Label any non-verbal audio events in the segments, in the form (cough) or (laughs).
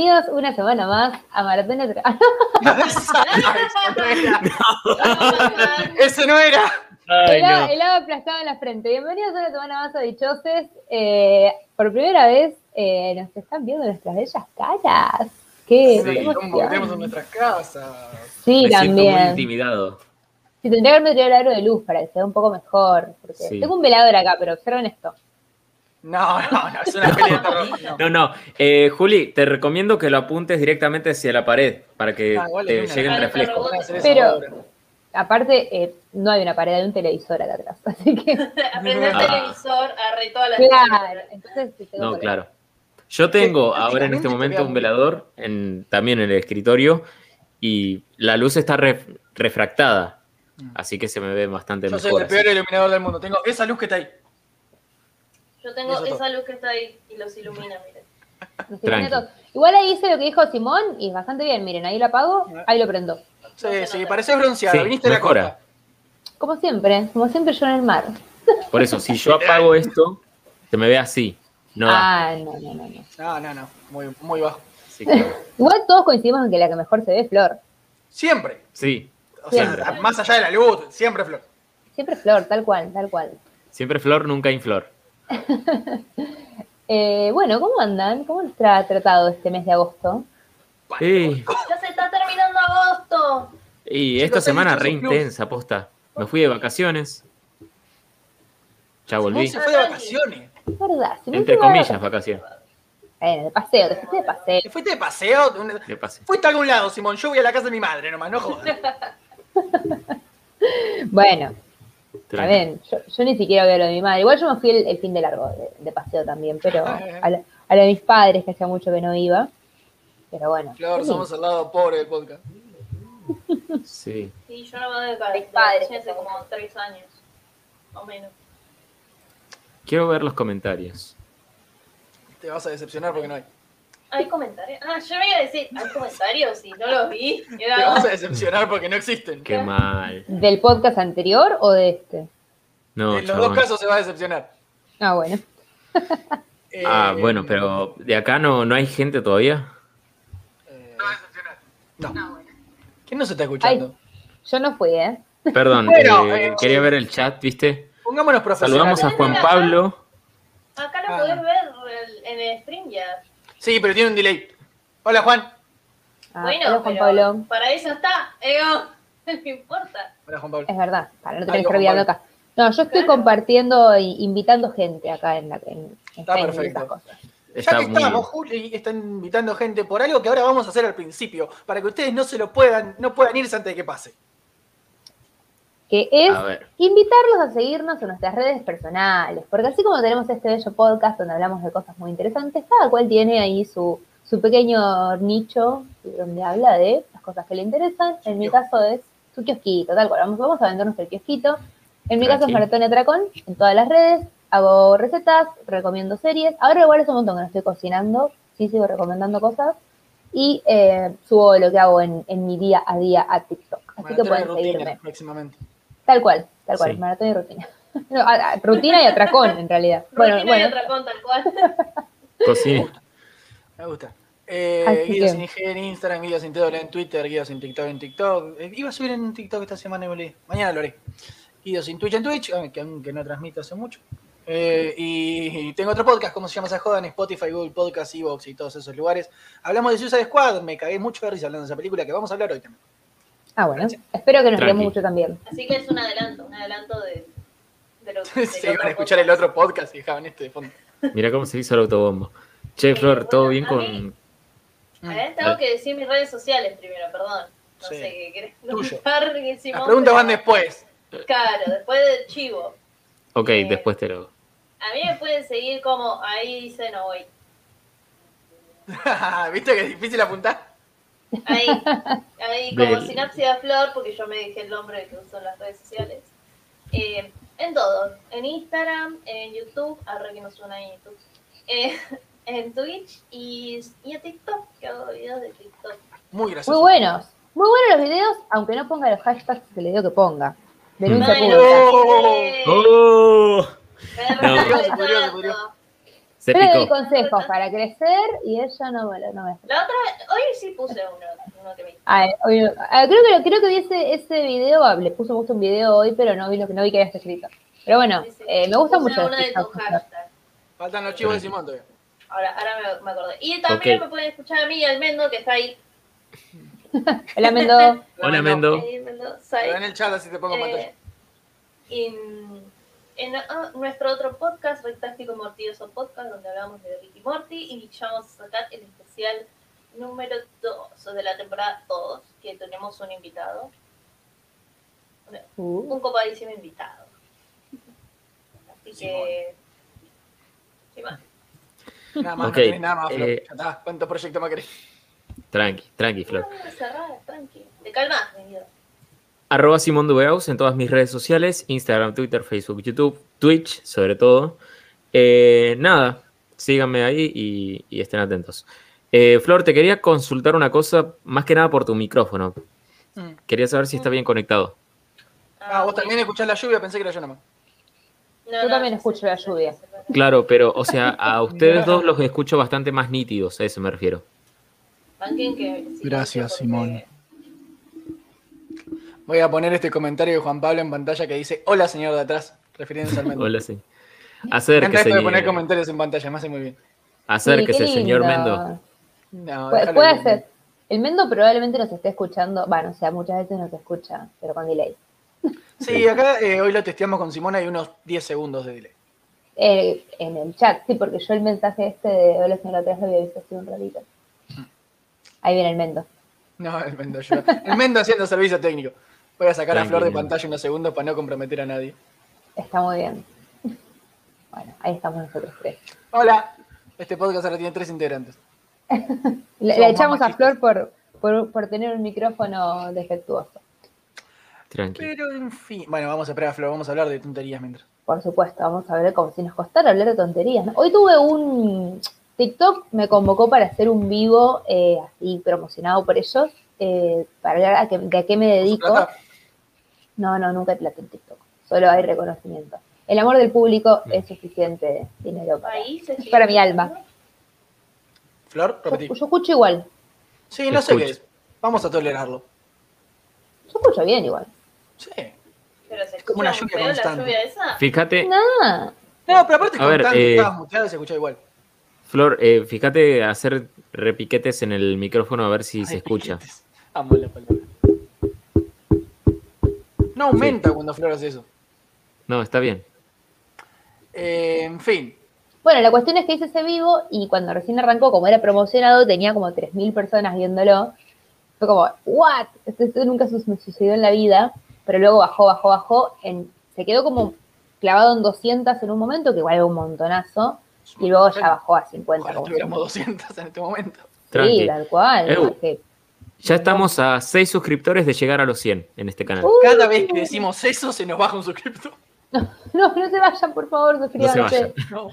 Bienvenidos una semana más a Maratón de (laughs) (laughs) Ese no era. el, lado aplastado en la frente. Bienvenidos una semana más a Dichoses. Eh, por primera vez eh, nos están viendo nuestras bellas caras. ¿Qué? Sí, tenemos en nuestras casas. Sí, Me también. Siento muy intimidado. Sí, tendría que haberme tirado el aro de luz para que sea un poco mejor. Porque Sí. tengo un velador acá, pero observen esto. No, no, no, es una (laughs) peli de terror. No. No, no. Eh, Juli, te recomiendo que lo apuntes directamente hacia la pared para que Ah, te llegue el reflejo. Pero-. Aparte, eh, no hay una pared, hay un televisor acá atrás. (laughs) Así que, (laughs) Aprende el Ah. televisor, arre todas las claro. Entonces, tengo No, que- claro. Yo tengo ahora en este momento un velador en, también en el escritorio y la luz está ref- refractada, así que se me ve bastante Yo soy mejor. el peor iluminador del mundo. Tengo esa luz que está ahí. Yo tengo Eso todo. esa luz que está ahí y los ilumina, (laughs) miren. Nos ilumina todo. Igual ahí hice lo que dijo Simón y bastante bien. Miren, ahí lo apago, ahí lo prendo. Sí, se sí, nota. pareces bronceado. Sí, Viniste de la costa. Como siempre, como siempre yo en el mar. (laughs) Por eso, si yo apago esto, se me ve así. No. Ah, no, no, no, no. No, no, no. Muy, muy bajo. (laughs) Igual todos coincidimos en que la que mejor se ve es Flor. Siempre. sí, O sea, más allá de la luz, siempre flor. Siempre Flor, tal cual, tal cual. siempre flor, nunca inflor. (laughs) Eh, bueno, ¿cómo andan? ¿Cómo les ha tratado este mes de agosto? ¡Ya se está terminando agosto! y Chicos, esta semana re intensa, posta. Me fui de vacaciones. Ya volví. Se fue de vacaciones. Es verdad, Entre comillas, vacaciones. Eh, de paseo, te fuiste de paseo. ¿Te fuiste de paseo? ¿De un- De pase. Fuiste a algún lado, Simón. Yo voy a la casa de mi madre nomás, no jodas. (laughs) Bueno, ver, yo, yo ni siquiera veo lo de mi madre. Igual yo me fui el, el fin de largo de, de paseo también, pero a la, a la de mis padres, que hacía mucho que no iba. Pero bueno. Flor, sí. somos el lado pobre del podcast. Sí. Sí, yo no voy de ca- Mis de padres. hace como tres años, o menos. Quiero ver los comentarios. Te vas a decepcionar porque no hay. ¿Hay comentarios? Ah, yo me iba a decir, ¿hay comentarios? Y no los vi. Y Te Era vas a decepcionar porque no existen. Qué mal. ¿Del podcast anterior o de este? No, en los chabón. dos casos se va a decepcionar. Ah, bueno. Eh, Ah, bueno, pero de acá no, no hay gente todavía. eh, no. ¿Quién no se está escuchando? Yo no fui, ¿eh? Perdón, (laughs) Bueno, eh, quería ver el chat, ¿viste? Pongámonos Saludamos profesionales. a Juan Pablo. Acá lo Ah. podés ver en el stream ya. Sí, pero tiene un delay. Hola, Juan. Ah, bueno, hola, Juan pero Pablo. para eso está. Ego, (laughs) no importa. Hola, Juan Pablo. Es verdad, para no tener que acá. No, yo estoy Claro. compartiendo e invitando gente acá en, la, en, Está perfecto. cosas. Ya que muy estamos, Juli está invitando gente por algo que ahora vamos a hacer al principio, para que ustedes no se lo puedan, no puedan irse antes de que pase. Que es A invitarlos a seguirnos en nuestras redes personales, porque así como tenemos este bello podcast donde hablamos de cosas muy interesantes, cada cual tiene ahí su, su pequeño nicho donde habla de las cosas que le interesan. En mi caso es su kiosquito, tal cual. Vamos, vamos a vender nuestro kiosquito. En mi caso es. Maratón y Atracón, en todas las redes. Hago recetas, recomiendo series. Ahora igual es un montón que no estoy cocinando, sí sigo recomendando cosas. Y eh, subo lo que hago en, en mi día a día a TikTok. Así Maratón que de pueden seguirme. próximamente. Tal cual, tal cual, Sí. maratón y rutina. (laughs) No, a- a- rutina y atracón, en realidad. (laughs) Bueno, Rutina y bueno, atracón tal cual. (laughs) Cocina. Me gusta. Eh, Guido que- sin IG en Instagram, Guido sin TW en Twitter, Guido sin TikTok en TikTok. Eh, iba a subir en TikTok esta semana y volví. Mañana lo haré. Guido sin Twitch en Twitch, aunque, aunque no transmito hace mucho. Eh, y tengo otro podcast, como se llama esa joda, en Spotify, Google Podcast, Evox y todos esos lugares. Hablamos de Suicide Squad, me cagué mucho de risa hablando de esa película que vamos a hablar hoy también. Ah, bueno, espero que nos riamos mucho también. Así que es un adelanto, un adelanto de, de lo (laughs) Se del iban otro a escuchar el otro podcast y dejaban este de fondo. Mira cómo se hizo el autobombo. Che, Flor, ¿todo bien a mí- con...? A ver, tengo que decir mis redes sociales primero, perdón. No Sí. sé qué querés preguntar, (laughs) que Las preguntas pero- van después. Claro, después del chivo. Ok, Eh. después te lo... A mí me pueden seguir como ahí dice no voy. (laughs) ¿Viste que es difícil apuntar? Ahí, (laughs) ahí como Del- sinapsia flor, porque yo me dije el nombre que uso en las redes sociales. Eh, en todo, en Instagram, en YouTube, arre que no suena en YouTube, eh, (laughs) en Twitch y, y en TikTok, que hago videos de TikTok. Muy gracioso. Muy buenos, muy buenos los videos, aunque no ponga los hashtags que le digo que ponga. Denuncia Bueno, pública. Oh. No. Se doy picó. consejos para crecer y ella no me lo no me La otra, hoy sí puse uno, uno que Ay, hoy- ah, creo que creo que vi ese, ese video, ah, le puso justo un video hoy, pero no vi lo que no vi que había escrito. Pero bueno, Sí, sí. eh, me gusta Puse mucho. uno de tus. Faltan los chivos de Simón todavía. Ahora, ahora me, me acordé. Y también Ok. me pueden escuchar a mí y al Mendo, que está ahí. (laughs) Hola, Mendo. (laughs) Hola, Mendo. Ahí, Mendo. Pero en el chat así te pongo en pantalla. Eh, en ah, nuestro otro podcast, Rectástico Mortioso Podcast, donde hablamos de Ricky Morty, y ya vamos a sacar el especial número 2 o de la temporada 2, que tenemos un invitado, Uh, un copadísimo invitado. Así Simón. que. Sí, más. Nada más, Ok, no tenés nada más, Flor. eh. ¿Cuántos proyectos más querés? Tranqui, tranqui, Flor. Ah, cerrada, tranqui. Te calmas, mi vida. Arroba Simón Dubeaus en todas mis redes sociales, Instagram, Twitter, Facebook, YouTube, Twitch, sobre todo. Eh, nada, síganme ahí y, y estén atentos. Eh, Flor, te quería consultar una cosa, más que nada por tu micrófono. Mm. Quería saber si está bien conectado. Ah, vos también escuchás la lluvia, pensé que era yo nomás. No, Yo también escucho sí, la lluvia. Claro, pero, o sea, a (laughs) ustedes dos los escucho bastante más nítidos, a eso me refiero. Gracias, Simón. Voy a poner este comentario de Juan Pablo en pantalla que dice: Hola, señor de atrás, refiriéndose al (laughs) Mendo. Hola, sí. Acérquese, de poner comentarios en pantalla, me hace muy bien. acérquese, Sí, señor. Mendo. No, Puede, déjalo puede ser. El Mendo probablemente nos esté escuchando, bueno, o sea, muchas veces nos escucha, pero con delay. (laughs) Sí, acá eh, hoy lo testeamos con Simón, hay unos 10 segundos de delay. Eh, en el chat, sí, porque yo el mensaje este de Hola señora Atrás lo había visto hace un ratito. Ahí viene el Mendo. No, el Mendo ayuda. El Mendo haciendo servicio técnico. Voy a sacar a Flor de Tranquilo. pantalla unos segundos para no comprometer a nadie. Está muy bien. (laughs) Bueno, ahí estamos nosotros tres. Hola. Este podcast ahora tiene tres integrantes. (laughs) Le, echamos a. Flor por, por, por tener un micrófono defectuoso. Tranqui. Pero en fin. Bueno, vamos a esperar a Flor, vamos a hablar de tonterías mientras. Por supuesto, vamos a ver como si nos costara hablar de tonterías. ¿no? Hoy tuve un TikTok, me convocó para hacer un vivo eh, así promocionado por ellos, eh, para hablar a a qué me dedico. Plata. No, no, nunca hay plata en TikTok, solo hay reconocimiento. El amor del público es suficiente dinero para, para mi alma. Flor, Yo, repetí. yo escucho igual, Sí, no sé qué es. Vamos a tolerarlo. yo escucho bien igual. Sí. Pero se como una escucha lluvia constante. la lluvia esa. Fíjate, No, pero aparte A ver, eh, y se escucha igual. Flor, eh, fíjate hacer repiquetes en el micrófono a ver si se escucha. piquetes. Amo la palabra. No aumenta cuando Flor hace eso. No, está bien. Eh, en fin. Bueno, la cuestión es que hice ese vivo y cuando recién arrancó, como era promocionado, tenía como 3.000 personas viéndolo. Fue como, ¿what? Esto, esto nunca me sucedió en la vida. Pero luego bajó, bajó, bajó. En, se quedó como clavado en 200 en un momento, que igual era un montonazo. Y luego ya bajó a 50. Ojalá Como tuviéramos 200 en este momento. Tranqui. sí, tal cual. Ya estamos a 6 suscriptores de llegar a los 100 en este canal. Uh, Cada vez que decimos eso se nos baja un suscriptor. no, no se vayan, por favor, suscríbanse. vayan. No.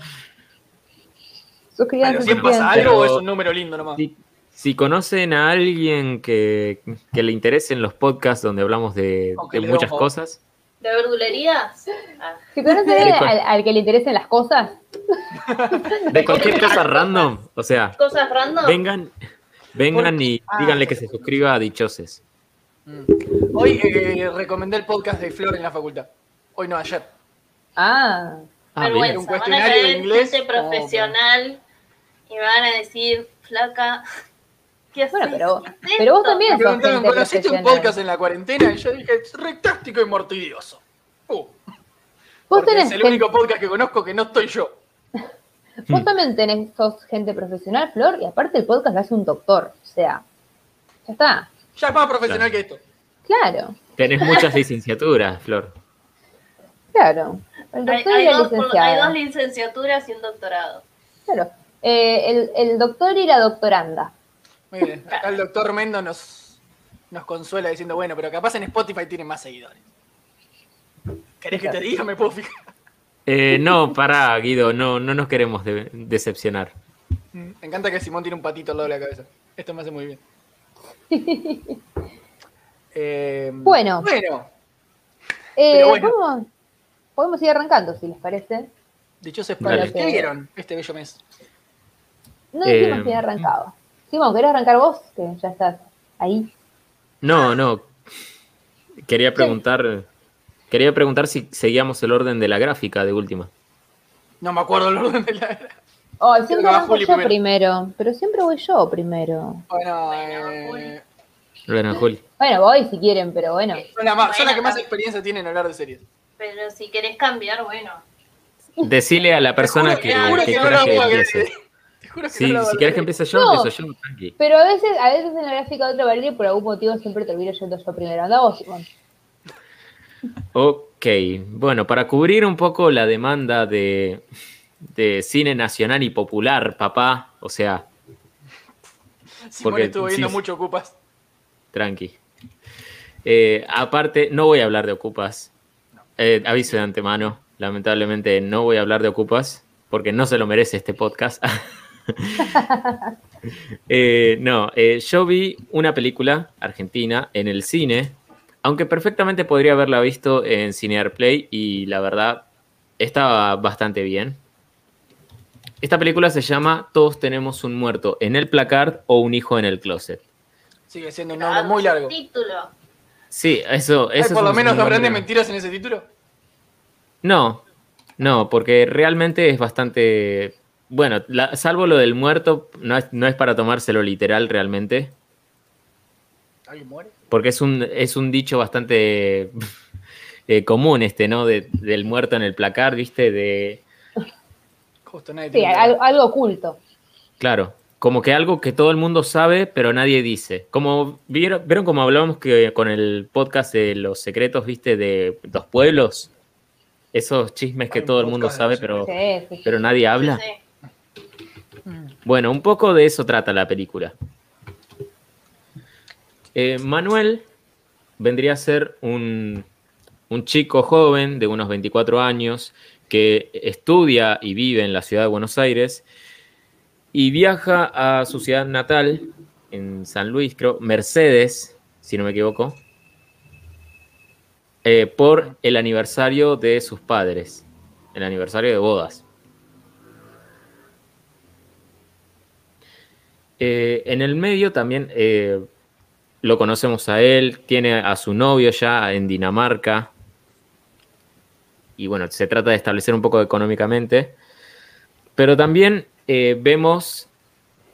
Suscríbanse. Pero si pasa algo o Pero- es un número lindo nomás. Si, si conocen a alguien que, que le interesen los podcasts donde hablamos de, muchas cosas, ¿De verdulerías? Ah, Si conocen al, al que le interesen las cosas, de cualquier cosa random, o sea, ¿Cosas random? vengan, vengan y Ah. díganle que se suscriba a Dichoses. Mm. Hoy eh, recomendé el podcast de Flor en la facultad. Hoy no, ayer. ah, Ah, Vergüenza. Un Van a cuestionario de inglés, profesional y me van a decir, flaca, (laughs) ¿qué haces? Bueno, pero- ¿Qué es pero vos también Me preguntaron, ¿conociste un podcast en la cuarentena? Y yo dije, es rectástico y mortidioso. Uh, vos porque tenés es el único podcast que conozco que no estoy yo. Vos también tenés, sos gente profesional, Flor, y aparte el podcast lo hace un doctor. O sea, ya está. Ya es más profesional Claro. que esto. Claro, Tenés muchas licenciaturas, Flor. claro. El Hay, doctor hay y la dos, hay dos licenciaturas y un doctorado. Claro. Eh, el, el doctor y la doctoranda. Muy bien. Acá el doctor Mendo nos, nos consuela diciendo, bueno, pero capaz en Spotify tiene más seguidores. ¿Querés que te diga? Me puedo fijar. Eh, no, pará, Guido, no, no nos queremos de- decepcionar. Me encanta que Simón tiene un patito al lado de la cabeza. Esto me hace muy bien. (laughs) Eh, Bueno. Bueno, Eh, bueno. ¿podemos, podemos ir arrancando, si les parece. Dichos Dale. spoilers. ¿Qué vieron este bello mes? No dijimos Eh, que arrancado. Simón, ¿querés arrancar vos? Que ya estás ahí. No, no. Quería preguntar. Quería preguntar si seguíamos el orden de la gráfica de última. No me acuerdo el orden de la. Oh, Creo siempre Juli yo primero. primero. pero siempre voy yo primero. Bueno, Bueno, eh, Bueno, Juli. Bueno, voy si quieren, pero bueno. son la, más- son la que más experiencia tiene en hablar de series. Pero si querés cambiar, bueno. Decile a la persona que, juro que que no quieras lo que hago a empiece. creer. Te juro que Sí, no lo si a quieres que empiece yo, No. empiezo yo, tranqui. Pero a veces, a veces en la gráfica de otra Valeria por algún motivo siempre termino yendo yo primero. Anda vos, Simón. Ok, bueno, para cubrir un poco la demanda de, de cine nacional y popular, papá, o sea, Simón porque- estuvo viendo sí. mucho ocupas. tranqui. Eh, aparte, no voy a hablar de Ocupas. Eh, aviso de antemano, lamentablemente no voy a hablar de Ocupas porque no se lo merece este podcast. (laughs) Eh, no, yo vi una película argentina en el cine, aunque perfectamente podría haberla visto en Cinear Play y la verdad estaba bastante bien. Esta película se llama Todos tenemos un muerto en el placard o un hijo en el closet. Sigue siendo un nombre muy largo. Título. Sí, eso, ¿Hay eso por es lo menos dos nombre- grandes mentiras en ese título? No, no, porque realmente es bastante. Bueno, la- salvo lo del muerto, no es, no es para tomárselo literal realmente, ¿Alguien muere? Porque es un, es un dicho bastante (laughs) eh, común este, ¿no? De- del muerto en el placar, ¿viste? De, Justo nadie Sí, tiene algo, algo oculto. claro, como que algo que todo el mundo sabe, pero nadie dice. Como vieron, vieron como hablábamos que con el podcast de los secretos, ¿viste? De los pueblos. Esos chismes que todo el mundo sabe, pero, Sí, sí, sí. pero nadie habla. Sí, sí. Bueno, un poco de eso trata la película. Eh, Manuel vendría a ser un, un chico joven de unos 24 años que estudia y vive en la ciudad de Buenos Aires y viaja a su ciudad natal, en San Luis, creo, Mercedes, si no me equivoco, eh, por el aniversario de sus padres, el aniversario de bodas. Eh, en el medio también lo conocemos a él, tiene a su novio ya en Dinamarca. Y bueno, se trata de establecer un poco económicamente. Pero también eh, vemos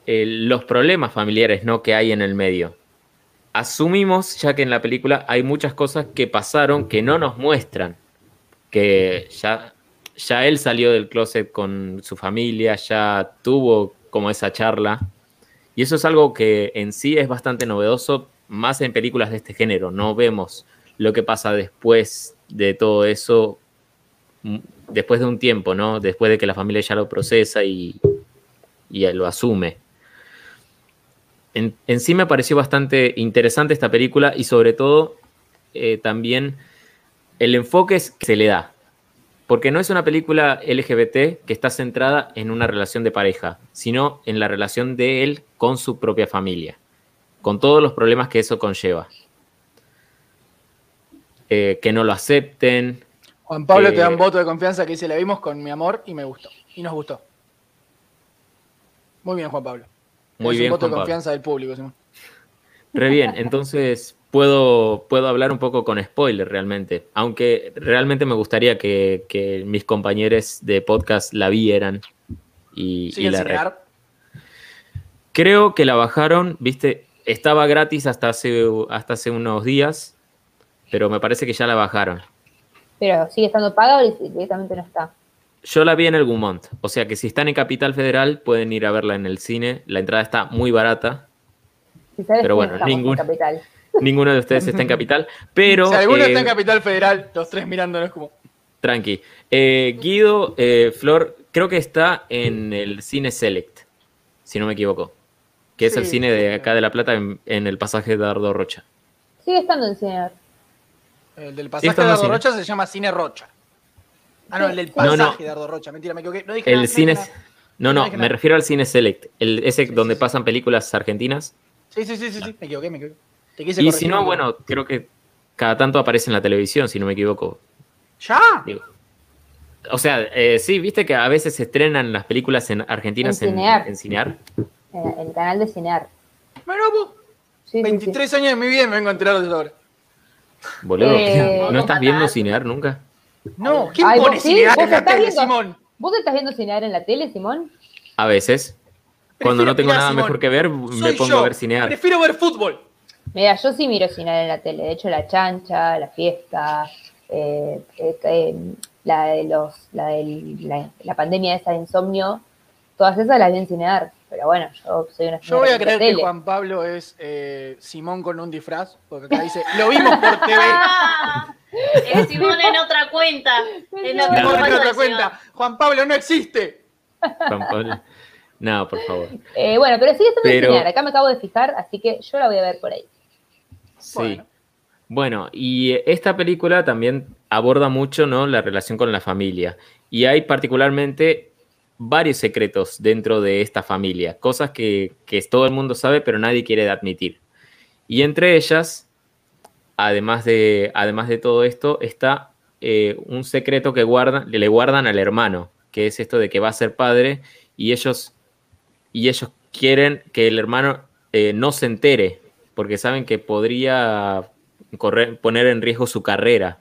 eh, los problemas familiares ¿no? que hay en el medio. Asumimos, ya que en la película hay muchas cosas que pasaron que no nos muestran. Que ya, ya él salió del closet con su familia, ya tuvo como esa charla. Y eso es algo que en sí es bastante novedoso, más en películas de este género. No vemos lo que pasa después de todo eso, mm, después de un tiempo, ¿no? Después de que la familia ya lo procesa y, y lo asume. En, sí me pareció bastante interesante esta película y sobre todo eh, también el enfoque que se le da. Porque no es una película LGBT que está centrada en una relación de pareja, sino en la relación de él con su propia familia, con todos los problemas que eso conlleva. Eh, que no lo acepten. Juan Pablo Eh, te da un voto de confianza que dice la vimos con mi amor y me gustó. Y nos gustó. Muy bien, Juan Pablo. Muy es bien, un voto Juan de Pablo. confianza del público, Simón. Re bien, entonces puedo, puedo hablar un poco con spoiler realmente, aunque realmente me gustaría que, que mis compañeros de podcast la vieran y, y la. Creo que la bajaron, viste, estaba gratis hasta hace, hasta hace unos días, pero me parece que ya la bajaron. Pero sigue estando pagado y directamente no está. Yo la vi en el Gumont, o sea que si están en Capital Federal pueden ir a verla en el cine, la entrada está muy barata, Si sabes Pero bueno, ningún- capital. (laughs) ninguno de ustedes está en Capital, (laughs) pero... si alguno eh, está en Capital Federal, los tres mirándonos como. Tranqui. Eh, Guido, eh, Flor, creo que está en el Cine Select, si no me equivoco. Que es el cine de acá de La Plata en, en el pasaje de Dardo Rocha. Sigue estando en cine. El del pasaje de Dardo cine. Rocha se llama Cine Rocha. Ah, no, el del No, pasaje no. de Dardo Rocha. Mentira, me equivoqué. No dije nada, El no cine... nada. No, No no, me nada. refiero al Cine Select, el, ese Sí, donde sí, sí. pasan películas argentinas. Sí, sí, sí, sí, sí. Me equivoqué, me equivoqué. Te quise Y si no, bueno, creo que cada tanto aparece en la televisión, si no me equivoco. ¿Ya? Digo, O sea, eh, sí, viste que a veces se estrenan las películas en argentinas En en, Cinear. en Cinear. En el canal de Cinear. Bueno, Sí, sí, sí. 23 años de mi vida me vengo a enterar de eso ahora. Boludo, Eh, ¿no estás viendo. Cinear nunca? No, ¿quién Ay, pone cinear ¿Vos en la estás tele, viendo? Simón? ¿Vos estás viendo Cinear en la tele, Simón? A veces. Cuando no tengo nada mejor que ver, me pongo yo, a ver Cinear. Prefiero ver fútbol. Mira, yo sí miro Cinear en la tele. De hecho, La Chancha, La Fiesta, eh, eh, la de los, la, del- la, la pandemia esa de insomnio, todas esas las vi en Cinear. Pero bueno, yo soy una Yo voy a creer que tele. Juan Pablo es eh, Simón con un disfraz, porque acá dice, lo vimos por TV. (laughs) Ah, es Simón en otra cuenta. En Simón en otra cuenta. Juan Pablo no existe. Juan Pablo. No, por favor. Eh, bueno, pero sigue estando Pero- en Cinear. Acá me acabo de fijar, así que yo la voy a ver por ahí. Sí. Bueno. Bueno. y esta película también aborda mucho ¿no? la relación con la familia. Y hay particularmente varios secretos dentro de esta familia, cosas que, que todo el mundo sabe, pero nadie quiere admitir. Y entre ellas, además de, además de todo esto, está eh, un secreto que guardan, le guardan al hermano, que es esto de que va a ser padre y ellos, y ellos quieren que el hermano eh, no se entere, porque saben que podría correr, poner en riesgo su carrera.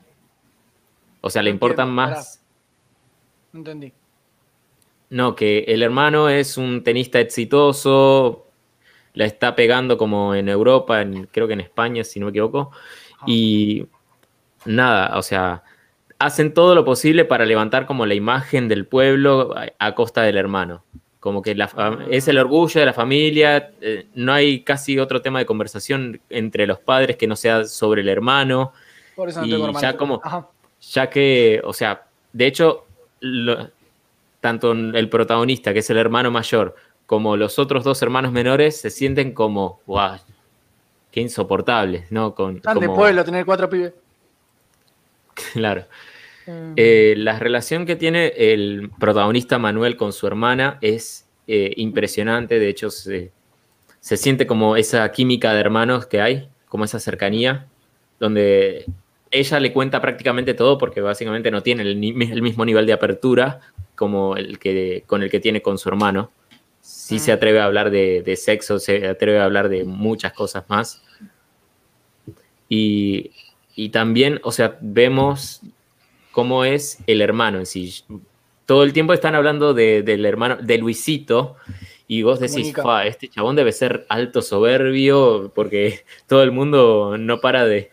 O sea, le No importan entiendo, más... No entendí. No, que el hermano es un tenista exitoso, la está pegando como en Europa, en- creo que en España, si no me equivoco, y nada, o sea, hacen todo lo posible para levantar como la imagen del pueblo a, a costa del hermano. Como que la fa- es el orgullo de la familia, eh, no hay casi otro tema de conversación entre los padres que no sea sobre el hermano. Por eso no Y tengo ya como- Ajá. ya que, o sea, de hecho, lo- tanto el protagonista, que es el hermano mayor, como los otros dos hermanos menores se sienten como, guau, qué insoportables, ¿no? Con, Tan de pueblo tener cuatro pibes. (laughs) Claro. Eh, la relación que tiene el protagonista Manuel con su hermana es eh, impresionante, de hecho se, se siente como esa química de hermanos que hay, como esa cercanía, donde ella le cuenta prácticamente todo porque básicamente no tiene el mismo nivel de apertura como el que, con el que tiene con su hermano. Sí se Mm. atreve a hablar de, de sexo, se atreve a hablar de muchas cosas más. Y, y también, o sea, vemos cómo es el hermano en sí. Todo el tiempo están hablando de- del hermano, de Luisito, y vos decís, Comunica. "Fa, este chabón debe ser alto soberbio, porque (laughs) todo el mundo no para de,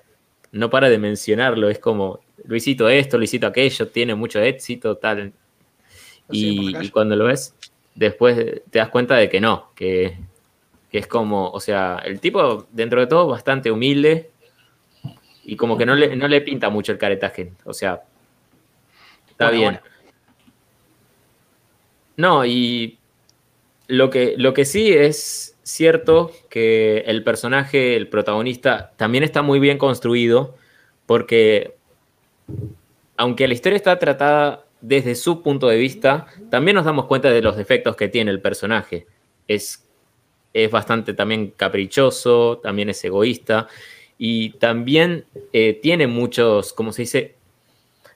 no para de mencionarlo. Es como, Luisito esto, Luisito aquello, tiene mucho éxito, tal. Y, cuando lo ves, después te das cuenta de que no, que, que es como, o sea, el tipo, dentro de todo, bastante humilde y como que no le, no le pinta mucho el caretaje. O sea, está Bueno, bien. bueno. No, y lo que, lo que sí es cierto que el personaje, el protagonista, también está muy bien construido porque aunque la historia está tratada desde su punto de vista, también nos damos cuenta de los defectos que tiene el personaje. Es, es bastante también caprichoso, también es egoísta y también eh, tiene muchos, ¿cómo se dice?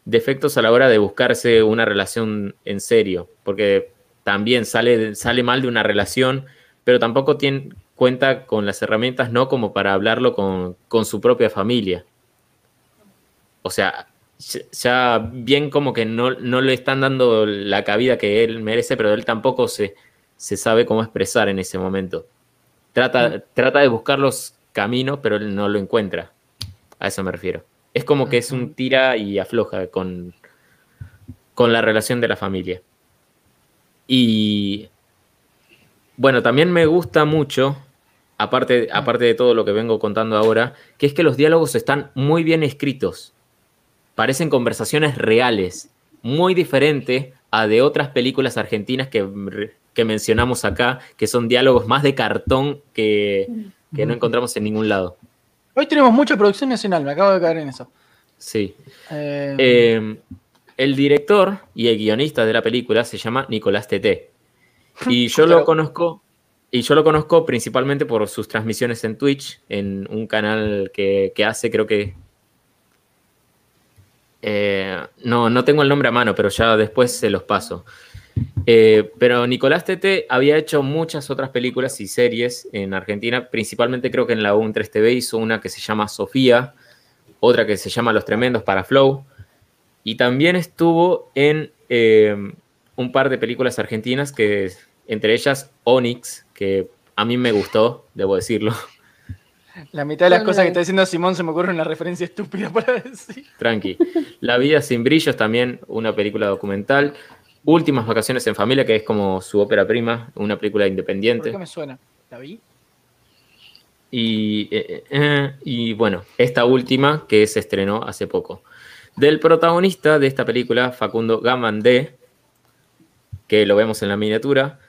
defectos a la hora de buscarse una relación en serio, porque también sale, sale mal de una relación, pero tampoco tiene cuenta con las herramientas, no como para hablarlo con, con su propia familia. O sea, ya- bien como que no, no le están dando la cabida que él merece, pero él tampoco se, se sabe cómo expresar en ese momento. Trata, trata de buscar los caminos, pero él no lo encuentra. A eso me refiero. Es como que es un tira y afloja con, con la relación de la familia. Y bueno, también me gusta mucho, aparte, aparte de todo lo que vengo contando ahora, que es que los diálogos están muy bien escritos. Parecen conversaciones reales, muy diferente a de otras películas argentinas que, que mencionamos acá, que son diálogos más de cartón que, que no encontramos en ningún lado. Hoy tenemos mucha producción nacional, me acabo de caer en eso. Sí. Eh, Eh, el director y el guionista de la película se llama Nicolás Teté. Y (laughs) yo lo conozco, y yo lo conozco principalmente por sus transmisiones en Twitch, en un canal que, que hace, creo que. Eh, no, no tengo el nombre a mano, pero ya después se los paso. Eh, pero Nicolás Tete había hecho muchas otras películas y series en Argentina, principalmente creo que en la UN3 TV hizo una que se llama Sofía, otra que se llama Los Tremendos para Flow, y también estuvo en eh, un par de películas argentinas, que entre ellas Onyx, que a mí me gustó, debo decirlo. (laughs) La mitad de las No, cosas no. que está diciendo Simón se me ocurre una referencia estúpida para decir. Tranqui. La vida sin brillos, también una película documental. Últimas vacaciones en familia, que es como su ópera prima, una película ¿Por independiente. qué me suena? ¿La vi? Y, eh, eh, y bueno, esta última que se estrenó hace poco. Del protagonista de esta película, Facundo Gamandé, que lo vemos en la miniatura.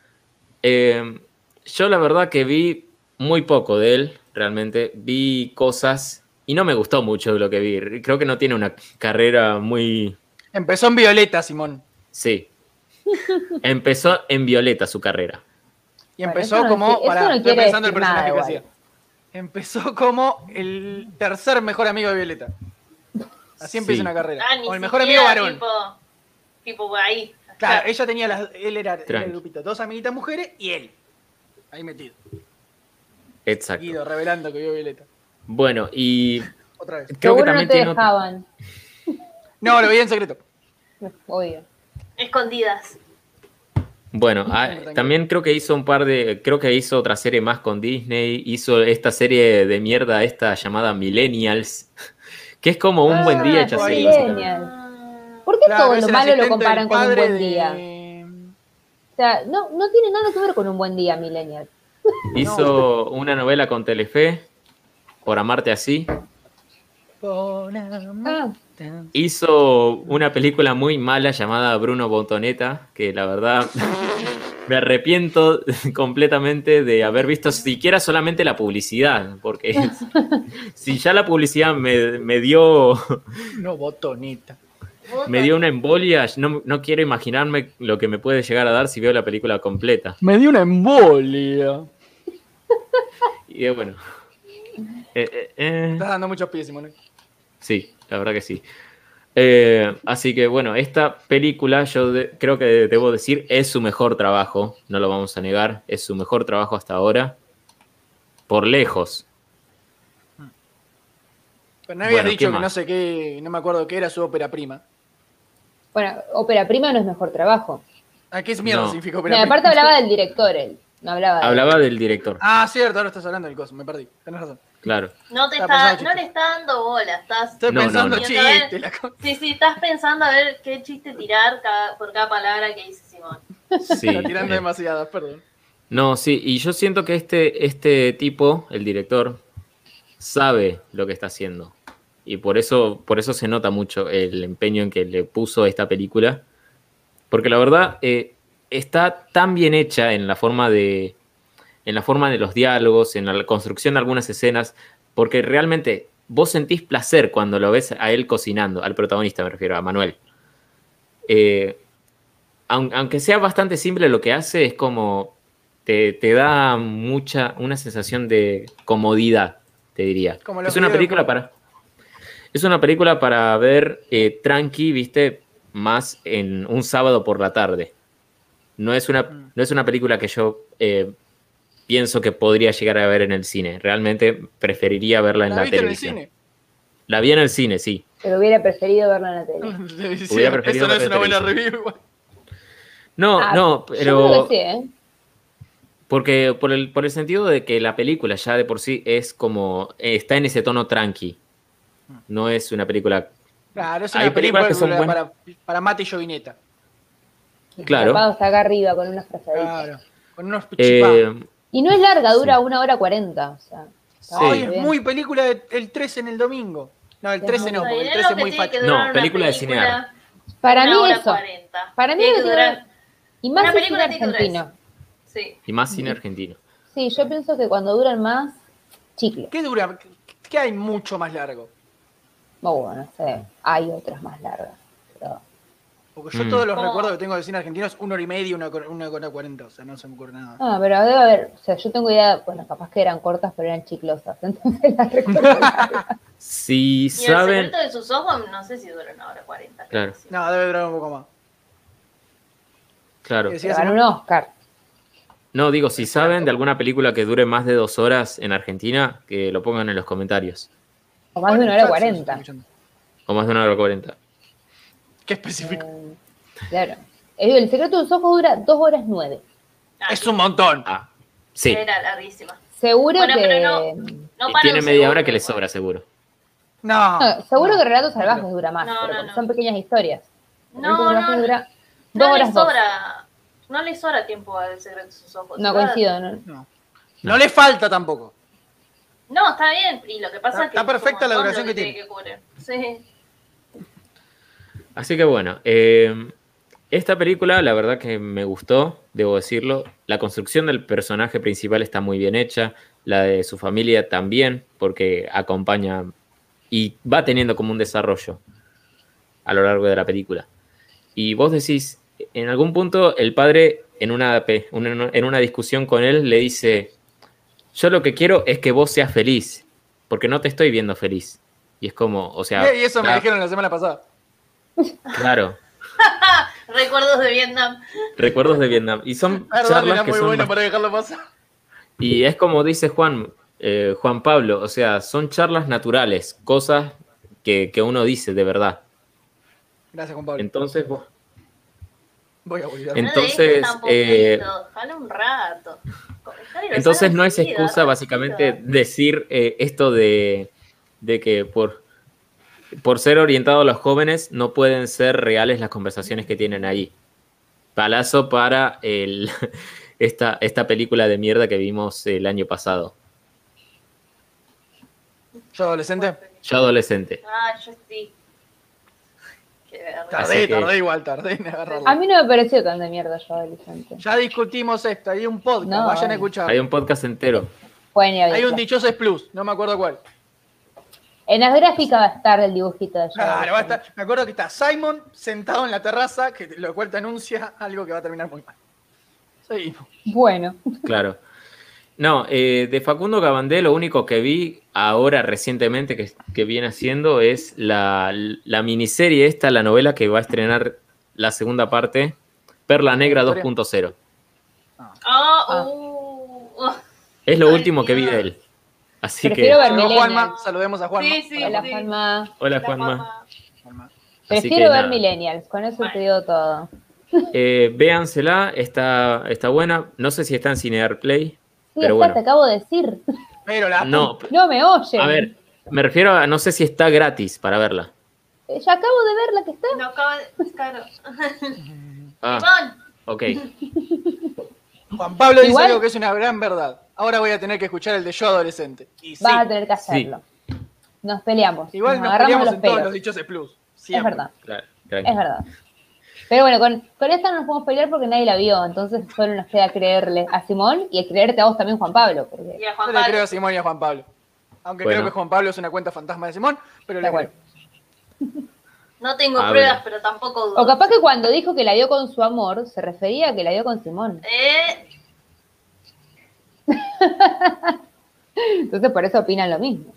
eh, yo la verdad que vi muy poco de él, realmente. Vi cosas y no me gustó mucho lo que vi. Creo que no tiene una carrera muy... Empezó en Violeta, Simón. Sí. Empezó en Violeta su carrera. Y empezó como. pará, no estoy pensando el nada personaje que hacía. Empezó como el tercer mejor amigo de Violeta. Así empieza Sí. una carrera. Ah, ni o el mejor amigo varón. Tipo, tipo por ahí. Claro, ella tenía las. Él era, era el grupito, dos amiguitas mujeres y él. Ahí metido. Exacto. Guido revelando que vio Violeta. Bueno, y Otra vez. creo que Seguro no también te tiene otro- dejaban. (laughs) No, lo vi en secreto. (laughs) Obvio. Escondidas. Bueno, ah, también creo que hizo un par de, creo que hizo otra serie más con Disney, hizo esta serie de mierda esta llamada Millennials, (laughs) que es como un buen día Ah, hecha sí. serie. Millennials. ¿Por qué Claro, todo lo el malo lo comparan con un buen de- día? O sea, no, no tiene nada que ver con un buen día, Millennial. (laughs) Hizo una novela con Telefe, Por Amarte Así. Por amor. Ah, Hizo una película muy mala llamada Bruno Botoneta, que la verdad (laughs) me arrepiento (laughs) completamente de haber visto siquiera solamente la publicidad, porque si ya la publicidad me, me dio No, botonita. Me dio una embolia, no, no quiero imaginarme lo que me puede llegar a dar si veo la película completa. Me dio una embolia. Y bueno. Eh, eh, eh, Estás dando muchos pies, Simón. sí, la verdad que sí. Eh, así que bueno, esta película yo de- creo que debo decir es su mejor trabajo, no lo vamos a negar, es su mejor trabajo hasta ahora, por lejos. Pero no habías Bueno, dicho ¿qué que más? no sé qué, no me acuerdo qué era su ópera prima. Bueno, ópera prima no es mejor trabajo. ¿A qué mierda No. significa No, ópera aparte hablaba del (laughs) director él. No hablaba de- Hablaba del director, Ah, cierto, ahora estás hablando del coso, me perdí. Tenés razón. claro. No te Está no le está dando bola, estás Estoy No, no, pensando no. chiste, la cosa. Sí, sí, estás pensando a ver qué chiste tirar cada- por cada palabra que dice Simón. Sí, Está tirando eh, demasiadas, perdón. No, sí, y yo siento que este, este tipo, el director, sabe lo que está haciendo. Y por eso, por eso se nota mucho el empeño en que le puso esta película. Porque la verdad, eh, está tan bien hecha en la forma de. En la forma de los diálogos, en la construcción de algunas escenas. Porque realmente vos sentís placer cuando lo ves a él cocinando, al protagonista me refiero, a Manuel. Eh, aun- aunque sea bastante simple lo que hace, es como te, te da mucha, una sensación de comodidad, te diría. Como Es una película para. Es una película para ver eh, tranqui, viste, más en un sábado por la tarde. No es una, Mm. no es una película que yo eh, pienso que podría llegar a ver en el cine. Realmente preferiría verla en ¿La la, viste en el televisión. cine? La vi en el cine, sí. Pero hubiera preferido verlo en la tele. (laughs) Televisión. Hubiera preferido Eso no es una buena televisión. review igual. No, Ah, no, pero. sí, ¿eh? Porque por el, por el sentido de que la película ya de por sí es como. está en ese tono tranqui. No es una película. Claro, es Hay una películas película que son para, para Mate y Jovineta. Claro. Acá arriba con unas frazaditas. Claro. Con unos eh, Y no es larga, dura Sí. una hora cuarenta. O sea, Sí. Ay, es muy película de- el 13 en el domingo. No, el Es 13 muy no, porque el Es 13 lo es muy facho. No, película de cinear. Para una mí hora eso. 40. Para mí que durar. Y más cine argentino. Sí. y más cine argentino. Sí, yo pienso que cuando duran más, chicle. ¿Qué dura? ¿Qué hay mucho más largo? Oh, bueno, no sé. Hay otras más largas. Pero Porque yo Mm. todos los ¿Cómo? recuerdos que tengo de cine argentino es una hora y media, una, una hora cuarenta. O sea, no se me ocurre nada. Ah, pero debe haber, o sea, yo tengo idea, bueno, capaz que eran cortas, pero eran chiclosas, (laughs) entonces las recuerdo. Si Y el saben. secreto de sus ojos, no sé si dura una hora cuarenta. Claro. No, debe durar un poco más. Claro. Ganó un Oscar. No, digo, si saben de alguna película que dure más de dos horas en Argentina, que lo pongan en los comentarios. O más de una hora cuarenta. O más de una hora cuarenta. Qué específico. Eh, claro. El, secreto de sus ojos dura dos horas nueve. Es un montón. Ah, sí. Era larguísima. Seguro Bueno, que. pero No Y para tiene media hora que le sobra, seguro. No. No, seguro no. que Relatos Salvajes dura más, No, pero no, no. son pequeñas historias. No, no, dura dos No le horas dos. sobra, no le sobra tiempo al secreto de sus ojos. No coincido, ¿no? No. No le falta tampoco. No, está bien. Y lo que pasa Está- es que. está perfecta la duración que tiene que. Sí. Así que bueno, eh, esta película la verdad que me gustó, debo decirlo. La construcción del personaje principal está muy bien hecha, la de su familia también, porque acompaña y va teniendo como un desarrollo a lo largo de la película. Y vos decís, en algún punto el padre en una- en una discusión con él le dice, yo lo que quiero es que vos seas feliz, porque no te estoy viendo feliz. Y es como, o sea... y eso me la- dijeron la semana pasada. Claro, (laughs) Recuerdos de Vietnam. recuerdos de Vietnam. Y son Perdón, charlas era que muy son bueno para dejarlo pasar. Y es como dice Juan, eh, Juan Pablo, o sea, son charlas naturales, cosas que, que uno dice de verdad. Gracias, Juan Pablo. Entonces, vos- Voy a volver. En- No Entonces, tan eh, un rato. Entonces no es excusa básicamente decir eh, esto de, de que por, por ser orientado a los jóvenes no pueden ser reales las conversaciones que tienen ahí. Palazo para el, (laughs) esta, esta película de mierda que vimos el año pasado. Yo adolescente. Yo adolescente. Ah, yo sí. Tardé, que- tardé igual, tardé en agarrarlo. A mí no me pareció tan de mierda yo adolescente. Ya discutimos esto, hay un podcast, No, vayan a bueno. escuchar. Hay un podcast entero. A Hay un. Dichoses Plus, no me acuerdo cuál. En las gráficas va a estar el dibujito de yo. Claro, va a estar- me acuerdo que está Simon sentado en la terraza, que lo cual te anuncia algo que va a terminar muy mal. Seguimos. Bueno, Claro. No, eh, de Facundo Cabandé lo único que vi ahora recientemente que, que viene haciendo es la, la miniserie esta, la novela que va a estrenar la segunda parte, Perla Negra ¿Historia? Ah, 2.0. Ah. uh, uh. Es lo Ay, último que vi de él. Así Prefiero que... Juanma, saludemos a Juanma. Sí, sí, hola sí. Juanma. Hola La Juanma. Prefiero que ver nada. Millennials, con eso Bueno. te digo todo. Eh, véansela, está, está buena. No sé si está en Cinear Play. Sí, Pero está, bueno. te acabo de decir. Pero la No, No me oyen. a ver, me refiero a no sé si está gratis para verla. Eh, Ya acabo de ver la que está. No acaba de. Claro. Ah, (laughs) ok. (laughs) Juan Pablo dice Igual- algo que es una gran verdad. Ahora voy a tener que escuchar el de yo adolescente. Y sí, Vas a tener que hacerlo. Nos peleamos. igual nos nos agarramos peleamos los en todos pelos. los Dichoses Plus. Es verdad, Claro, es verdad. Pero bueno, con, con esta no nos podemos pelear porque nadie la vio. Entonces solo nos queda creerle a Simón y creerte a vos también, Juan Pablo. Porque y a Yo le creo a Simón y a Juan Pablo. Aunque Bueno. creo que Juan Pablo es una cuenta fantasma de Simón, pero le Da igual. creo. No tengo A pruebas, ver. pero tampoco dudo. O capaz que cuando dijo que la vio con su amor, se refería a que la vio con Simón. Eh, (laughs) Entonces por eso opinan lo mismo.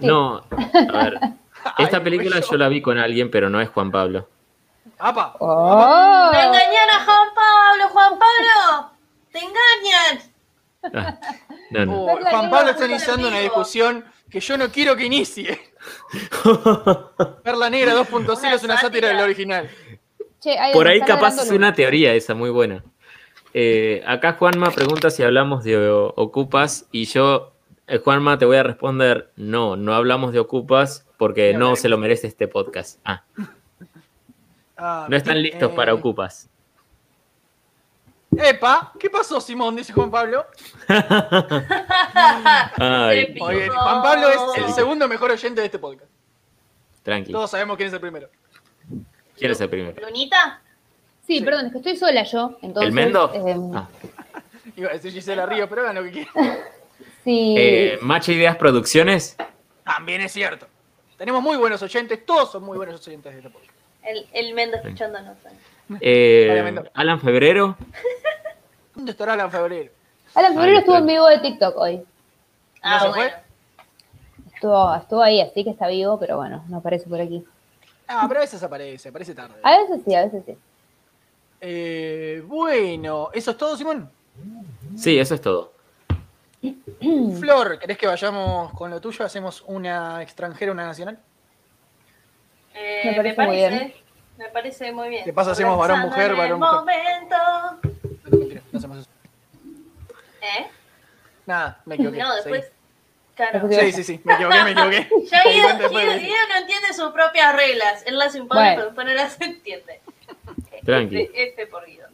No. No, a ver. (laughs) Esta película yo la vi con alguien, pero no es Juan Pablo. ¡Apa! ¡Oh! ¡Me engañan a Juan Pablo, Juan Pablo! ¡Te engañan! Ah, no, no. Oh, Verla Juan Pablo está iniciando una discusión que yo no quiero que inicie. (laughs) Perla Negra 2.0 es una sátira del original. Che, ahí Por ahí capaz es una teoría esa, muy buena. Eh, acá Juanma pregunta si hablamos de o- Ocupas y yo, eh, Juanma, te voy a responder, no, no hablamos de Ocupas porque No no se lo merece este podcast. Ah, Ah, no están listos eh, para Ocupas. Epa, ¿qué pasó, Simón? Dice Juan Pablo. Ay. Oye, Juan Pablo es el segundo mejor oyente de este podcast. tranqui. Todos sabemos quién es el primero. ¿Quién es el primero? ¿Lunita? Sí, Sí. perdón, es que estoy sola yo. Entonces, ¿El Mendo? eh, Ah. (laughs) Iba a decir Gisela Ríos, pero hagan lo que quieran. (laughs) sí. Eh, Macha Ideas Producciones. También es cierto. Tenemos muy buenos oyentes, todos son muy buenos oyentes de este podcast. El, el Mendo escuchándonos. eh, Obviamente. Alan Febrero. ¿Dónde estará Alan Febrero? Alan Febrero estuvo en vivo de TikTok hoy. Ah, se bueno. fue? Estuvo, estuvo ahí, así que está vivo, pero bueno, no aparece por aquí. Ah, pero a veces aparece, aparece tarde. A veces sí, a veces sí. Eh, bueno, ¿eso es todo, Simón? Sí, eso es todo. (clears throat) Flor, ¿querés que vayamos con lo tuyo? ¿Hacemos una extranjera, una nacional? Eh, Me me, parece muy parece, bien. me parece muy bien. ¿Qué pasa? Hacemos varón, mujer, varón, mujer. momento. No, mentira, no hacemos eso. ¿Eh? Nada, me equivoqué. No, después. seguí. Claro. Sí, sí, sí, me equivoqué, me equivoqué. (laughs) Ya de- Guido no entiende sus propias reglas. Él las impone, Bueno. pero después no las (laughs) entiende. Tranqui. F, F por Guido.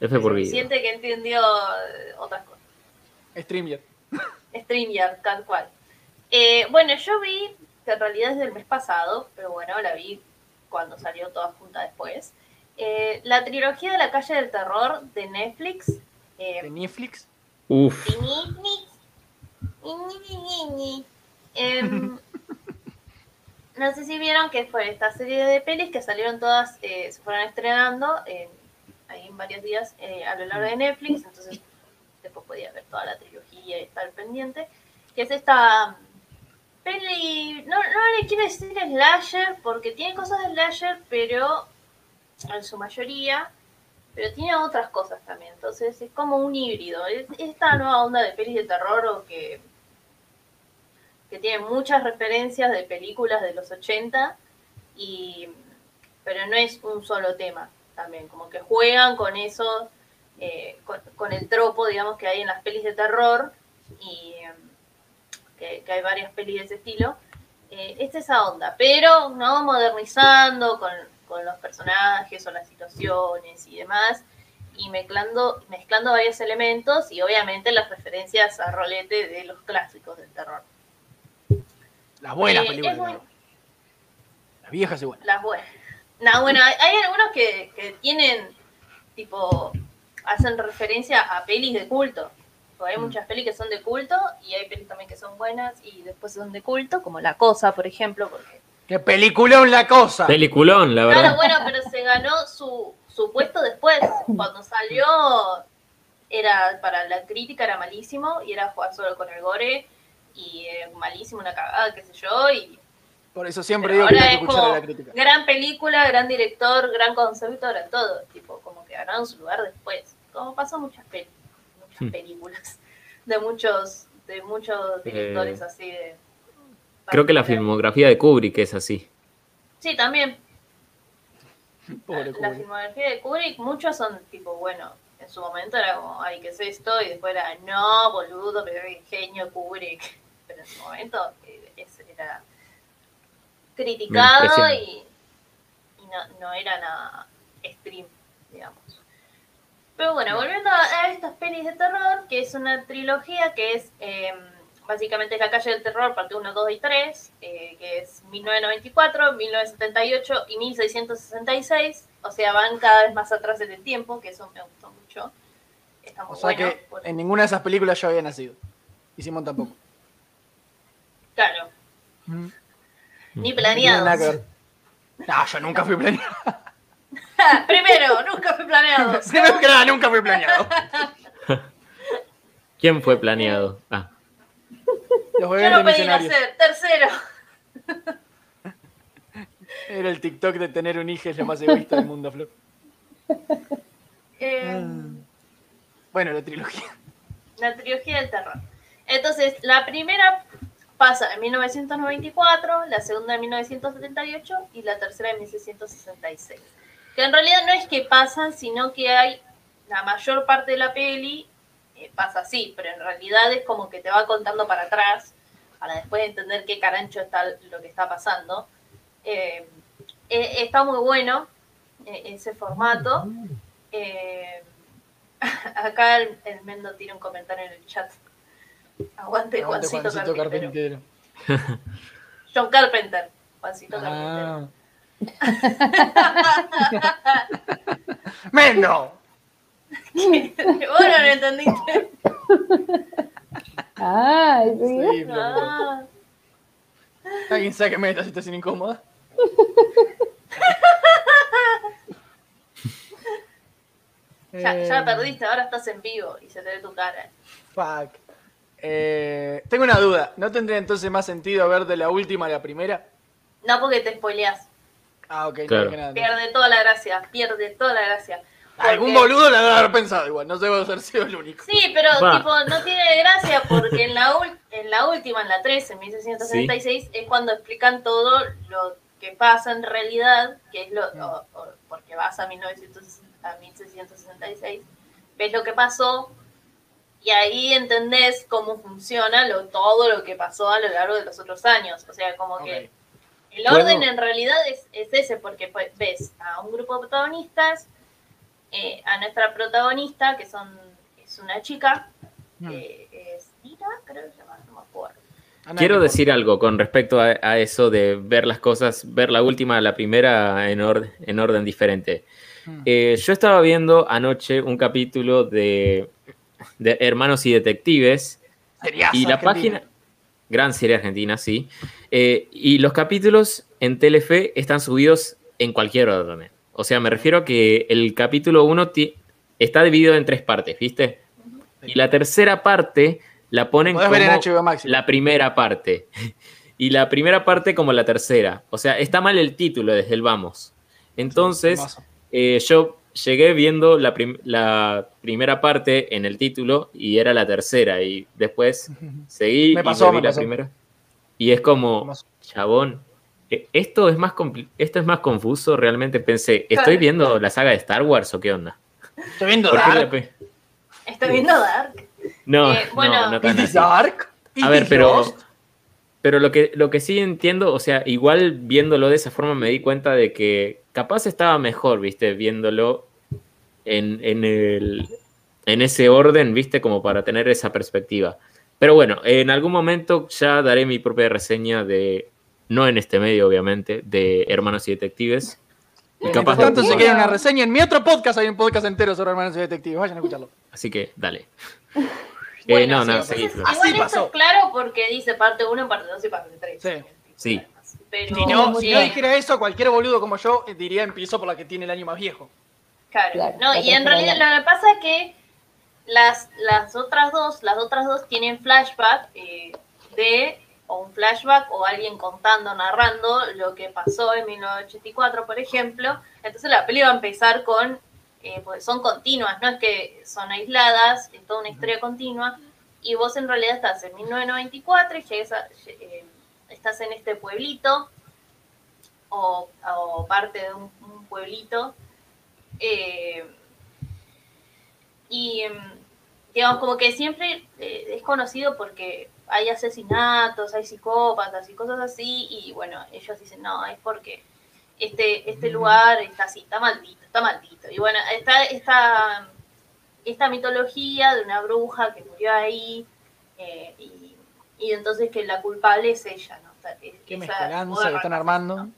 F por Guido. Siente que entendió eh, otras cosas. StreamYard. StreamYard, tal cual. Eh, bueno, yo vi, que en realidad es del mes pasado, pero bueno, la vi cuando salió toda junta después. eh, la trilogía de la calle del terror de Netflix. eh, ¿De Netflix? Uf. de Netflix. Ni, ni, ni, ni, ni. Em, (laughs) no sé si vieron que fue esta serie de pelis que salieron todas, eh, se fueron estrenando en, ahí en varios días eh, a lo largo de Netflix, entonces después podía ver toda la trilogía y estar pendiente, que es esta peli, no, no le quiero decir slasher, porque tiene cosas de slasher, pero en su mayoría, pero tiene otras cosas también, entonces es como un híbrido, es esta nueva onda de pelis de terror o que que tiene muchas referencias de películas de los 80 y pero no es un solo tema también. Como que juegan con eso eh, con, el tropo digamos que hay en las pelis de terror y que, que hay varias pelis de ese estilo eh, es esa onda pero no modernizando con, con los personajes o las situaciones y demás y mezclando mezclando varios elementos y obviamente las referencias a rolete de los clásicos del terror Las buenas Eh, películas. muy-. Las viejas y buenas. Las buenas. No, bueno, hay, hay algunos que, que tienen, tipo, hacen referencia a pelis de culto. Porque hay Mm. muchas pelis que son de culto y hay pelis también que son buenas y después son de culto, como La Cosa, por ejemplo, porque... ¡Qué peliculón la cosa! Peliculón, la Claro, verdad. bueno, pero se ganó su, su puesto después. Cuando salió, era para la crítica era malísimo y era jugar solo con el gore y eh, malísimo, una cagada, qué sé yo, y Por eso siempre Pero digo que ahora hay que es escuchar a como la crítica. gran película, gran director, gran concepto, gran todo. Tipo, como que ganaron su lugar después. Como pasó muchas, pel- muchas Hmm. películas de muchos, de muchos directores Eh, así de. Creo que la filmografía de Kubrick es así. Sí, también. Pobre la filmografía de Kubrick, muchos son tipo, bueno, en su momento era como, ay, ¿qué es esto? Y después era, no, boludo, pero qué genio Kubrick. (laughs) Pero en su momento eh, era criticado y, y no, no era nada. Pero bueno, volviendo a, estas pelis de terror, que es una trilogía que es eh, básicamente La calle del terror, parte 1, 2 y 3, eh, que es 1994, 1978 y 1666. O sea, van cada vez más atrás en el tiempo, que eso me gustó mucho. Está muy O sea bueno. que por- en ninguna de esas películas yo había nacido. Y Simón tampoco. Claro, Mm. ni ver. No, yo nunca fui planeado. (laughs) Primero, nunca fue planeado. (laughs) Primero que nada, nunca fui planeado. (laughs) ¿Quién fue planeado? Ah, Los Yo de pedí nacer. Tercero. Era el TikTok de tener un hijo es lo más egoísta del mundo, Flor. Eh, Bueno, la trilogía. la trilogía del terror. Entonces, la primera pasa en 1994, la segunda en 1978 y la tercera en 1666. Que en realidad no es que pasan, sino que hay la mayor parte de la peli eh, pasa así, pero en realidad es como que te va contando para atrás para después entender qué carancho está lo que está pasando. Eh, eh, está muy bueno eh, ese formato. (laughs) Acá el, el Mendo tira un comentario en el chat. Aguante, Aguante, Juancito, Juancito Carpintero. Carpintero. John Carpenter. Juancito Carpintero. ¡Mendo! Vos no lo entendiste. Ah, sí. Ah, Alguien sáqueme de esta situación incómoda. (laughs) ya, ya Eh, perdiste, ahora estás en vivo y se te ve tu cara. Fuck. Eh, tengo una duda. ¿No tendría entonces más sentido ver de la última a la primera? No porque te spoileas. Ah, ok. no Claro. dije nada. Pierde toda la gracia, pierde toda la gracia. Algún Porque- boludo la debe haber pensado igual. No debo haber sido el único. Sí, pero Va. tipo, no tiene gracia porque en la, ul- en la última, en la 13, en 1666, es cuando explican todo lo que pasa en realidad, que es lo, o- o- porque vas a, 1900 a 1666, ves lo que pasó y ahí entendés cómo funciona lo, todo lo que pasó a lo largo de los otros años. O sea, como que Ok. El orden en realidad es, es ese, porque pues, ves a un grupo de protagonistas, eh, a nuestra protagonista, que son es una chica, Mm. eh, es Nina, creo que se llama, no me acuerdo. A nadie Quiero decir algo con respecto a, a eso de ver las cosas, ver la última, la primera en, orden en orden diferente. importa. Mm. Eh, yo estaba viendo anoche un capítulo de, de Hermanos y Detectives Seriazo, y la Argentina. página, gran serie argentina, sí, Eh, y los capítulos en Telefe están subidos en cualquier orden. O sea, me refiero a que el capítulo 1 está dividido en tres partes, ¿viste? Y la tercera parte la ponen como la primera parte. (laughs) Y la primera parte como la tercera. O sea, está mal el título desde el vamos. Entonces, eh, yo llegué viendo la, prim- la primera parte en el título y era la tercera. Y después (laughs) seguí Me y pasó, reví me la pasó. primera. Y es como, chabón, eh, esto es más esto es más confuso. Realmente pensé, ¿estoy viendo la saga de Star Wars o qué onda? Estoy viendo ¿Por qué Dark. Estoy viendo Dark. No, Eh, bueno. no, no tan ¿Is this así. Dark? ¿Is A ver, pero, pero lo, que, lo que sí entiendo, o sea, igual viéndolo de esa forma me di cuenta de que capaz estaba mejor, viste, viéndolo en, en, el, en ese orden, viste, como para tener esa perspectiva. Pero bueno, en algún momento ya daré mi propia reseña de, no en este medio, obviamente, de Hermanos y Detectives. Y capaz tanto, si quieren una reseña, en mi otro podcast hay un podcast entero sobre hermanos y detectives. Vayan a escucharlo. Así que, dale. (laughs) Bueno, Eh, no, sí, no, entonces, Flor. Así igual esto pasó. es claro porque dice parte 1, parte 2 y parte 3. Sí. Sí. Pero, Si no, si sí, no dijera eso, cualquier boludo como yo eh, diría empiezo por la que tiene el año más viejo. Claro. Claro, no, y en realidad lo que pasa es que las, las otras dos, las otras dos tienen flashback eh, de, o un flashback, o alguien contando, narrando lo que pasó en 1984, por ejemplo. Entonces la peli va a empezar con, eh, pues son continuas, no es que son aisladas, es toda una historia continua. Y vos en realidad estás en 1994 y llegas a- eh, estás en este pueblito, o, o parte de un- un pueblito, eh, y em, digamos, como que siempre eh, es conocido porque hay asesinatos, hay psicópatas y cosas así, y bueno, ellos dicen, no, es porque este, este lugar está así, está maldito, está maldito. Y bueno, está esta, esta mitología de una bruja que murió ahí, eh, y, y entonces que la culpable es ella, ¿no? O sea, Qué esa mezcolanza que están armando. ¿no?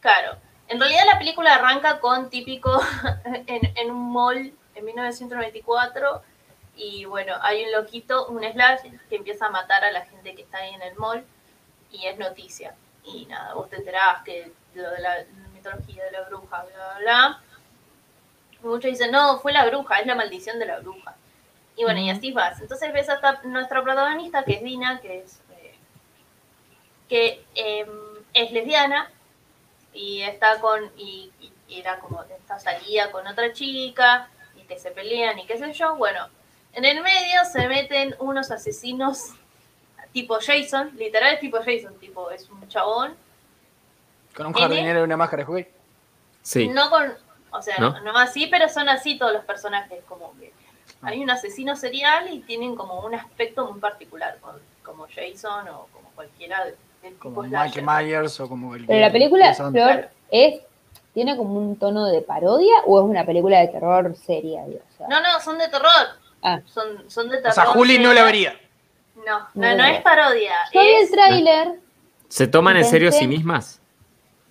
Claro. En realidad la película arranca con típico (laughs) en, en un mall en 1994 y bueno, hay un loquito, un slash que empieza a matar a la gente que está ahí en el mall y es noticia. Y nada, vos te enterás que lo de la mitología de la bruja, bla, bla, bla. Muchos dicen, no, fue la bruja, es la maldición de la bruja. Y bueno, y así vas. Entonces ves hasta nuestra protagonista, que es Dina, que es, eh, que em, es lesbiana y está con y, y- era como esta salía con otra chica y que se pelean y qué sé yo bueno en el medio se meten unos asesinos tipo Jason literal es tipo Jason tipo es un chabón Con un jardinero y una máscara de juguete. Sí. no con o sea ¿No? no, así pero son así todos los personajes como que hay un asesino serial y tienen como un aspecto muy particular con- como Jason o como cualquiera Como Mike. Myers o como el. Pero la película, Flor, es, ¿tiene como un tono de parodia o es una película de terror seria? digo? O sea, no no son de terror Ah. son, son de terror O sea, Juli no la vería. No, No no, es parodia. Yo vi el Es, tráiler, ¿Se toman en serio a sí mismas?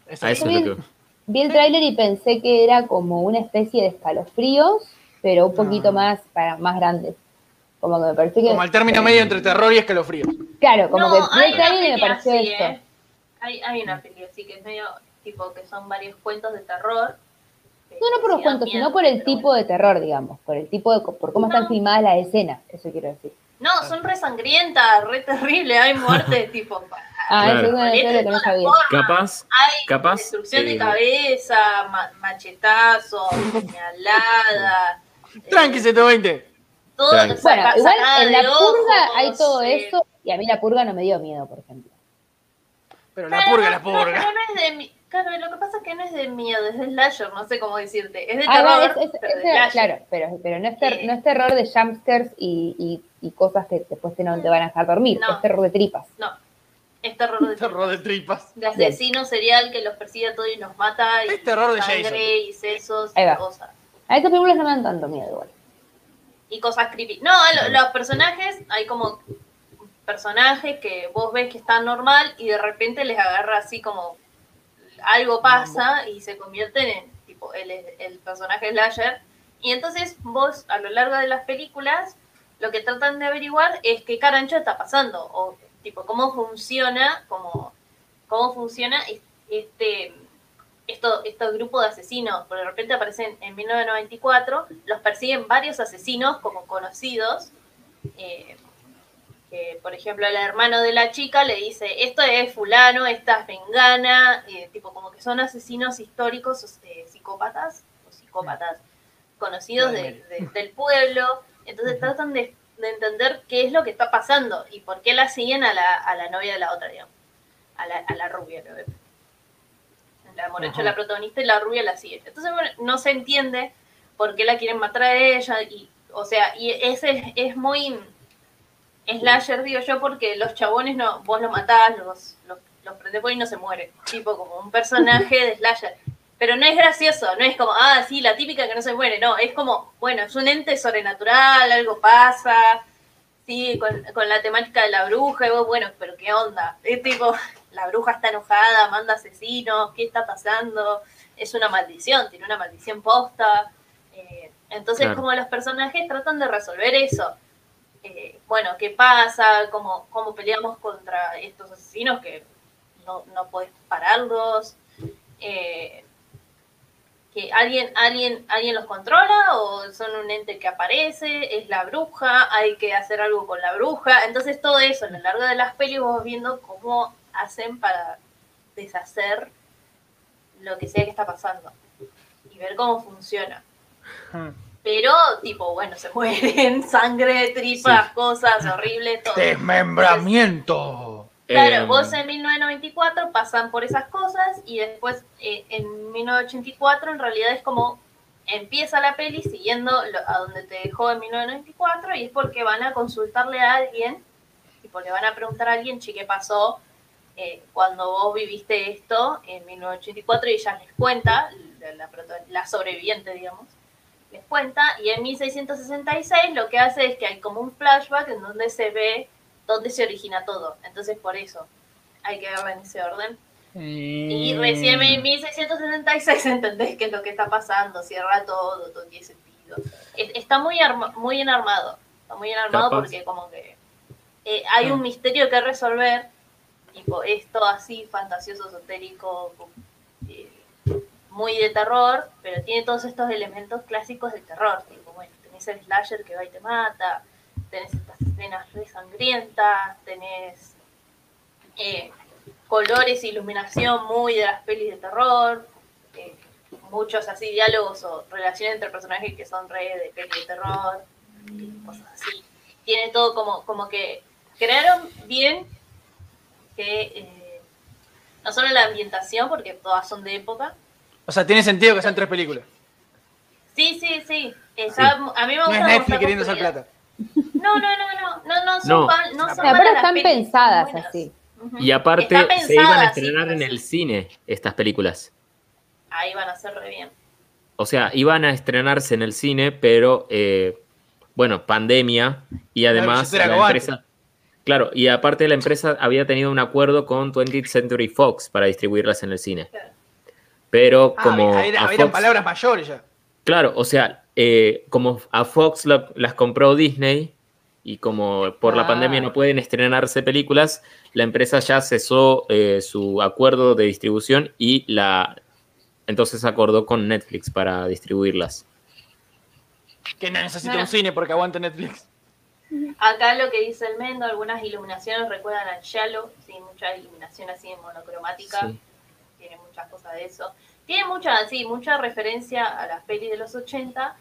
A es- eso es lo que... vi el tráiler y pensé que era como una especie de escalofríos, pero un poquito más para más grandes. Como que me pareció que Como el término medio entre terror y escalofrío. claro, como no, que hay una y me peli pareció así, esto. ¿eh? Hay, hay una peli así que es medio tipo que son varios cuentos de terror. No, no por los cuentos, miedo, sino por el tipo de terror, digamos, por el tipo de por cómo están No. filmadas las escenas, eso quiero decir. No, son re sangrientas, re terribles, hay muerte, (laughs) tipo. Ah, Claro. eso es una que no sabía. Capaz, Hay Capaz, destrucción de eh, cabeza, ma- machetazos, (laughs) puñalada. Tranqui, 120. Todo, Bueno, igual en la purga ojos, hay todo eh, eso y a mí la purga no me dio miedo, por ejemplo. Pero la Claro, purga, no, la no, purga. Pero no es de mi- Claro, lo que pasa es que no es de miedo, es de slasher, no sé cómo decirte. Es de Ah, terror, es- es- pero de es- slasher. claro, pero, pero no, es ter- no es terror de jumpscares y, y, y cosas que después te, no te van a dejar dormir, No. es terror de tripas. No, es terror de (laughs) Terror de tripas. de asesino serial que los persigue a todos y nos mata y Es terror de sangre Jason. y sesos Ahí y cosas. A estas películas no me dan tanto miedo igual. Y cosas creepy. No, lo- los personajes, hay como personajes que vos ves que están normal y de repente les agarra así como algo pasa y se convierten en tipo el, el personaje slasher. Y entonces vos a lo largo de las películas lo que tratan de averiguar es qué carancho está pasando o tipo cómo funciona, como cómo funciona es- este esto, estos grupos de asesinos, por de repente aparecen en 1994, los persiguen varios asesinos como conocidos, eh, que por ejemplo el hermano de la chica le dice, esto es fulano, esta es vengana, eh, tipo como que son asesinos históricos, sea, psicópatas, o psicópatas conocidos de- de- del pueblo, entonces tratan de, de entender qué es lo que está pasando y por qué la siguen a la, a la novia de la otra, digamos, a la, a la rubia, ¿no? La morocha Ajá. la protagonista y la rubia la sigue. Entonces, bueno, no se entiende por qué la quieren matar a ella y, o sea, y ese es, es muy slasher, digo yo, porque los chabones no, vos los matás, los, los, los prendés por y no se mueren, tipo como un personaje de slasher. Pero no es gracioso, no es como, ah, sí, la típica que no se muere, no, es como, bueno, es un ente sobrenatural, algo pasa, sí, con, con la temática de la bruja, y vos, bueno, pero qué onda, es tipo, la bruja está enojada, manda asesinos, ¿qué está pasando? Es una maldición, tiene una maldición posta. Eh, entonces, Claro. como los personajes tratan de resolver eso. Eh, bueno, ¿qué pasa? ¿Cómo, ¿Cómo peleamos contra estos asesinos que no, no podés pararlos? Eh, que alguien, alguien, alguien los controla o son un ente que aparece, es la bruja, hay que hacer algo con la bruja. Entonces todo eso a lo largo de las pelis vos viendo cómo hacen para deshacer lo que sea que está pasando y ver cómo funciona. Hmm. Pero, tipo, bueno, se mueren, (laughs) sangre, tripas, Sí. cosas horribles, todo. Desmembramiento. Claro, Em, vos en 1994 pasan por esas cosas y después eh, en 1984 en realidad es como empieza la peli siguiendo lo- a donde te dejó en 1994 y es porque van a consultarle a alguien, tipo le van a preguntar a alguien, che, ¿qué pasó eh, cuando vos viviste esto en 1984? Y ella les cuenta, la, la la sobreviviente, digamos, les cuenta y en 1666 lo que hace es que hay como un flashback en donde se ve dónde se origina todo. Entonces, por eso hay que verlo en ese orden. Y recién en 1666 (laughs) entendés qué es lo que está pasando, cierra todo, todo tiene sentido. Es- Está muy, arma- muy bien armado, está muy bien armado Capaz. porque como que eh, hay un misterio que resolver, tipo esto así, fantasioso, esotérico, eh, muy de terror, pero tiene todos estos elementos clásicos del terror, tipo, bueno, tenés el slasher que va y te mata, tenés estas escenas re sangrientas, tenés eh, colores, iluminación muy de las pelis de terror, eh, muchos así diálogos o relaciones entre personajes que son re de pelis de terror, cosas así. Tiene todo como, como que crearon bien que eh, no solo la ambientación, porque todas son de época. O sea, tiene sentido que sean tres películas. Sí, sí, sí. Está- A mí me No gusta es cómo Netflix queriendo hacer plata. No, no, no, no, no, no son, No. mal- no son Pero las están pensadas buenas. así. Y aparte se iban a estrenar sí, en pero el sí. cine estas películas. Ahí van a ser re bien. O sea, iban a estrenarse en el cine, pero eh, bueno, pandemia y además la empresa. Claro, y aparte la empresa había tenido un acuerdo con 20th Century Fox para distribuirlas en el cine. Claro. Pero Ah, como a Fox- palabras mayores ya. Claro, o sea, eh, como a Fox la- las compró Disney y como por la Ah. pandemia no pueden estrenarse películas, la empresa ya cesó eh, su acuerdo de distribución y la entonces acordó con Netflix para distribuirlas. Que no necesita un cine porque aguanta Netflix. Acá lo que dice el Mendo, algunas iluminaciones recuerdan al Shallow, sí, mucha iluminación así en monocromática, Sí. tiene muchas cosas de eso. Tiene mucha, sí, mucha referencia a las pelis de los 80,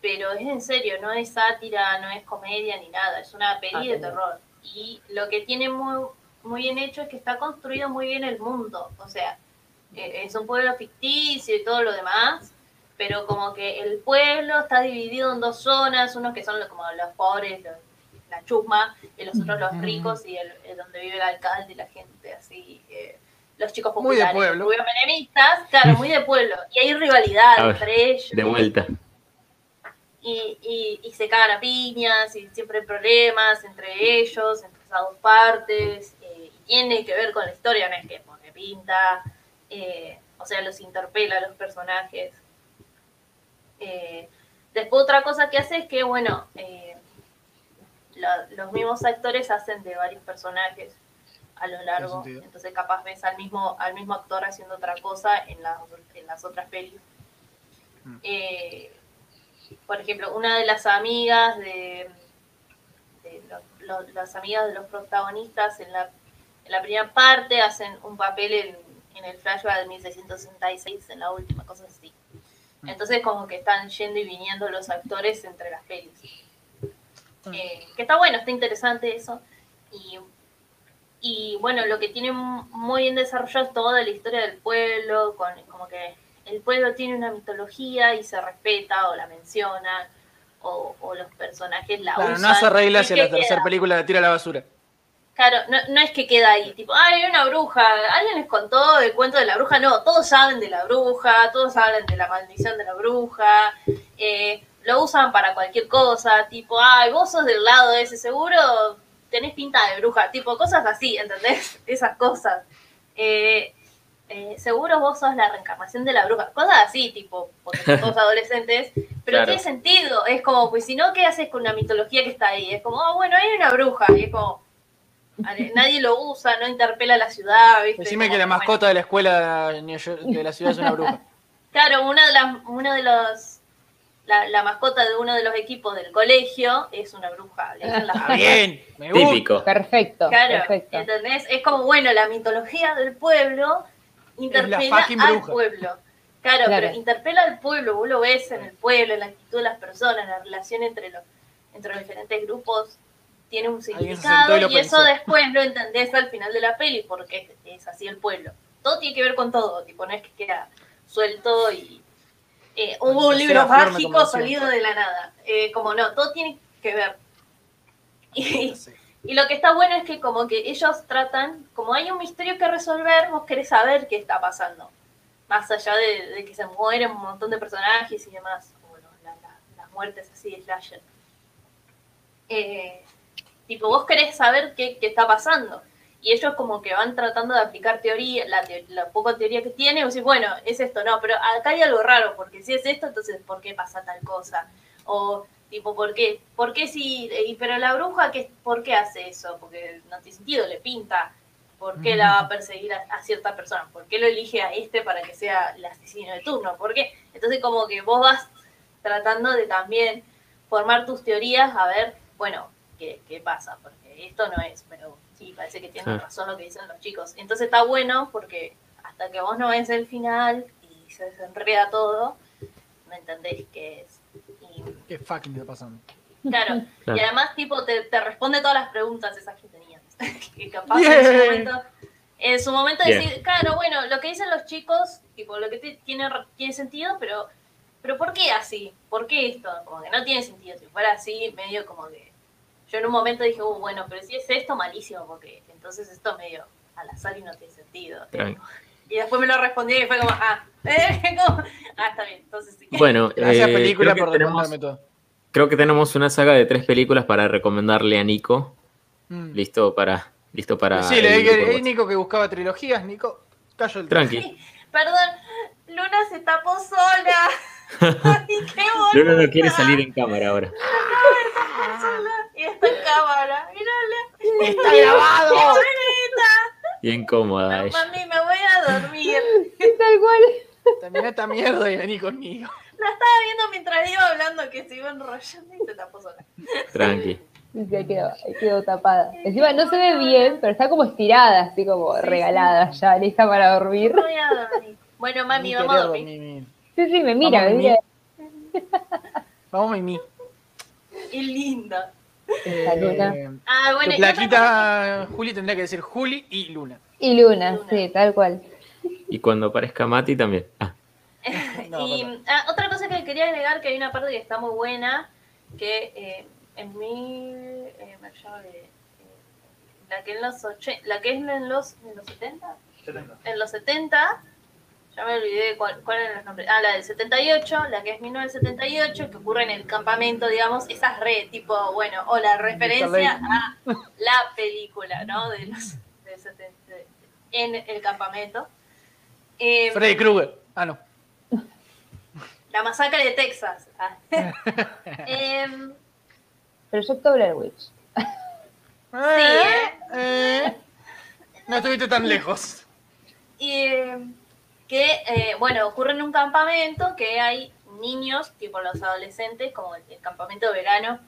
pero es en serio, no es sátira, no es comedia ni nada, es una peli Ah, de terror. Y lo que tiene muy, muy bien hecho es que está construido muy bien el mundo, o sea, eh, es un pueblo ficticio y todo lo demás, pero como que el pueblo está dividido en dos zonas, unos que son los- como los pobres, los- la chusma, y los otros los ricos y el, el donde vive el alcalde y la gente así, eh, los chicos Muy de populares, pueblo. muy menemistas, claro, muy de pueblo, y hay rivalidad ver, entre ellos, De vuelta. y, y, y se cagan a piñas, y siempre hay problemas entre ellos, entre esas dos partes, eh, y tiene que ver con la historia, no es que pone pinta, eh, o sea, los interpela a los personajes. Eh, después otra cosa que hace es que, bueno, eh, la- los mismos actores hacen de varios personajes a lo largo, entonces capaz ves al mismo, al mismo actor haciendo otra cosa en las, en las otras pelis. Mm. Eh, por ejemplo, una de las amigas de, las amigas de los protagonistas en la, en la primera parte hacen un papel en, en el flashback de 1666, en la última, cosa así. Entonces como que están yendo y viniendo los actores entre las pelis. Eh, que está bueno, está interesante eso. Y, y bueno, lo que tiene muy bien desarrollado es toda la historia del pueblo, con, como que el pueblo tiene una mitología y se respeta o la menciona, o, o los personajes la Claro, usan. no hace reglas y la tercera película la tira a la basura. Claro, no, no es que queda ahí, tipo, ay, hay una bruja, alguien les contó el cuento de la bruja, no, todos saben de la bruja, todos hablan de la maldición de la bruja, eh, lo usan para cualquier cosa, tipo, ay, vos sos del lado de ese seguro, tenés pinta de bruja, tipo, cosas así, ¿entendés? (laughs) Esas cosas. Eh, eh, seguro vos sos la reencarnación de la bruja, cosas así, tipo, porque son todos (laughs) adolescentes, pero Claro. tiene sentido, es como, pues si no, ¿qué haces con la mitología que está ahí? Es como, ah, bueno, hay una bruja, y es como, nadie lo usa, no interpela a la ciudad, ¿viste? Decime que la bueno. mascota de la escuela de la ciudad es una bruja. Claro, una de las, uno de los, la, la mascota de uno de los equipos del colegio es una bruja, le dicen la Está bien, me gusta. Típico. Perfecto, Claro, perfecto. ¿entendés? Es como, bueno, la mitología del pueblo interpela al pueblo. Claro, Claro. pero interpela al pueblo, vos lo ves en el pueblo, en la actitud de las personas, la relación entre los, entre los diferentes grupos, tiene un significado y eso después lo entendés al final de la peli, porque es, es así el pueblo. Todo tiene que ver con todo, tipo, no es que queda suelto y... eh, hubo un libro mágico salido de la nada. Eh, como no, todo tiene que ver. Y, lo que está bueno es que como que ellos tratan, como hay un misterio que resolver, vos querés saber qué está pasando. Más allá de, de que se mueren un montón de personajes y demás. Lo- la- la- las muertes así de slasher. Eh, tipo, vos querés saber qué, qué está pasando. Y ellos como que van tratando de aplicar teoría, la, teo- la poca teoría que tiene, y decís, bueno, es esto, no, pero acá hay algo raro, porque si es esto, entonces, ¿por qué pasa tal cosa? O, tipo, ¿por qué? ¿Por qué si, y, pero la bruja, ¿qué, ¿por qué hace eso? Porque no tiene sentido, le pinta. ¿Por qué la va a perseguir a, a cierta persona? ¿Por qué lo elige a este para que sea el asesino de turno? ¿Por qué? Entonces como que vos vas tratando de también formar tus teorías a ver, bueno, qué, qué pasa, porque esto no es, pero sí, parece que tienen razón lo que dicen los chicos. Entonces está bueno porque hasta que vos no ves el final y se desenreda todo, no entendés qué es. Y ¿Qué fucking está pasando? Claro, (laughs) Claro. y además tipo te, te responde todas las preguntas esas que tenías. (laughs) que capaz en su momento, en su momento decir, claro, bueno, lo que dicen los chicos, tipo, lo que te- tiene, tiene sentido, pero, pero ¿por qué así? ¿Por qué esto? Como que no tiene sentido. Si fuera así, medio como que. Yo en un momento dije, uh, bueno, pero si es esto, malísimo, porque entonces esto medio al azar y no tiene sentido. Y después me lo respondí y fue como, ah, (laughs) como, ah, está bien, entonces sí. Bueno, (laughs) Gracias, eh, película, creo, que por tenemos, responderme todo. creo que tenemos una saga de tres películas para recomendarle a Nico. Mm. Listo para. Listo para. Sí, le dije, "Ey, WhatsApp. Nico que buscaba trilogías, Nico. Callo el Tranqui. Perdón, Luna se tapó sola. (laughs) Ay, qué bonita. Luna no quiere salir en cámara ahora. sola y está en cámara. Mírala. ¡Está grabado! ¡Qué bonita! Bien incómoda No, ella. mami, me voy a dormir. Tal cual. Termina esta mierda y vení conmigo. La estaba viendo mientras iba hablando que se iba enrollando y se tapó sola. Tranqui. Se quedó, quedó tapada. Encima no se ve bien, pero está como estirada, así como Sí, sí. regalada ya, lista para dormir. Voy a dormir. Bueno, mami, vamos a dormir. Sí, sí, me mira, Vamos, me mira. Vamos, Mimi. Qué linda. Eh, Ah, bueno, tu plaquita, Juli, tendría que decir Juli y Luna. Y Luna, Luna. sí, tal cual. Y cuando aparezca Mati también. Ah, (laughs) No, y ah, otra cosa que quería agregar, que hay una parte que está muy buena, que eh, en mi... eh, me llamo de, eh, la que en los oche- la que es en los, en los 70, en los 70, ya me olvidé cuál, cuál eran los nombres. Ah, la del 78, la que es 1978, que ocurre en el campamento, digamos, esa es re, tipo, bueno, o la referencia a (laughs) la película, ¿no? De los del 70, en el campamento. Eh, Freddy Krueger. Ah, no. la masacre de Texas. Ah. (laughs) Em, Proyecto Blair Witch. Eh, eh. No estuviste tan lejos. y, eh, que, eh, bueno, ocurre en un campamento que hay niños, tipo los adolescentes, como el, el campamento de verano,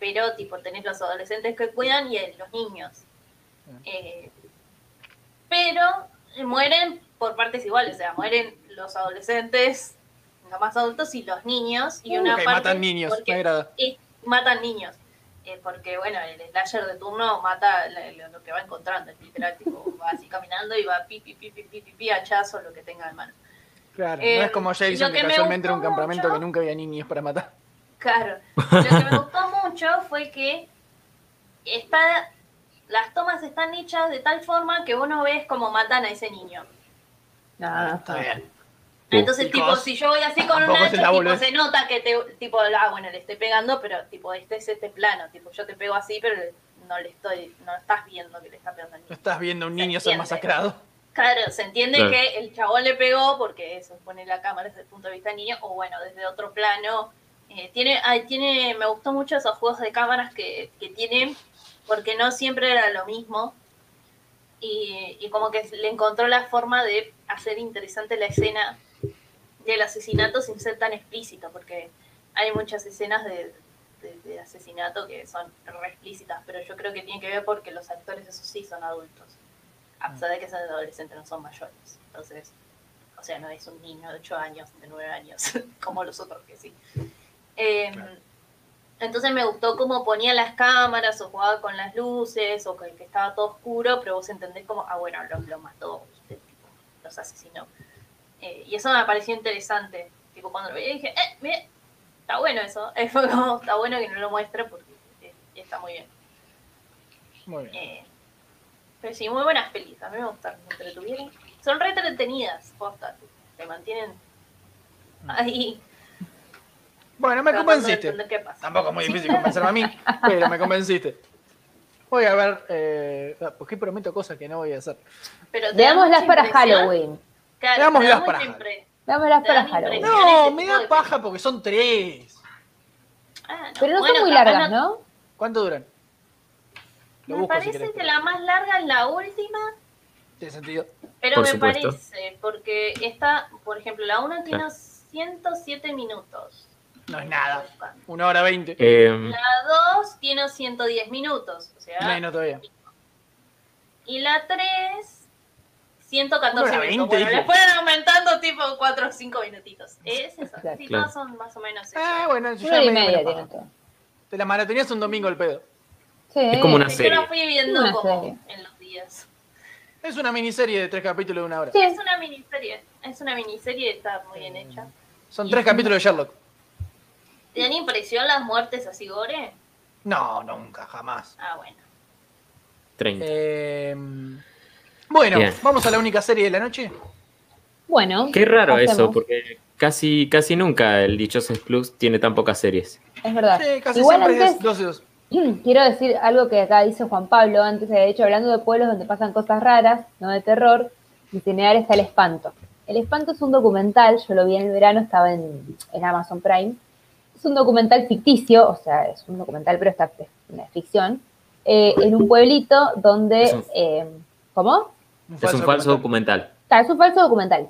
pero tipo tenés los adolescentes que cuidan y los niños. Eh, pero mueren por partes iguales, o sea, mueren los adolescentes, los más adultos y los niños, y una Ok, parte matan niños. porque- Me agrada. y matan niños. Eh, porque, bueno, el slasher de turno mata lo, lo que va encontrando, es literal, tipo, (laughs) va así caminando y va pi, pi, pi, pi, pi, pi, pi, hachazo, lo que tenga en mano. Claro. Eh, no es como Jason que, que me casualmente era un campamento mucho- que nunca había niños para matar. Claro. Lo que me gustó mucho fue que está, las tomas están hechas de tal forma que vos no ves cómo matan a ese niño. No, Está bien. Entonces, tipo, si yo voy así con un hacha, tipo, se nota que te, tipo, ah, bueno, le estoy pegando, pero tipo, este es este plano, tipo, yo te pego así, pero no le estoy, no estás viendo que le está pegando al No niño. estás viendo a un niño Se ser masacrado. Claro, se entiende Claro. que el chabón le pegó porque eso pone la cámara desde el punto de vista del niño, o bueno, desde otro plano. Eh, tiene, ay, tiene, me gustó mucho esos juegos de cámaras que, que tienen, porque no siempre era lo mismo. Y, y como que le encontró la forma de hacer interesante la escena del asesinato sin ser tan explícito, porque hay muchas escenas de, de- de asesinato que son re explícitas, pero yo creo que tiene que ver porque los actores, eso sí, son adultos a pesar de que son adolescentes, no son mayores. Entonces, o sea, no es un niño de 8 años, de 9 años, (laughs) como los otros que sí. Eh, Claro. Entonces me gustó cómo ponía las cámaras o jugaba con las luces o que, que estaba todo oscuro, pero vos entendés como, ah, bueno, lo, lo mató, los asesinó. Eh, y eso me pareció interesante. Tipo, cuando lo vi dije, eh, mire, está bueno eso. (laughs) Eh, fue como, está bueno que no lo muestre porque eh, está muy bien. Muy bien. Eh, pero sí, muy buenas pelis. A mí me gustaron, me entretuvieron. Son re entretenidas, posta. Te mantienen ahí. Bueno, me tratando convenciste. entender qué pasa. Tampoco es muy difícil (laughs) convencerme a mí, pero me convenciste. Voy a ver, eh, porque prometo cosas que no voy a hacer. Pero Veámoslas para. Halloween. Claro, dan Halloween. impresión. No, me tipo da paja porque son tres. Ah, no. Pero no Bueno, son muy largas, ¿no? ¿Cuánto duran? Lo Me busco si parece querés, que pero- la más larga es la última, Tiene sentido. pero Por me supuesto. parece, porque esta, por ejemplo, la una tiene Claro. 107 minutos. No es nada. Una hora veinte. Eh, La 2 tiene 110 minutos, o sea, Menos todavía. y la 3 114 Una hora minutos. 20, Bueno, le fueron aumentando tipo 4 o 5 minutitos. Es eso. Claro. Sí, Claro. todas son más o menos eso. Ah, bueno, yo Una ya y me media tiene todo. Te la maratoneas un domingo el pedo. Sí. Es como una Yo serie. la fui viendo Una como serie. en los días. Es una miniserie de tres capítulos de una hora. Sí. Es una miniserie. Es una miniserie, está muy bien hecha. Son tres capítulos de Sherlock. ¿Te dan impresión las muertes así gore? No, nunca, jamás. Ah, bueno. 30. Eh, bueno, Bien. vamos a la única serie de la noche. Bueno. Qué raro hacemos. eso, porque casi, casi nunca el Dichosos Plus tiene tan pocas series. Es verdad. Sí, casi Igual siempre antes, es 12 2. quiero decir algo que acá dice Juan Pablo antes, de hecho, hablando de pueblos donde pasan cosas raras, no de terror, y Cinear está El Espanto. El Espanto es un documental, yo lo vi en el verano, estaba en, en Amazon Prime. Es un documental ficticio, o sea, es un documental, pero está es una ficción, eh, en un pueblito donde... Es un- eh, ¿Cómo? Es un falso documental. Claro, es un falso documental.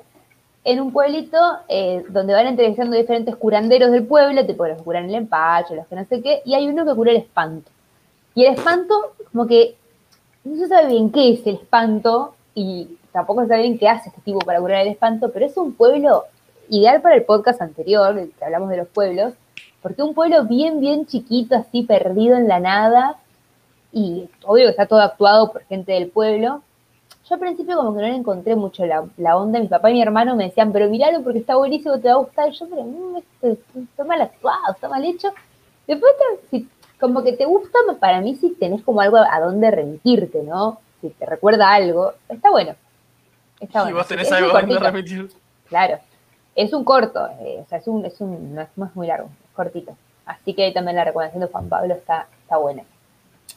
en un pueblito eh, donde van entrevistando diferentes curanderos del pueblo, tipo los que curan el empacho, los que no sé qué, y hay uno que cura el espanto. Y el espanto, como que no se sabe bien qué es el espanto, y tampoco se sabe bien qué hace este tipo para curar el espanto, pero es un pueblo ideal para el podcast anterior, el que hablamos de los pueblos, porque un pueblo bien, bien chiquito, así perdido en la nada, y obvio que está todo actuado por gente del pueblo. Yo al principio como que no le encontré mucho la, la onda, mi papá y mi hermano me decían, pero miralo porque está buenísimo, te va a gustar, y yo, pero mm, esto está mal actuado, está mal hecho. Después, te- si- como que te gusta, para mí si tenés como algo a dónde remitirte, ¿no? Si te recuerda algo, está bueno. Está Y bueno. vos tenés Es algo donde cortito. remitir. Claro. Es un corto, eh, o sea, es un, es un, no es, no es muy largo, es cortito. Así que ahí también la recomendación de Juan Pablo está, está buena.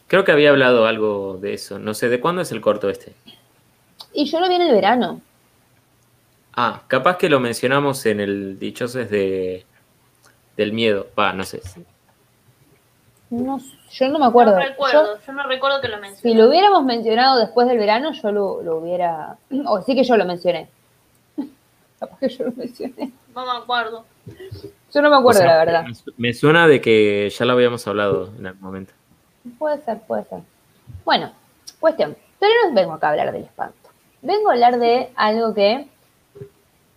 Creo que había hablado algo de eso. No sé, ¿de cuándo es el corto este? Y yo lo vi en el verano. Ah, capaz que lo mencionamos en el Dichoses de del miedo. Va, no sé. No, yo no me acuerdo. No recuerdo, yo, no recuerdo que lo si mencioné. lo hubiéramos mencionado después del verano, yo lo, lo hubiera. (clears throat) O sí que yo lo mencioné. (laughs) Capaz que yo lo mencioné. No me acuerdo. Yo no me acuerdo, O sea, la verdad. me su- Me suena de que ya lo habíamos hablado en algún momento. Puede ser, puede ser. Bueno, cuestión. Pero no vengo acá a hablar del espanto. Vengo a hablar de algo que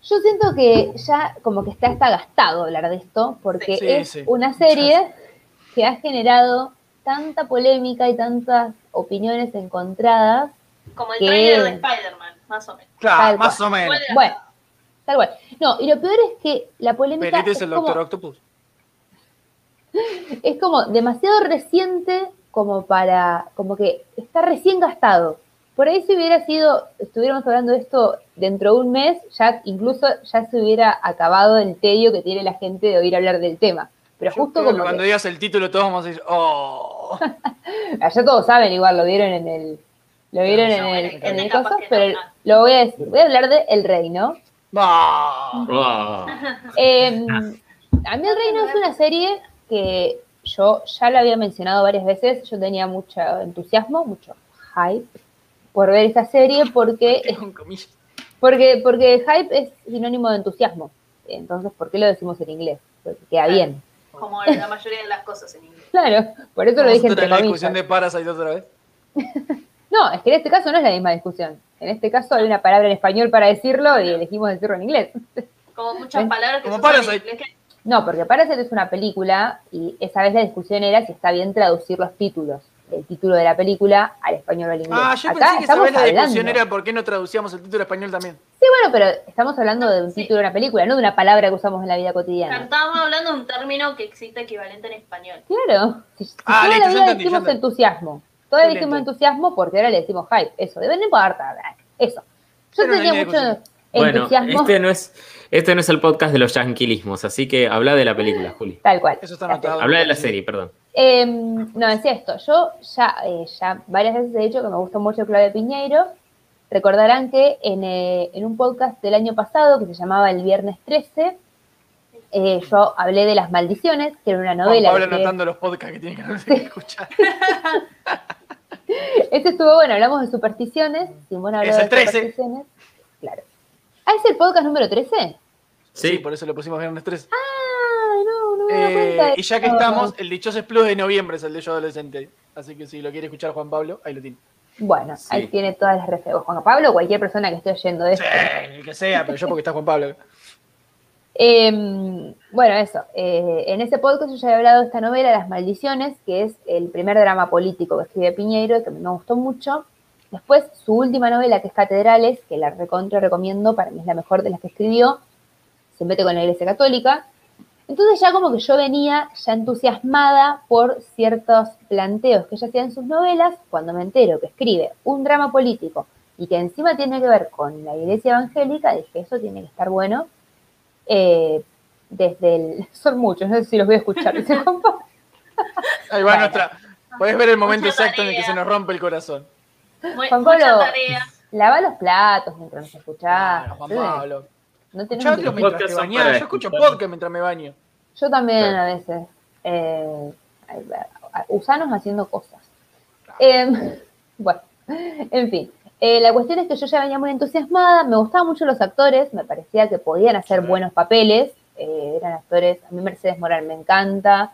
yo siento que ya como que está hasta gastado hablar de esto, porque Sí, es sí. una serie que ha generado tanta polémica y tantas opiniones encontradas. Como el ¿Qué? trailer de Spider-Man, más o menos. Claro, Tal más cual. o menos. Bueno, tal cual. No, y lo peor es que la polémica es es el como, Doctor Octopus. (laughs) es como demasiado reciente como para, como que está recién gastado. Por ahí si hubiera sido, estuviéramos hablando de esto dentro de un mes, ya incluso ya se hubiera acabado el tedio que tiene la gente de oír hablar del tema. Pero Yo justo que como cuando que, digas el título todos vamos a decir, oh. (laughs) allá todos saben igual, lo vieron en el, lo vieron No, en no, el, en el pero no. lo voy a decir, voy a hablar de El Reino. bah. Eh, a mí El Reino es una serie que yo ya la había mencionado varias veces. Yo tenía mucho entusiasmo, mucho hype por ver esta serie porque, (laughs) comillas. porque, porque hype es sinónimo de entusiasmo. Entonces, ¿por qué lo decimos en inglés? Porque queda bien. Como la mayoría de las cosas en inglés. (laughs) Claro, por eso lo dije tener la comillas. discusión de Parasite otra vez. (laughs) No, es que en este caso no es la misma discusión. En este caso hay una palabra en español para decirlo y elegimos decirlo en inglés. Como muchas palabras que Como en Parasite. inglés No, porque Parasite es una película y esa vez la discusión era si está bien traducir los títulos, el título de la película al español o al inglés. Ah, yo Acá pensé que esa estamos vez la discusión hablando- era por qué no traducíamos el título español también. Sí, bueno, pero estamos hablando de un Sí. título de una película, no de una palabra que usamos en la vida cotidiana. Estábamos hablando de un término que existe equivalente en español. Claro. Si, si Ah, toda listo, la vida entendí, decimos entusiasmo. Todavía Excelente. decimos entusiasmo porque ahora le decimos hype. Eso, debe no importa. Eso. Yo Pero no tenía ni mucho discusión. Bueno, entusiasmo. este no es este no es el podcast de los yanquilismos, así que habla de la película, Juli. Tal cual. Eso está anotado. Habla de la serie, perdón. Eh, no, decía esto. Yo ya, eh, ya varias veces he dicho que me gustó mucho Claudia Piñeiro. Recordarán que en, eh, en un podcast del año pasado que se llamaba El Viernes 13, eh, yo hablé de Las Maldiciones, que era una novela. Pablo que- anotando los podcasts que tienen que escuchar. (laughs) (laughs) Este estuvo bueno, hablamos de supersticiones. Simón habló Es de el 13. supersticiones. Claro. ¿Ah, es el podcast número 13? Sí, Sí, por eso lo pusimos viernes 3. Ah, no, de Eh, y ya que estamos, el Dichosos Plus de noviembre es el de Yo Adolescente. Así que si lo quiere escuchar Juan Pablo, ahí lo tiene. Bueno, Sí. ahí tiene todas las referencias. Juan Pablo, cualquier persona que esté oyendo Sí, esto. el que sea, pero yo porque está Juan Pablo. Eh, bueno, eso. eh, en ese podcast yo ya había hablado de esta novela, Las Maldiciones, que es el primer drama político que escribe Piñeiro, y que me gustó mucho. Después, su última novela, que es Catedrales, que la recontra recomiendo, para mí es la mejor de las que escribió, se mete con la Iglesia Católica. Entonces ya como que yo venía ya entusiasmada por ciertos planteos que ella hacía en sus novelas, cuando me entero que escribe un drama político y que encima tiene que ver con la iglesia evangélica, dije, eso tiene que estar bueno. Eh, desde el... (laughs) Son muchos, no sé si los voy a escuchar. dice. (laughs) Ahí va Bueno. nuestra. Podés ver el momento Mucha exacto en el que se nos rompe el corazón. Muy, Juan mucha Pablo, tarea. lava los platos mientras nos escuchás. Claro, Juan Pablo. No tenés otro mientras te bañás. Yo escucho podcast mientras me baño. Yo también Claro. a veces. Eh, usanos haciendo cosas. Eh, (laughs) bueno, en fin. Eh, la cuestión es que yo ya venía muy entusiasmada, me gustaban mucho los actores, me parecía que podían hacer Sí. buenos papeles, eh, eran actores, a mí Mercedes Moral me encanta.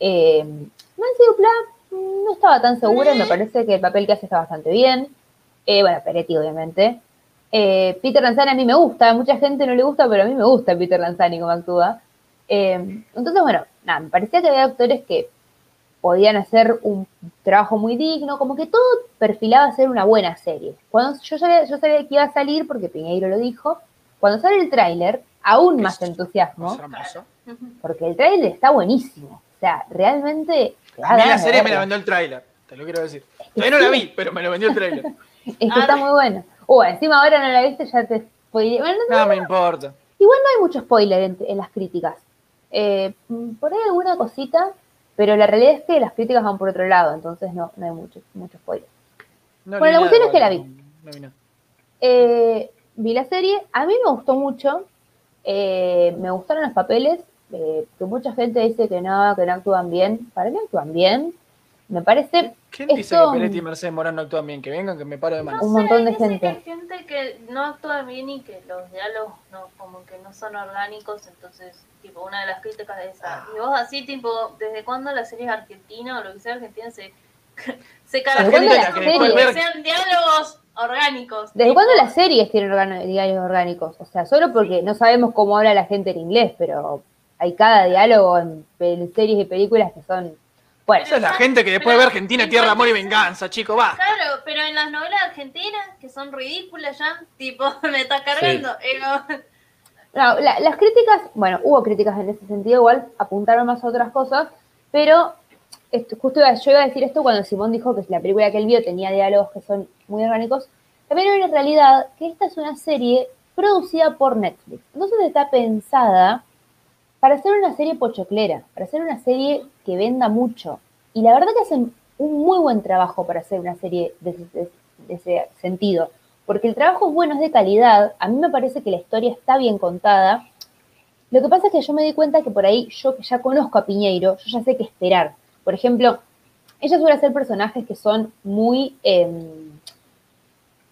Eh, Nancy Dupla mm, no estaba tan segura, me parece que el papel que hace está bastante bien. Eh, bueno, Peretti, obviamente. Eh, Peter Lanzani a mí me gusta, a mucha gente no le gusta, pero a mí me gusta Peter Lanzani como actúa. Eh, entonces, bueno, nada, me parecía que había actores que podían hacer un trabajo muy digno, como que todo perfilaba a ser una buena serie. Cuando yo sabía, yo sabía que iba a salir, porque Piñeiro lo dijo, cuando sale el tráiler, aún más Es- entusiasmo, porque el tráiler está buenísimo. O sea, realmente... A mí la serie me la vendió el tráiler, te lo quiero decir. Todavía no la vi, pero me lo vendió el tráiler. (laughs) Es que está muy bueno. Uh, encima ahora no la viste, ya te spoileé. Bueno, no, No me importa. Igual no hay mucho spoiler en, en las críticas. Eh, por ahí alguna cosita, pero la realidad es que las críticas van por otro lado, entonces no, no hay mucho, mucho spoiler. No Bueno, la cuestión nada, es que la vi. no. Eh, vi la serie, a mí me gustó mucho, eh, me gustaron los papeles, eh, que mucha gente dice que no, que no actúan bien. Para mí actúan bien. Me parece ¿Quién dice Esto- que Peretti y Mercedes Morán no actúan bien? Que vengan, que me paro de No mano. Un sé, montón de gente. que hay gente que no actúa bien y que los diálogos no, como que no son orgánicos, entonces, tipo, una de las críticas de esa. Y vos así, tipo, ¿desde cuándo la serie es argentina o lo que sea argentina se, (laughs) se cuándo la caracteriza por que sean diálogos orgánicos? ¿Desde tipo, cuándo las series tienen organo- diálogos orgánicos? O sea, solo porque no sabemos cómo habla la gente en inglés, pero hay cada diálogo en, en series y películas que son. Bueno, Esa es la gente que después Pero- ve Argentina, Tierra, Amor y Venganza, chico, va. Claro, pero en las novelas argentinas, que son ridículas ya, tipo, (laughs) me está cargando. eh, no. no, la- las críticas, bueno, hubo críticas en ese sentido, igual apuntaron más a otras cosas, pero esto- justo iba- yo iba a decir esto cuando Simón dijo que la película que él vio tenía diálogos que son muy orgánicos. También hay una realidad que esta es una serie producida por Netflix. Entonces está pensada para hacer una serie pochoclera, para hacer una serie que venda mucho. Y la verdad que hacen un muy buen trabajo para hacer una serie de ese, sentido. Porque el trabajo es bueno, es de calidad. A mí me parece que la historia está bien contada. Lo que pasa es que yo me di cuenta que por ahí, yo que ya conozco a Piñeiro, yo ya sé qué esperar. Por ejemplo, ella suele hacer personajes que son muy, em,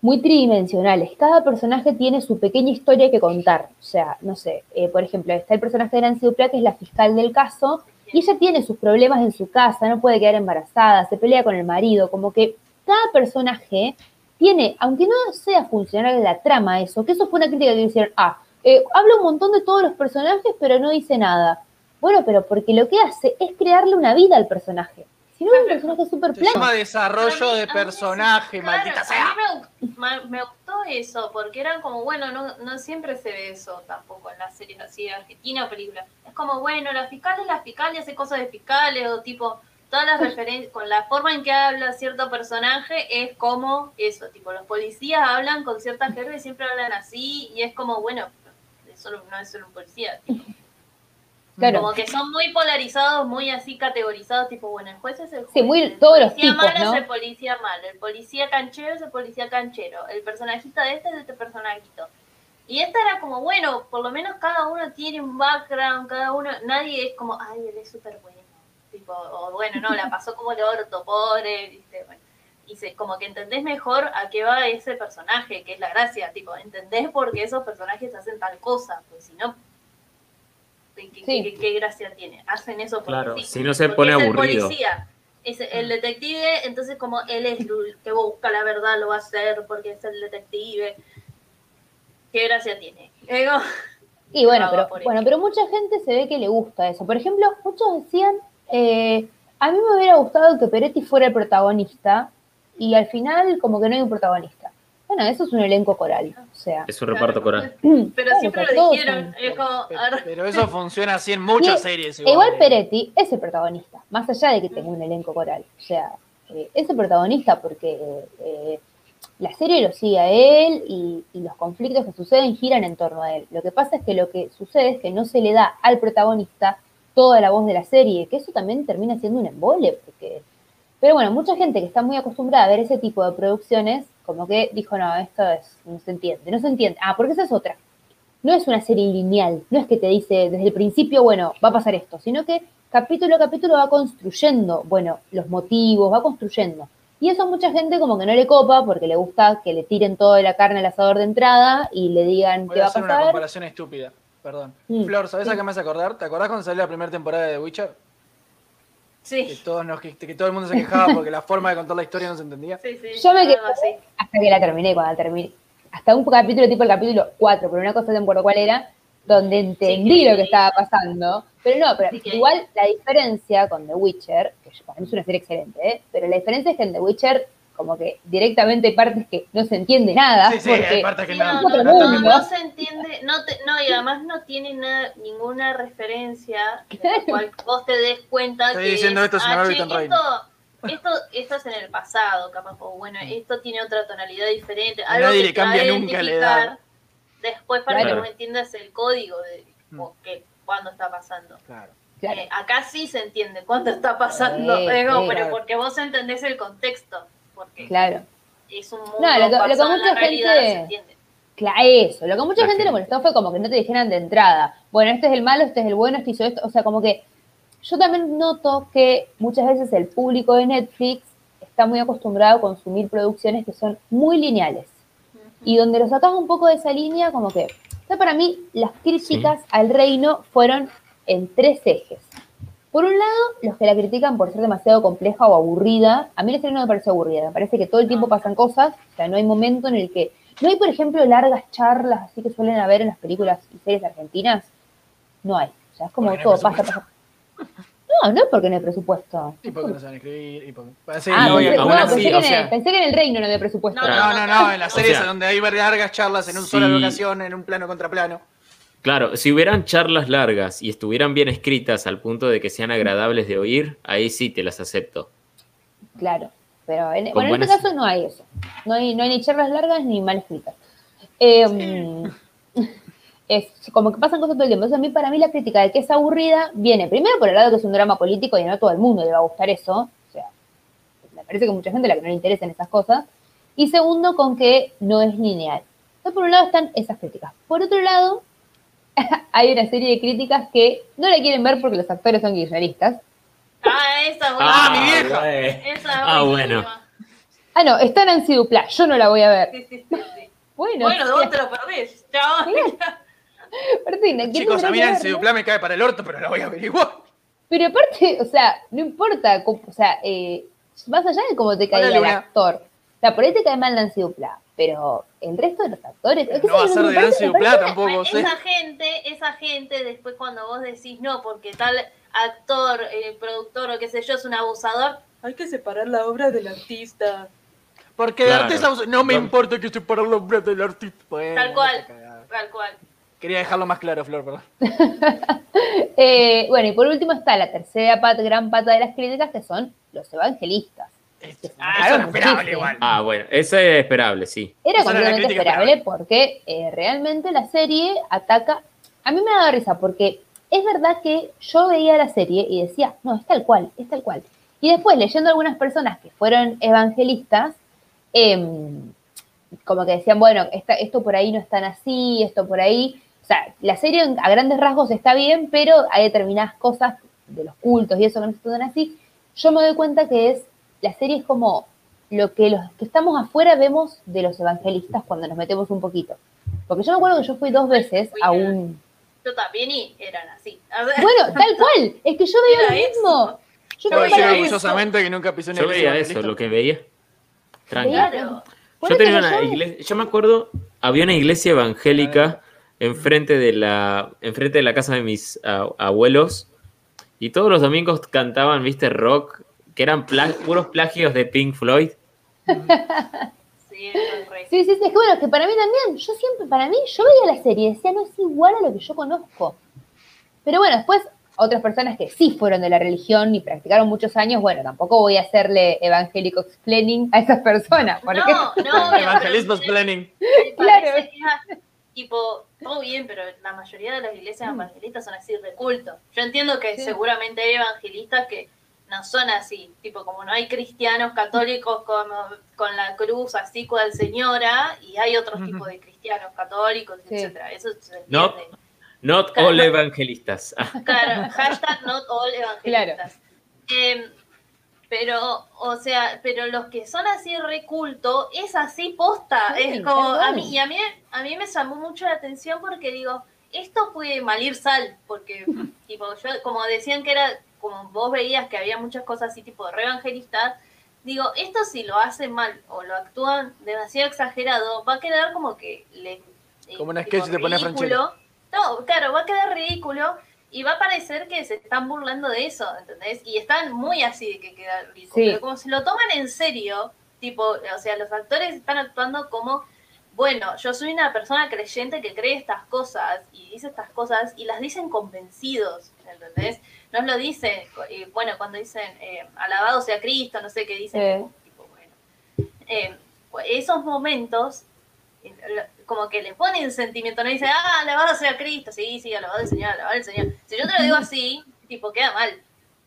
muy tridimensionales. Cada personaje tiene su pequeña historia que contar. O sea, no sé, eh, por ejemplo, está el personaje de Nancy Dupla, que es la fiscal del caso, y ella tiene sus problemas en su casa, no puede quedar embarazada, se pelea con el marido, como que cada personaje tiene, aunque no sea funcional la trama eso, que eso fue una crítica que hicieron, ah, eh, habla un montón de todos los personajes, pero no dice nada. Bueno, pero porque lo que hace es crearle una vida al personaje. Si no, es un personaje súper Se plano. llama Pero a desarrollo mí- de a personaje, claro, maldita a sea. mí me, me gustó eso, porque eran como, bueno, no, no siempre se ve eso tampoco en las series así de Argentina o películas. Es como, bueno, la fiscal es la fiscal y hace cosas de fiscales, o tipo, todas las referencias, con la forma en que habla cierto personaje, es como eso, tipo, los policías hablan con cierta jerga y siempre hablan así, y es como, bueno, eso no es solo un policía. Claro. Como que son muy polarizados, muy así categorizados, tipo, bueno, el juez es el juez. Sí, muy- el todos los policía tipos, malo ¿no? es el policía malo, el policía canchero es el policía canchero, el personajista de este es este personajito. Y esta era como, bueno, por lo menos cada uno tiene un background, cada uno, nadie es como, ay, él es súper bueno. Tipo, o bueno, no, la (laughs) pasó como el orto, pobre, viste, bueno. Y se, como que entendés mejor a qué va ese personaje, que es la gracia, tipo, entendés por qué esos personajes hacen tal cosa, pues si no, ¿qué, qué- Sí. qué- qué gracia tiene? Hacen eso porque Claro, sí, si no se porque pone es el aburrido. policía, es el detective, entonces como él es el que busca la verdad, lo va a hacer porque es el detective. ¿Qué gracia tiene? Digo, Y bueno, pero, bueno, pero mucha gente se ve que le gusta eso. Por ejemplo, muchos decían, eh, a mí me hubiera gustado que Peretti fuera el protagonista y al final como que no hay un protagonista. Bueno, eso es un elenco coral, o sea, Es un reparto coral. (clears throat) Pero Claro, siempre lo dijeron, son- es como, Pero, pero eso (laughs) funciona así en muchas series. Igual eh. Peretti es el protagonista, más allá de que tenga un elenco coral. O sea, eh, es el protagonista porque eh, la serie lo sigue a él y, y los conflictos que suceden giran en torno a él. Lo que pasa es que lo que sucede es que no se le da al protagonista toda la voz de la serie, que eso también termina siendo un embole, porque... Pero bueno, mucha gente que está muy acostumbrada a ver ese tipo de producciones, como que dijo, no, esto es, no se entiende, no se entiende. Ah, porque esa es otra no es una serie lineal, no es que te dice desde el principio, bueno, va a pasar esto, sino que capítulo a capítulo va construyendo, bueno, los motivos, va construyendo. Y eso a mucha gente como que no le copa porque le gusta que le tiren toda la carne al asador de entrada y le digan Voy qué a va a hacer una pasar. comparación estúpida. Perdón. Mm. Flor, ¿sabes Sí. a qué me hace acordar? ¿Te acordás cuando salió la primera temporada de The Witcher? Que, todos nos, que, que todo el mundo se quejaba porque la forma de contar la historia no se entendía. sí, sí. Yo me quedé- hasta que la terminé, cuando la terminé. Hasta un capítulo, tipo el capítulo 4, pero una cosa no me acuerdo cuál era, donde entendí lo que estaba pasando. Pero no, pero igual la diferencia con The Witcher, que para mí es una serie excelente, ¿eh? pero la diferencia es que en The Witcher, como que directamente hay partes que no se entiende nada. Sí, sí, porque hay partes que Sí, no. es se entiende, no, te- no, y además no tiene nada, ninguna referencia de la cual vos te des cuenta Estoy que diciendo esto sin ah, che, esto, esto, esto es en el pasado, capaz, o bueno, esto tiene otra tonalidad diferente, A algo nadie que le te va a cambia nunca la edad. Después para Claro. que vos entiendas el código de Mm. que cuando está pasando. Claro. Claro. Eh, acá sí se entiende cuándo está pasando, Sí, eh, pero porque vos entendés el contexto, porque Claro. es un mundo No, lo que- lo que mucha la realidad, gente- se entiende. Claro, eso. Lo que a mucha La gente le molestó fue como que no te dijeran de entrada, bueno, este es el malo, este es el bueno, este hizo esto. O sea, como que yo también noto que muchas veces el público de Netflix está muy acostumbrado a consumir producciones que son muy lineales. Y donde lo sacas un poco de esa línea, como que, o sea, para mí, las críticas al reino fueron en tres ejes. Por un lado, los que la critican por ser demasiado compleja o aburrida. A mí la serie no me parece aburrida, me parece que todo el tiempo pasan cosas, o sea, no hay momento en el que... No hay, por ejemplo, largas charlas así que suelen haber en las películas y series argentinas. No hay. O sea, es como Porque no hay todo pasa, pasa. No, no es porque no hay presupuesto. Y porque no saben escribir. Y porque... Sí, Ah, no, y pensé, aún no, así, pensé, que o en el, sea- pensé que en el reino no había presupuesto. No, no, no, no, en las O series sea, donde hay largas charlas en un sí. sola locación, en un plano contra plano. Claro, si hubieran charlas largas y estuvieran bien escritas al punto de que sean agradables de oír, ahí sí te las acepto. Claro, pero en, bueno, en este caso no hay eso. No hay, no hay ni charlas largas ni mal escritas. Eh, es como que pasan cosas todo el tiempo. Entonces, a mí, para mí, la crítica de que es aburrida viene primero por el lado que es un drama político y no a todo el mundo le va a gustar eso. O sea, me parece que mucha gente a la que no le interesan esas cosas. Y segundo, con que no es lineal. Entonces, por un lado están esas críticas. Por otro lado, (laughs) hay una serie de críticas que no la quieren ver porque los actores son guirrealistas. Ah, esa es Ah, mi vieja. Esa es Ah, bueno. Ah, no, está Nancy Dupla, yo no la voy a ver. Sí, sí, sí, sí. (laughs) Bueno, Bueno, sea, te lo perdés. Chao. Martina, ¿quién Chicos, a mí que Nancy? Duplá me cae para el orto, pero la voy a averiguar. Pero aparte, o sea, no importa, o sea, eh, más allá de cómo te caiga Hola, el actor. O sea, por ahí te cae mal Nancy Dupla, pero el resto de los actores... es que No va a ser de Nancy Duplá tampoco, sé. esa gente, esa gente después cuando vos decís no, porque tal actor, eh, productor o qué sé yo es un abusador, hay que separar la obra del artista. Porque de Claro. artista no me No. importa que separar los hombres del artista. Bueno, Tal cual. Tal cual. Quería dejarlo más claro, Flor, perdón. (laughs) Eh, bueno, y por último está la tercera pata, gran pata de las críticas, que son los evangelistas. Ah, eso era esperable muchísimo. igual. Ah, bueno, eso es esperable, sí. Era Esa completamente esperable porque eh, realmente la serie ataca. A mí me daba risa porque es verdad que yo veía la serie y decía, no, es tal cual, es tal cual. Y después leyendo a algunas personas que fueron evangelistas, em, como que decían, bueno, esta- esto por ahí no es tan así, esto por ahí. O sea, la serie a grandes rasgos está bien, pero hay determinadas cosas de los cultos y eso que no se tan así. Yo me doy cuenta que es, la serie es como lo que los que estamos afuera vemos de los evangelistas cuando nos metemos un poquito. Porque yo me acuerdo que yo fui dos veces a un... Yo también y eran así. A ver, Bueno, tal cual, es que yo veía lo mismo. Yo orgullosamente que nunca pisé veía eso, lo que veía. Tranquilo. Yo tenía una yo- iglesia, yo me acuerdo, había una iglesia evangélica enfrente de la, enfrente de la casa de mis abuelos y todos los domingos cantaban, viste, rock, que eran pla- puros plagios de Pink Floyd. (laughs) Sí, eso es re. Sí, sí, sí, es que bueno, que para mí también, yo siempre, para mí, yo veía la serie y decía, no es igual a lo que yo conozco. Pero bueno, después, otras personas que sí fueron de la religión y practicaron muchos años, bueno, tampoco voy a hacerle evangélico explaining a esas personas, porque No, no, (laughs) Evangelismo. Me Claro. que tipo, todo bien, pero la mayoría de las iglesias evangelistas son así de culto. Yo entiendo que Sí. seguramente hay evangelistas que no son así, tipo como no hay cristianos católicos como, con la cruz así cual señora y hay otros tipos de cristianos católicos, Sí. etcétera. Eso se. Not Claro. all evangelistas. (laughs) Claro, hashtag not all evangelistas. Em, Pero, o sea, pero los que son así reculto, es así posta. Sí, es como, a mí, y a mí, a mí me llamó mucho la atención porque digo, esto puede malir sal, porque, (laughs) tipo, yo, como decían que era, como vos veías que había muchas cosas así, tipo, re evangelistas, digo, esto si lo hacen mal o lo actúan demasiado exagerado, va a quedar como que le. eh, Como un sketch de poner ridículo. No, claro, va a quedar ridículo y va a parecer que se están burlando de eso, ¿entendés? Y están muy así de que queda ridículo. Sí. Pero como si lo toman en serio, tipo, o sea, los actores están actuando como, bueno, yo soy una persona creyente que cree estas cosas y dice estas cosas y las dicen convencidos, ¿entendés? No lo dicen, eh, bueno, cuando dicen, eh, alabado sea Cristo, no sé qué dicen, Sí. tipo, bueno. Eh, pues esos momentos eh, como que le ponen sentimiento, no dice, ah, alabado sea Cristo, sí, sí, alabado el Señor, alabado el Señor. Si yo te lo digo así, tipo, queda mal.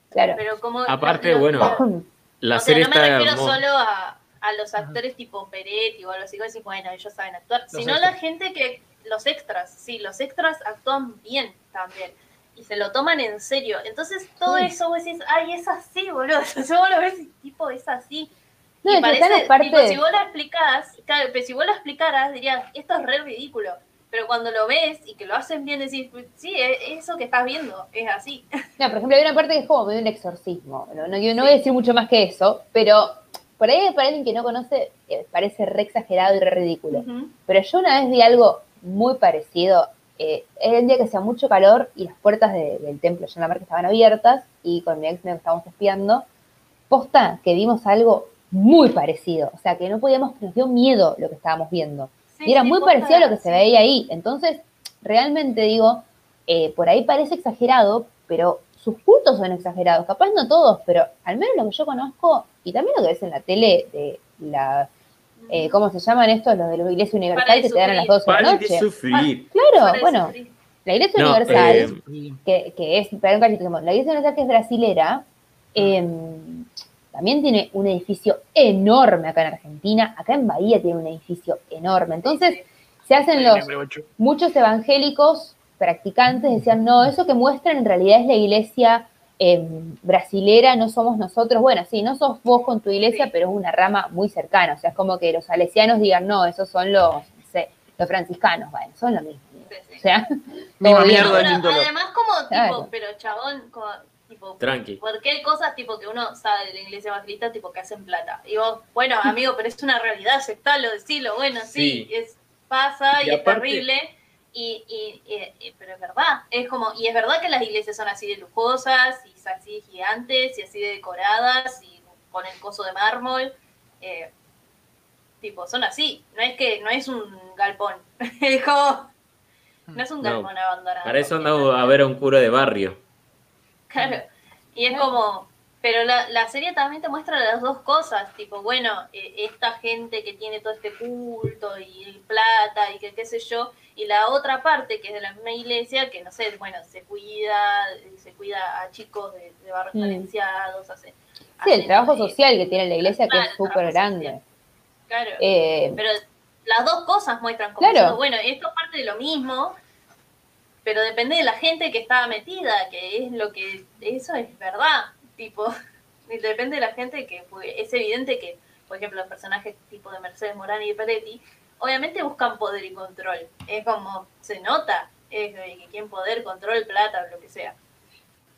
Claro. Pero como... Aparte, lo- bueno, La o sea, serie no me está refiero solo a, a los actores tipo Peretti o algo así, decís, bueno, ellos saben actuar, Los sino extras. la gente que, los extras, sí, los extras actúan bien también. Y se lo toman en serio. Entonces, todo eso vos decís, ay, es así, boludo. Entonces vos lo ves y tipo, es así. No, y parece, tipo, si vos lo explicás, claro, pero si vos lo explicaras, dirías, esto es re ridículo. Pero cuando lo ves y que lo hacen bien, decís, sí, es eso que estás viendo, es así. (laughs) No, por ejemplo, hay una parte que es como medio un exorcismo. No, no, yo no voy a decir mucho más que eso, pero por ahí para alguien que no conoce eh, parece re exagerado y re ridículo. Pero yo una vez vi algo muy parecido. Eh, era el día que hacía mucho calor y las puertas de- del templo en la marca estaban abiertas y con mi ex me estábamos espiando. Posta que vimos algo muy parecido. O sea, que no podíamos, nos dio miedo lo que estábamos viendo. Sí, y era sí, muy parecido a lo que se veía ahí. Entonces, realmente digo, eh, por ahí parece exagerado, pero sus cultos son exagerados. Capaz no todos, pero al menos lo que yo conozco, y también lo que ves en la tele de la, eh, ¿cómo se llaman estos? Los de la Iglesia Universal que te dan a las sufrir. 12 de la de noche. sufrir. Claro, Para bueno, sufrir. la Iglesia No, Universal, eh, que, que es, perdón, cachito, la Iglesia Universal que es brasilera, eh, también tiene un edificio enorme acá en Argentina, acá en Bahía tiene un edificio enorme. Entonces, se hacen los, muchos evangélicos practicantes decían, no, eso que muestran en realidad es la iglesia eh, brasilera, no somos nosotros. Bueno, sí, no sos vos con tu iglesia, Sí. pero es una rama muy cercana. O sea, es como que los salesianos digan, no, esos son los, no sé, los franciscanos. Bueno, son lo mismo. Sí, sí. O sea, (laughs) bien. (laughs) mierda. Además como tipo, Claro. pero chabón, como, tipo, Tranqui. porque hay cosas tipo que uno sabe de la iglesia evangelista tipo que hacen plata. Y vos, bueno, amigo, pero es una realidad, aceptalo, decilo, bueno, sí, Sí. es pasa y, Y es terrible. Y, y, y- pero es verdad, es como, y es verdad que las iglesias son así de lujosas, y son así de gigantes, y así de decoradas, y ponen coso de mármol, eh, tipo, son así, no es que, no es un galpón, (laughs) es como, no es un No, galpón abandonado. Para eso andaba a ver a un cura de barrio. Claro. Y es como, pero la, la serie también te muestra las dos cosas, tipo, bueno, eh, esta gente que tiene todo este culto y plata y que qué sé yo, y la otra parte que es de la misma iglesia, que no sé, bueno, se cuida, se cuida a chicos de, de barrios Mm. carenciados, hace, sí, el trabajo social que tiene la iglesia que es súper grande. social. Claro. Eh, Pero las dos cosas muestran como Claro. bueno, esto es parte de lo mismo, pero depende de la gente que estaba metida, que es lo que, eso es verdad, tipo, (laughs) depende de la gente que, porque es evidente que, por ejemplo, los personajes tipo de Mercedes Morán y de Peretti, obviamente buscan poder y control, es como, se nota, es de que quieren poder, control, plata, lo que sea.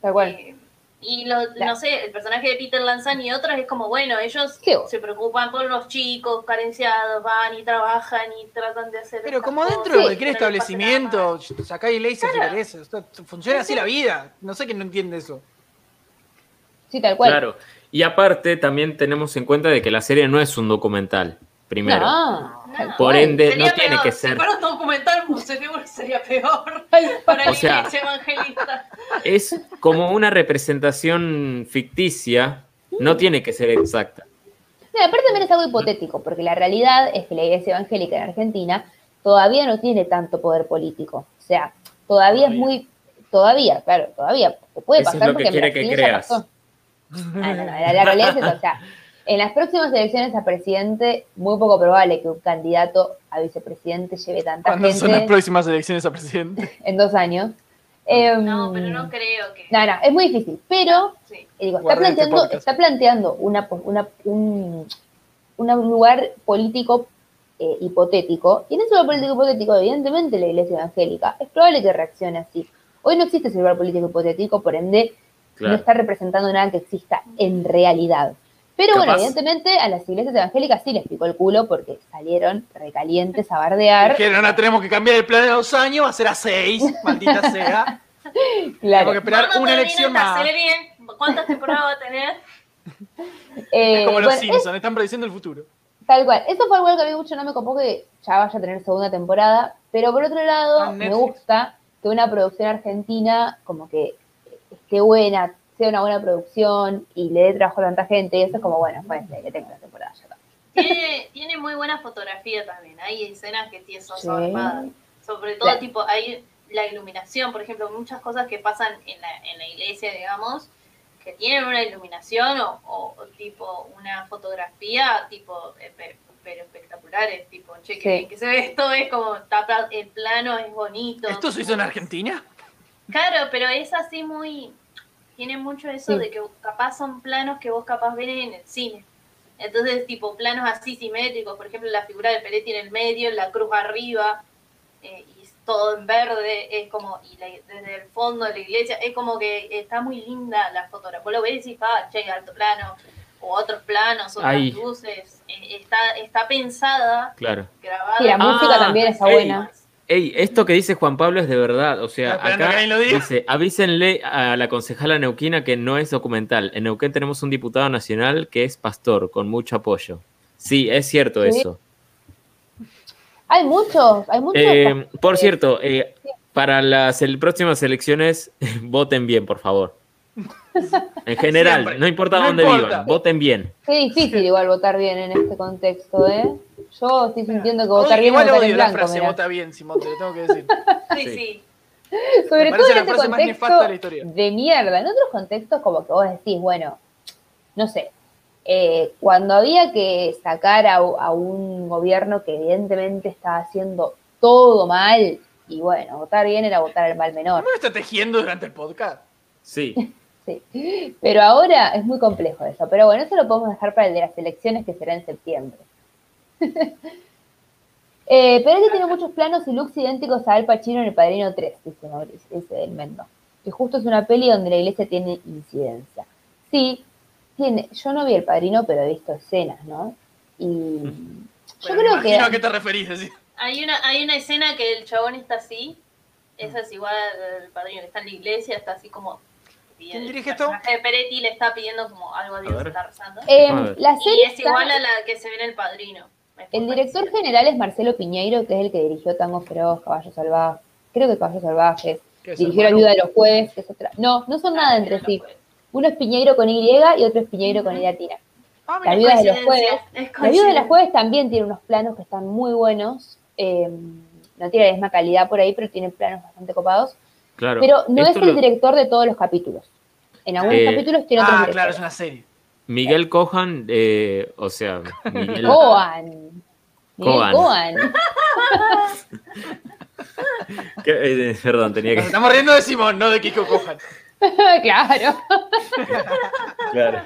tal cual. Eh, y lo- no sé, el personaje de Peter Lanzani y otros es como, bueno, ellos se preocupan por los chicos carenciados, van y trabajan y tratan de hacer. Pero como dentro de cualquier establecimiento, sacá iglesia si querés. Funciona así la vida. No sé quién no entiende eso. Sí, tal cual. Claro. Y aparte también tenemos en cuenta de que la serie no es un documental, primero. No, No, Por ende, sería no tiene que Si ser. fuera un documental, (laughs) sería, peor para la O sea- iglesia evangelista. Es como una representación ficticia, no tiene que ser exacta. No, aparte también es algo hipotético, porque la realidad es que la iglesia evangélica en Argentina todavía no tiene tanto poder político. O sea, todavía, es muy, todavía, claro, todavía. Puede Eso es pasar lo que porque quiere que creas. pasó. Ah, no, no, la, realidad es esa, o sea, en las próximas elecciones a presidente, muy poco probable que un candidato a vicepresidente lleve tanta ¿Cuándo son las próximas elecciones a presidente? (laughs) en dos años. Em, No, pero no creo que. No, no, es muy difícil. Pero Sí. eh, digo, está este planteando, podcast. está planteando una, po- una- un, una- un lugar político eh, hipotético. Y en ese lugar político hipotético, evidentemente, la iglesia evangélica es probable que reaccione así. Hoy no existe ese lugar político hipotético, por ende, no está representando nada que exista en realidad. Pero bueno, evidentemente a las iglesias evangélicas sí les picó el culo porque salieron recalientes a bardear. Dijeron, ahora tenemos que cambiar el plan de dos años, va a ser a seis, (laughs) maldita sea. Tenemos Claro. que esperar ¿Cuándo una elección más. serie? ¿Cuántas temporadas va a tener? Eh, Es como los bueno, Simpsons, están prediciendo el futuro. Tal cual. Eso fue algo que a mí mucho no me copó que ya vaya a tener segunda temporada. Pero por otro lado, en me gusta que una producción argentina como que esté buena, sea una buena producción y le dé trabajo a tanta gente. Y eso es como, bueno, pues que tengo la temporada ya. Tiene, tiene muy buena fotografía también. Hay escenas que tie- son Sí. Sobre todo, Claro. tipo, hay la iluminación, por ejemplo, muchas cosas que pasan en la, en la iglesia, digamos, que tienen una iluminación o, o- o tipo una fotografía, tipo, eh, pe- pero espectaculares, tipo, che, que, Sí. se ve esto, es como, está pla- el plano es bonito. ¿Esto se hizo en Argentina? Claro, pero es así muy. Tiene mucho eso Sí. de que capaz son planos que vos capaz ven en el cine. Entonces, tipo, planos así simétricos, por ejemplo, la figura del Peretti en el medio, la cruz arriba, eh, y es todo en verde, es como, y la- desde el fondo de la iglesia, es como que está muy linda la fotografía. Vos lo ves y decís, ah, che, alto plano, o otros planos, otras Ay. luces. eh, está, está pensada, Claro. grabada. Sí, la Ah, música también está buena. Ey, esto que dice Juan Pablo es de verdad. O sea, acá que lo dice, avísenle a la concejala neuquina que no es documental. En Neuquén tenemos un diputado nacional que es pastor, con mucho apoyo. Sí, es cierto Sí. eso. Hay muchos, hay muchos. Eh, por cierto, eh, para las el- próximas elecciones, (laughs) voten bien, por favor. En general, Siempre. no importa No dónde importa. vivan, voten bien. Qué difícil igual votar bien en este contexto, ¿eh? Yo estoy sintiendo que votar Odio- bien es igual votar odio en la blanco, frase mirá. vota bien, Simón, te lo tengo que decir. (laughs) Sí, Sí. sí. Sobre todo en este contexto de de mierda. En otros contextos, como que vos decís, bueno, no sé, eh, cuando había que sacar a, a un gobierno que evidentemente estaba haciendo todo mal, y bueno, votar bien era votar al mal menor. ¿No me está tejiendo durante el podcast? Sí. (laughs) Sí. Pero ahora es muy complejo eso. Pero bueno, eso lo podemos dejar para el de las elecciones que será en septiembre. (laughs) eh, pero este tiene muchos planos y looks idénticos a Al Pacino en El Padrino 3, dice Mauricio, dice el Mendo. Que justo es una peli donde la iglesia tiene incidencia. Sí, tiene. Yo no vi El Padrino, pero he visto escenas, ¿no? Y yo Bueno, creo que. a qué te referís. Hay una, hay una escena que el chabón está así. Esa es igual al padrino que está en la iglesia, está así como. ¿Quién el dirige esto? personaje de Peretti le está pidiendo como algo a Dios, ver. está rezando. eh, A y es está- igual a la que se ve en el padrino. El director general es Marcelo Piñeiro, que es el que dirigió Tango Feroz, Caballo Salvaje, creo que Caballos Salvajes, ¿Qué es, dirigió La? Ayuda de los Jueves, que es otra. No, no son nada entre sí. Uno es Piñeiro con Y y otro es Piñeiro con Y latina. Ah, La mira. Ayuda de los Jueves. es La Ayuda de los Jueves también tiene unos planos que están muy buenos. eh, no tiene la misma calidad por ahí, pero tiene planos bastante copados. Claro. Pero no Esto es el lo- director de todos los capítulos. En algunos Eh, capítulos tiene otros Ah, directores. claro, es una serie. Miguel Cohan, eh, o sea, Miguel, Coan. Coan. que- eh, perdón, tenía Nos que. estamos riendo de Simón, no de Kiko Cojan. (laughs) claro. Claro.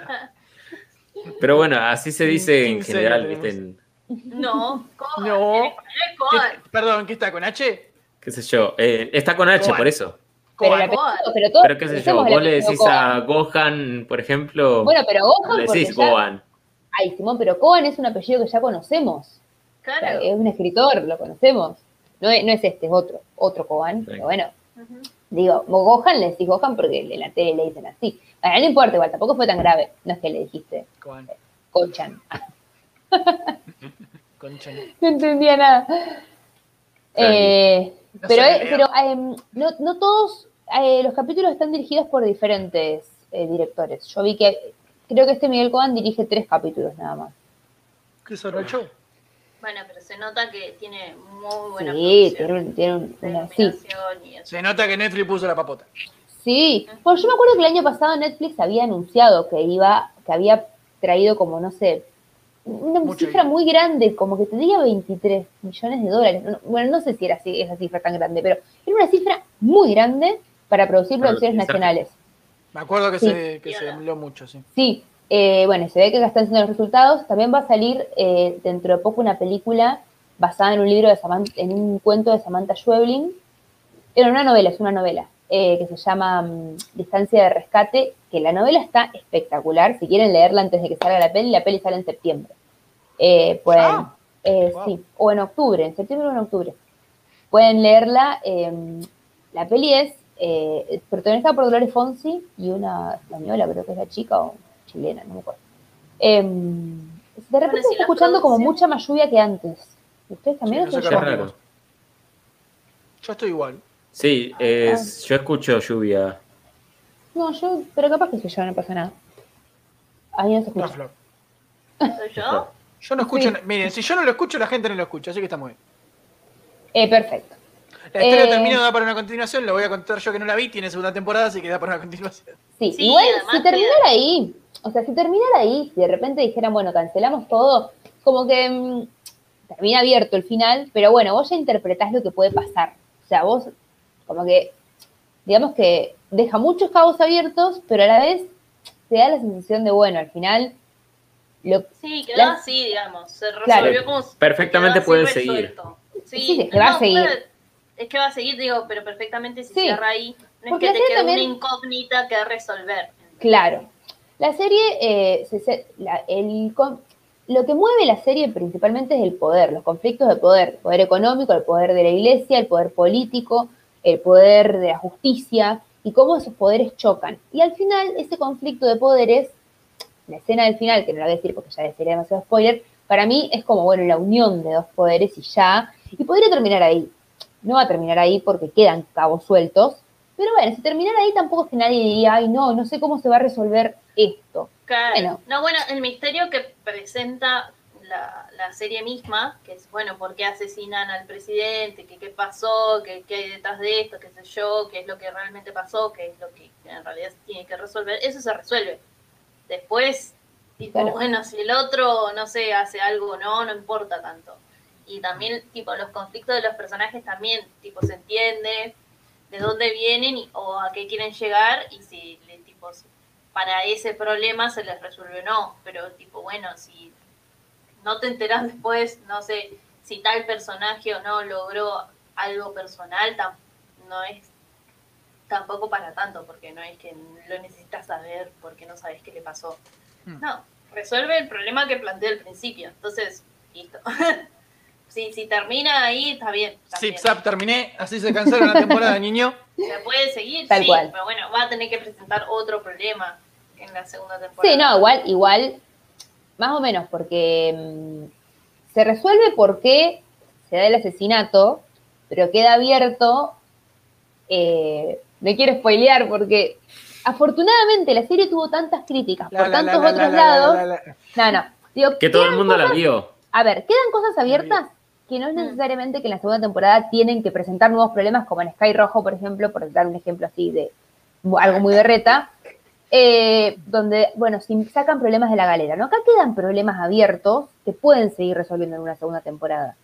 Pero bueno, así se dice en 15 general. ¿viste? No, Coan, No. ¿Qué- Perdón, ¿qué está con H? Qué sé yo. eh, está con H, por eso. Pero, Coan. el apellido- pero todos Pero qué sé yo, vos le decís Coan. a Gohan, por ejemplo, Bueno, pero Gohan, le decís ya- Gohan. Ay, Simón, pero Coan es un apellido que ya conocemos. O sea, Claro. es un escritor, lo conocemos. No es, no es este, es otro, otro Sí. pero bueno. Digo, Gohan le decís Gohan porque en la tele le dicen así. Bueno, no importa igual, tampoco fue tan grave. No es que le dijiste Coan. Kochan. Concha. (laughs) No entendía nada. Eh, pero eh, pero em, no, no todos eh, los capítulos están dirigidos por diferentes eh, directores. Yo vi que creo que este Miguel Coan dirige tres capítulos nada más. ¿Qué sorrocho? Bueno, pero se nota que tiene muy buena Sí, producción. tiene, una, sí. iluminación y eso. Se nota que Netflix puso la papota. Sí, bueno, yo me acuerdo que el año pasado Netflix había anunciado que iba, que había traído como, no sé, una Mucho cifra muy grande, como que tenía 23 millones de dólares. No- Bueno, no sé si era así, esa cifra tan grande, pero era una cifra muy grande para producir producciones nacionales. Me acuerdo que Sí. se, que se Piola. habló mucho, sí. Sí, eh, bueno, se ve que están haciendo los resultados. También va a salir eh, dentro de poco una película basada en un libro de Samantha, en un cuento de Samantha Schweblin. Era una novela, es una novela, eh, que se llama mm, Distancia de Rescate, que la novela está espectacular. Si quieren leerla antes de que salga la peli, la peli sale en septiembre. Eh, pueden, Ah, eh, wow. Sí, o en octubre, en septiembre o en octubre. Pueden leerla. eh, la peli es eh, protagonizada por Dolores Fonsi y una española, creo que es la chica, o chilena, no me acuerdo. Eh, de repente si está la escuchando como mucha más lluvia que antes. ¿Ustedes también Sí, no sé. Yo estoy igual. Sí, es- yo escucho lluvia. No, yo, pero capaz que soy yo, no pasa nada. Ahí no se No, escucha. Flor. ¿Soy yo? Yo no escucho. Sí. Miren, si yo no lo escucho, la gente no lo escucha, así que está muy bien. Eh, perfecto. La historia Eh. terminó, da para una continuación. Lo voy a contar yo que no la vi. Tiene segunda temporada, así que da para una continuación. Sí, Sí, igual además si terminara ahí, o sea, si terminara ahí, si de repente dijeran, bueno, cancelamos todo, como que mm, termina abierto el final, pero bueno, vos ya interpretás lo que puede pasar. O sea, vos, como que, digamos que deja muchos cabos abiertos, pero a la vez te da la sensación de, bueno, al final, lo, Sí, quedó La- así, digamos. Se resolvió Claro. como. Perfectamente puede seguir. resuelto. Sí, es que va a seguir. es que va a seguir, digo, pero perfectamente si Sí. cierra ahí. No es Porque que la te quede también- una incógnita que resolver. Claro. La serie, eh, se- la- el, lo que mueve la serie principalmente es el poder, los conflictos de poder, el poder económico, el poder de la iglesia, el poder político, el poder de la justicia y cómo esos poderes chocan. Y al final, ese conflicto de poderes, la escena del final, que no la voy a decir porque ya sería demasiado spoiler, para mí es como, bueno, la unión de dos poderes y ya, y podría terminar ahí. No va a terminar ahí porque quedan cabos sueltos, pero bueno, si terminara ahí tampoco es que nadie diría, ay, no, no sé cómo se va a resolver esto. Claro. Bueno. No, bueno, el misterio que presenta la, la serie misma, que es, bueno, ¿por qué asesinan al presidente? ¿Qué, qué pasó? ¿Qué, ¿Qué hay detrás de esto? ¿Qué sé yo? ¿Qué es lo que realmente pasó? ¿Qué es lo que en realidad tiene que resolver? Eso se resuelve. Después, tipo, Claro. bueno, si el otro, no sé, hace algo o no, no importa tanto. Y también, tipo, los conflictos de los personajes también, tipo, se entiende de dónde vienen y- o a qué quieren llegar y si, tipo, para ese problema se les resuelve o no. Pero, tipo, bueno, si no te enterás después, no sé, si tal personaje o no logró algo personal, tam- no es tampoco para tanto, porque no es que lo necesitas saber porque no sabes qué le pasó. Hmm. No, resuelve el problema que planteé al principio. Entonces, listo. (laughs) si, si termina ahí, está bien. Zip zap, terminé. Así se cancela la temporada, (laughs) niño. Se puede seguir, Tal sí, cual. pero bueno, va a tener que presentar otro problema en la segunda temporada. Sí, no, igual, igual, más o menos, porque mm, se resuelve porque se da el asesinato, pero queda abierto. eh, no quiero spoilear porque afortunadamente la serie tuvo tantas críticas por La, la, tantos la, la, otros la, la, lados. la, la. No, no. Digo, Que todo el mundo la cosas- vio. A ver, quedan cosas abiertas que no es Mm. necesariamente que en la segunda temporada tienen que presentar nuevos problemas, como en Sky Rojo, por ejemplo, por dar un ejemplo así de algo muy berreta, eh, donde, bueno, si sacan problemas de la galera, ¿no? Acá quedan problemas abiertos que pueden seguir resolviendo en una segunda temporada.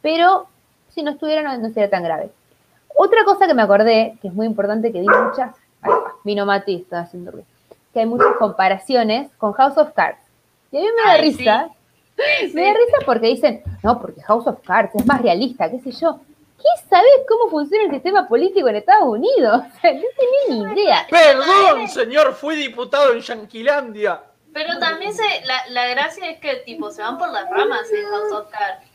Pero si no estuviera, no, no sería tan grave. Otra cosa que me acordé, que es muy importante, que vi muchas, ay, vino Mati, está haciendo ruido, que hay muchas comparaciones con House of Cards. Y a mí me da Ay, sí. risa, me da risa porque dicen, no, porque House of Cards es más realista, qué sé yo. ¿Qué sabés cómo funciona el sistema político en Estados Unidos? (laughs) O sea, no tenés ni idea. Perdón, señor, fui diputado en Yanquilandia. Pero también se, la, la gracia es que tipo se van por las ramas en House of Cards.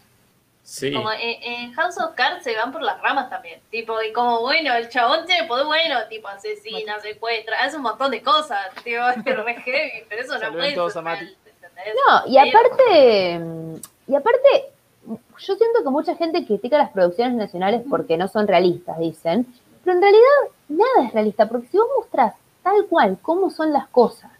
Sí. Como en, en House of Cards se van por las ramas también. Tipo, y como bueno, el chabón tiene poder bueno, tipo asesina, secuestra, hace un montón de cosas, tipo, (laughs) es re heavy, pero eso no puede todos ser a Mati. No, y aparte, mm, y aparte, yo siento que mucha gente critica las producciones nacionales porque no son realistas, dicen, pero en realidad nada es realista, porque si vos mostrás tal cual cómo son las cosas,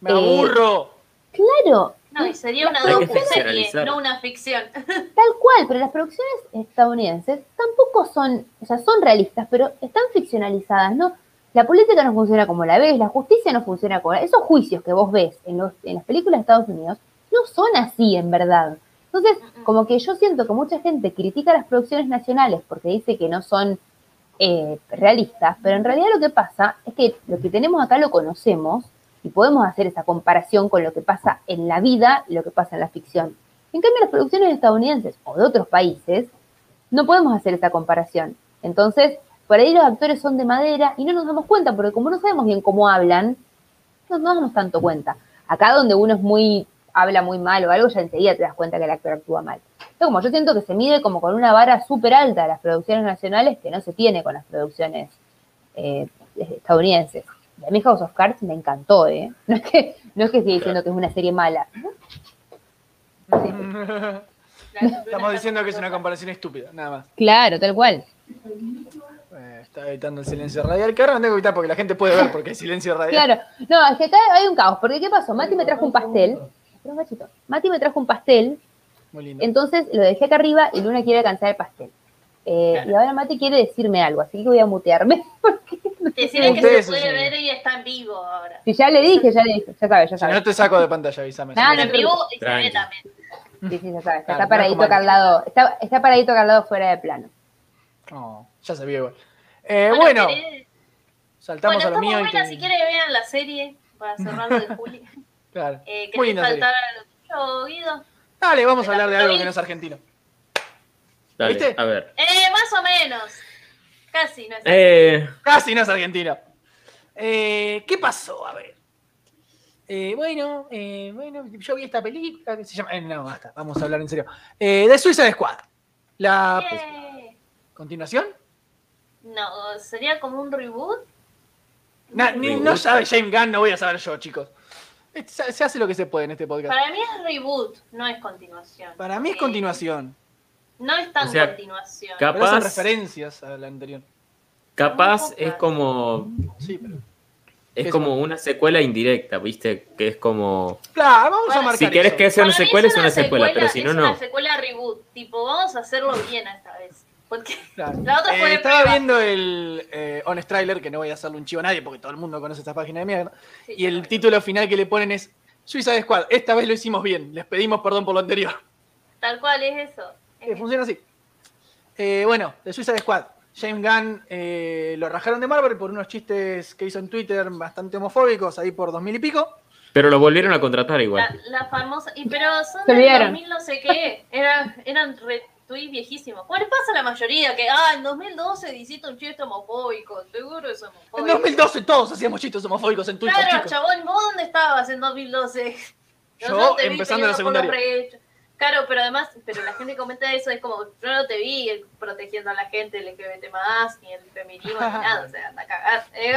Me Eh, aburro. claro, No, y sería una ficcionalizar. no una ficción. tal cual, pero las producciones estadounidenses tampoco son, o sea, son realistas, pero están ficcionalizadas, ¿no? La política no funciona como la ves, la justicia no funciona como la... Esos juicios que vos ves en, los, en las películas de Estados Unidos no son así en verdad. Entonces, como que yo siento que mucha gente critica las producciones nacionales porque dice que no son eh, realistas, pero en realidad lo que pasa es que lo que tenemos acá lo conocemos y podemos hacer esa comparación con lo que pasa en la vida y lo que pasa en la ficción. En cambio, las producciones estadounidenses o de otros países no podemos hacer esa comparación. Entonces, por ahí los actores son de madera y no nos damos cuenta, porque como no sabemos bien cómo hablan, no nos damos tanto cuenta. Acá donde uno es muy, habla muy mal o algo, ya enseguida te das cuenta que el actor actúa mal. Pero como yo siento que se mide como con una vara súper alta las producciones nacionales que no se tiene con las producciones eh, estadounidenses. A mí House of Cards me encantó, ¿eh? (laughs) No es que, no es que esté diciendo que es una serie mala. Estamos diciendo que es una comparación estúpida, nada más. Claro, tal cual. Eh, está evitando el silencio radial, que ahora no tengo que evitar porque la gente puede ver porque hay silencio radial. Claro, no, es que acá hay un caos, porque ¿qué pasó? Mati me trajo un pastel, Espera un cachito. Mati me trajo un pastel, Muy lindo. entonces lo dejé acá arriba y Luna quiere alcanzar el pastel. Eh, Claro. Y ahora Mati quiere decirme algo, así que voy a mutearme. (laughs) Decirle si- que se puede sí. ver y está en vivo ahora. Si ya le dije, ya le dije, ya sabes, ya Si no sabes. te saco de pantalla, avísame. Nada, Pero no en vivo y se ve Tranqui. también. Sí, sí, ya sabes. Claro, Está paradito acá al lado, está, está paradito acá al lado fuera de plano. No, ya sabía igual. Eh, bueno, querés- saltamos bueno, a lo mío muy y buena. te- Si quieren, vean la serie para cerrar de Juli. (laughs) Claro. Eh, Muy ¿Querés saltar a lo tuyo, Guido? Dale, vamos a ¿Te la hablar de algo que no es argentino. Dale, ¿Viste? a ver. Eh, más o menos. Casi, no es Eh, Casi no es argentino. Eh, ¿Qué pasó? A ver. Eh, bueno, eh, bueno, yo vi esta película que se llama. eh, no, basta, vamos a hablar en serio. Eh, de Suiza de Squad. La Eh, continuación. No, sería como un reboot. Na- ni- no sabe James Gunn, no voy a saber yo, chicos. Se, se hace lo que se puede en este podcast. Para mí es reboot, no es continuación. Para mí es Eh, continuación. No es tan O sea, continuación. cap- Pero son capaz- referencias a la anterior. capaz es como Sí, pero. es como una secuela indirecta, ¿viste? Que es como Claro, vamos a marcar si querés eso. que sea una secuela es una secuela, pero si no es no. una secuela reboot. Tipo, vamos a hacerlo bien esta vez. Porque (laughs) Claro. la otra Eh, fue de estaba prueba. viendo el eh, Honest Trailer, que no voy a hacerle un chivo a nadie porque todo el mundo conoce esta página de mierda. Sí, Y el título final que le ponen es Suiza de Squad. Esta vez lo hicimos bien. Les pedimos perdón por lo anterior. Tal cual es eso. Es Eh, funciona así. Eh, bueno, de Suiza de Squad. James Gunn eh, lo rajaron de Marvel por unos chistes que hizo en Twitter bastante homofóbicos, ahí por dos mil y pico. Pero lo volvieron a contratar igual. La, la famosa. Y, pero son olvidaron. 2000 no sé qué. Era, eran retweets viejísimos. ¿Cuál pasa a la mayoría? Que, ah, en 2012 hiciste un chiste homofóbico. Seguro es homofóbico. En 2012 todos hacíamos chistes homofóbicos en Twitter, Claro, chicos. chabón, ¿vos dónde estabas en 2012? (laughs) Yo no te vi empezando la peleando por los secundaria. Claro, pero además, pero la gente comenta eso, es como, yo no te vi protegiendo a la gente LGBT más, ni el feminismo, ni nada, o sea, anda a cagar. (laughs) Eh,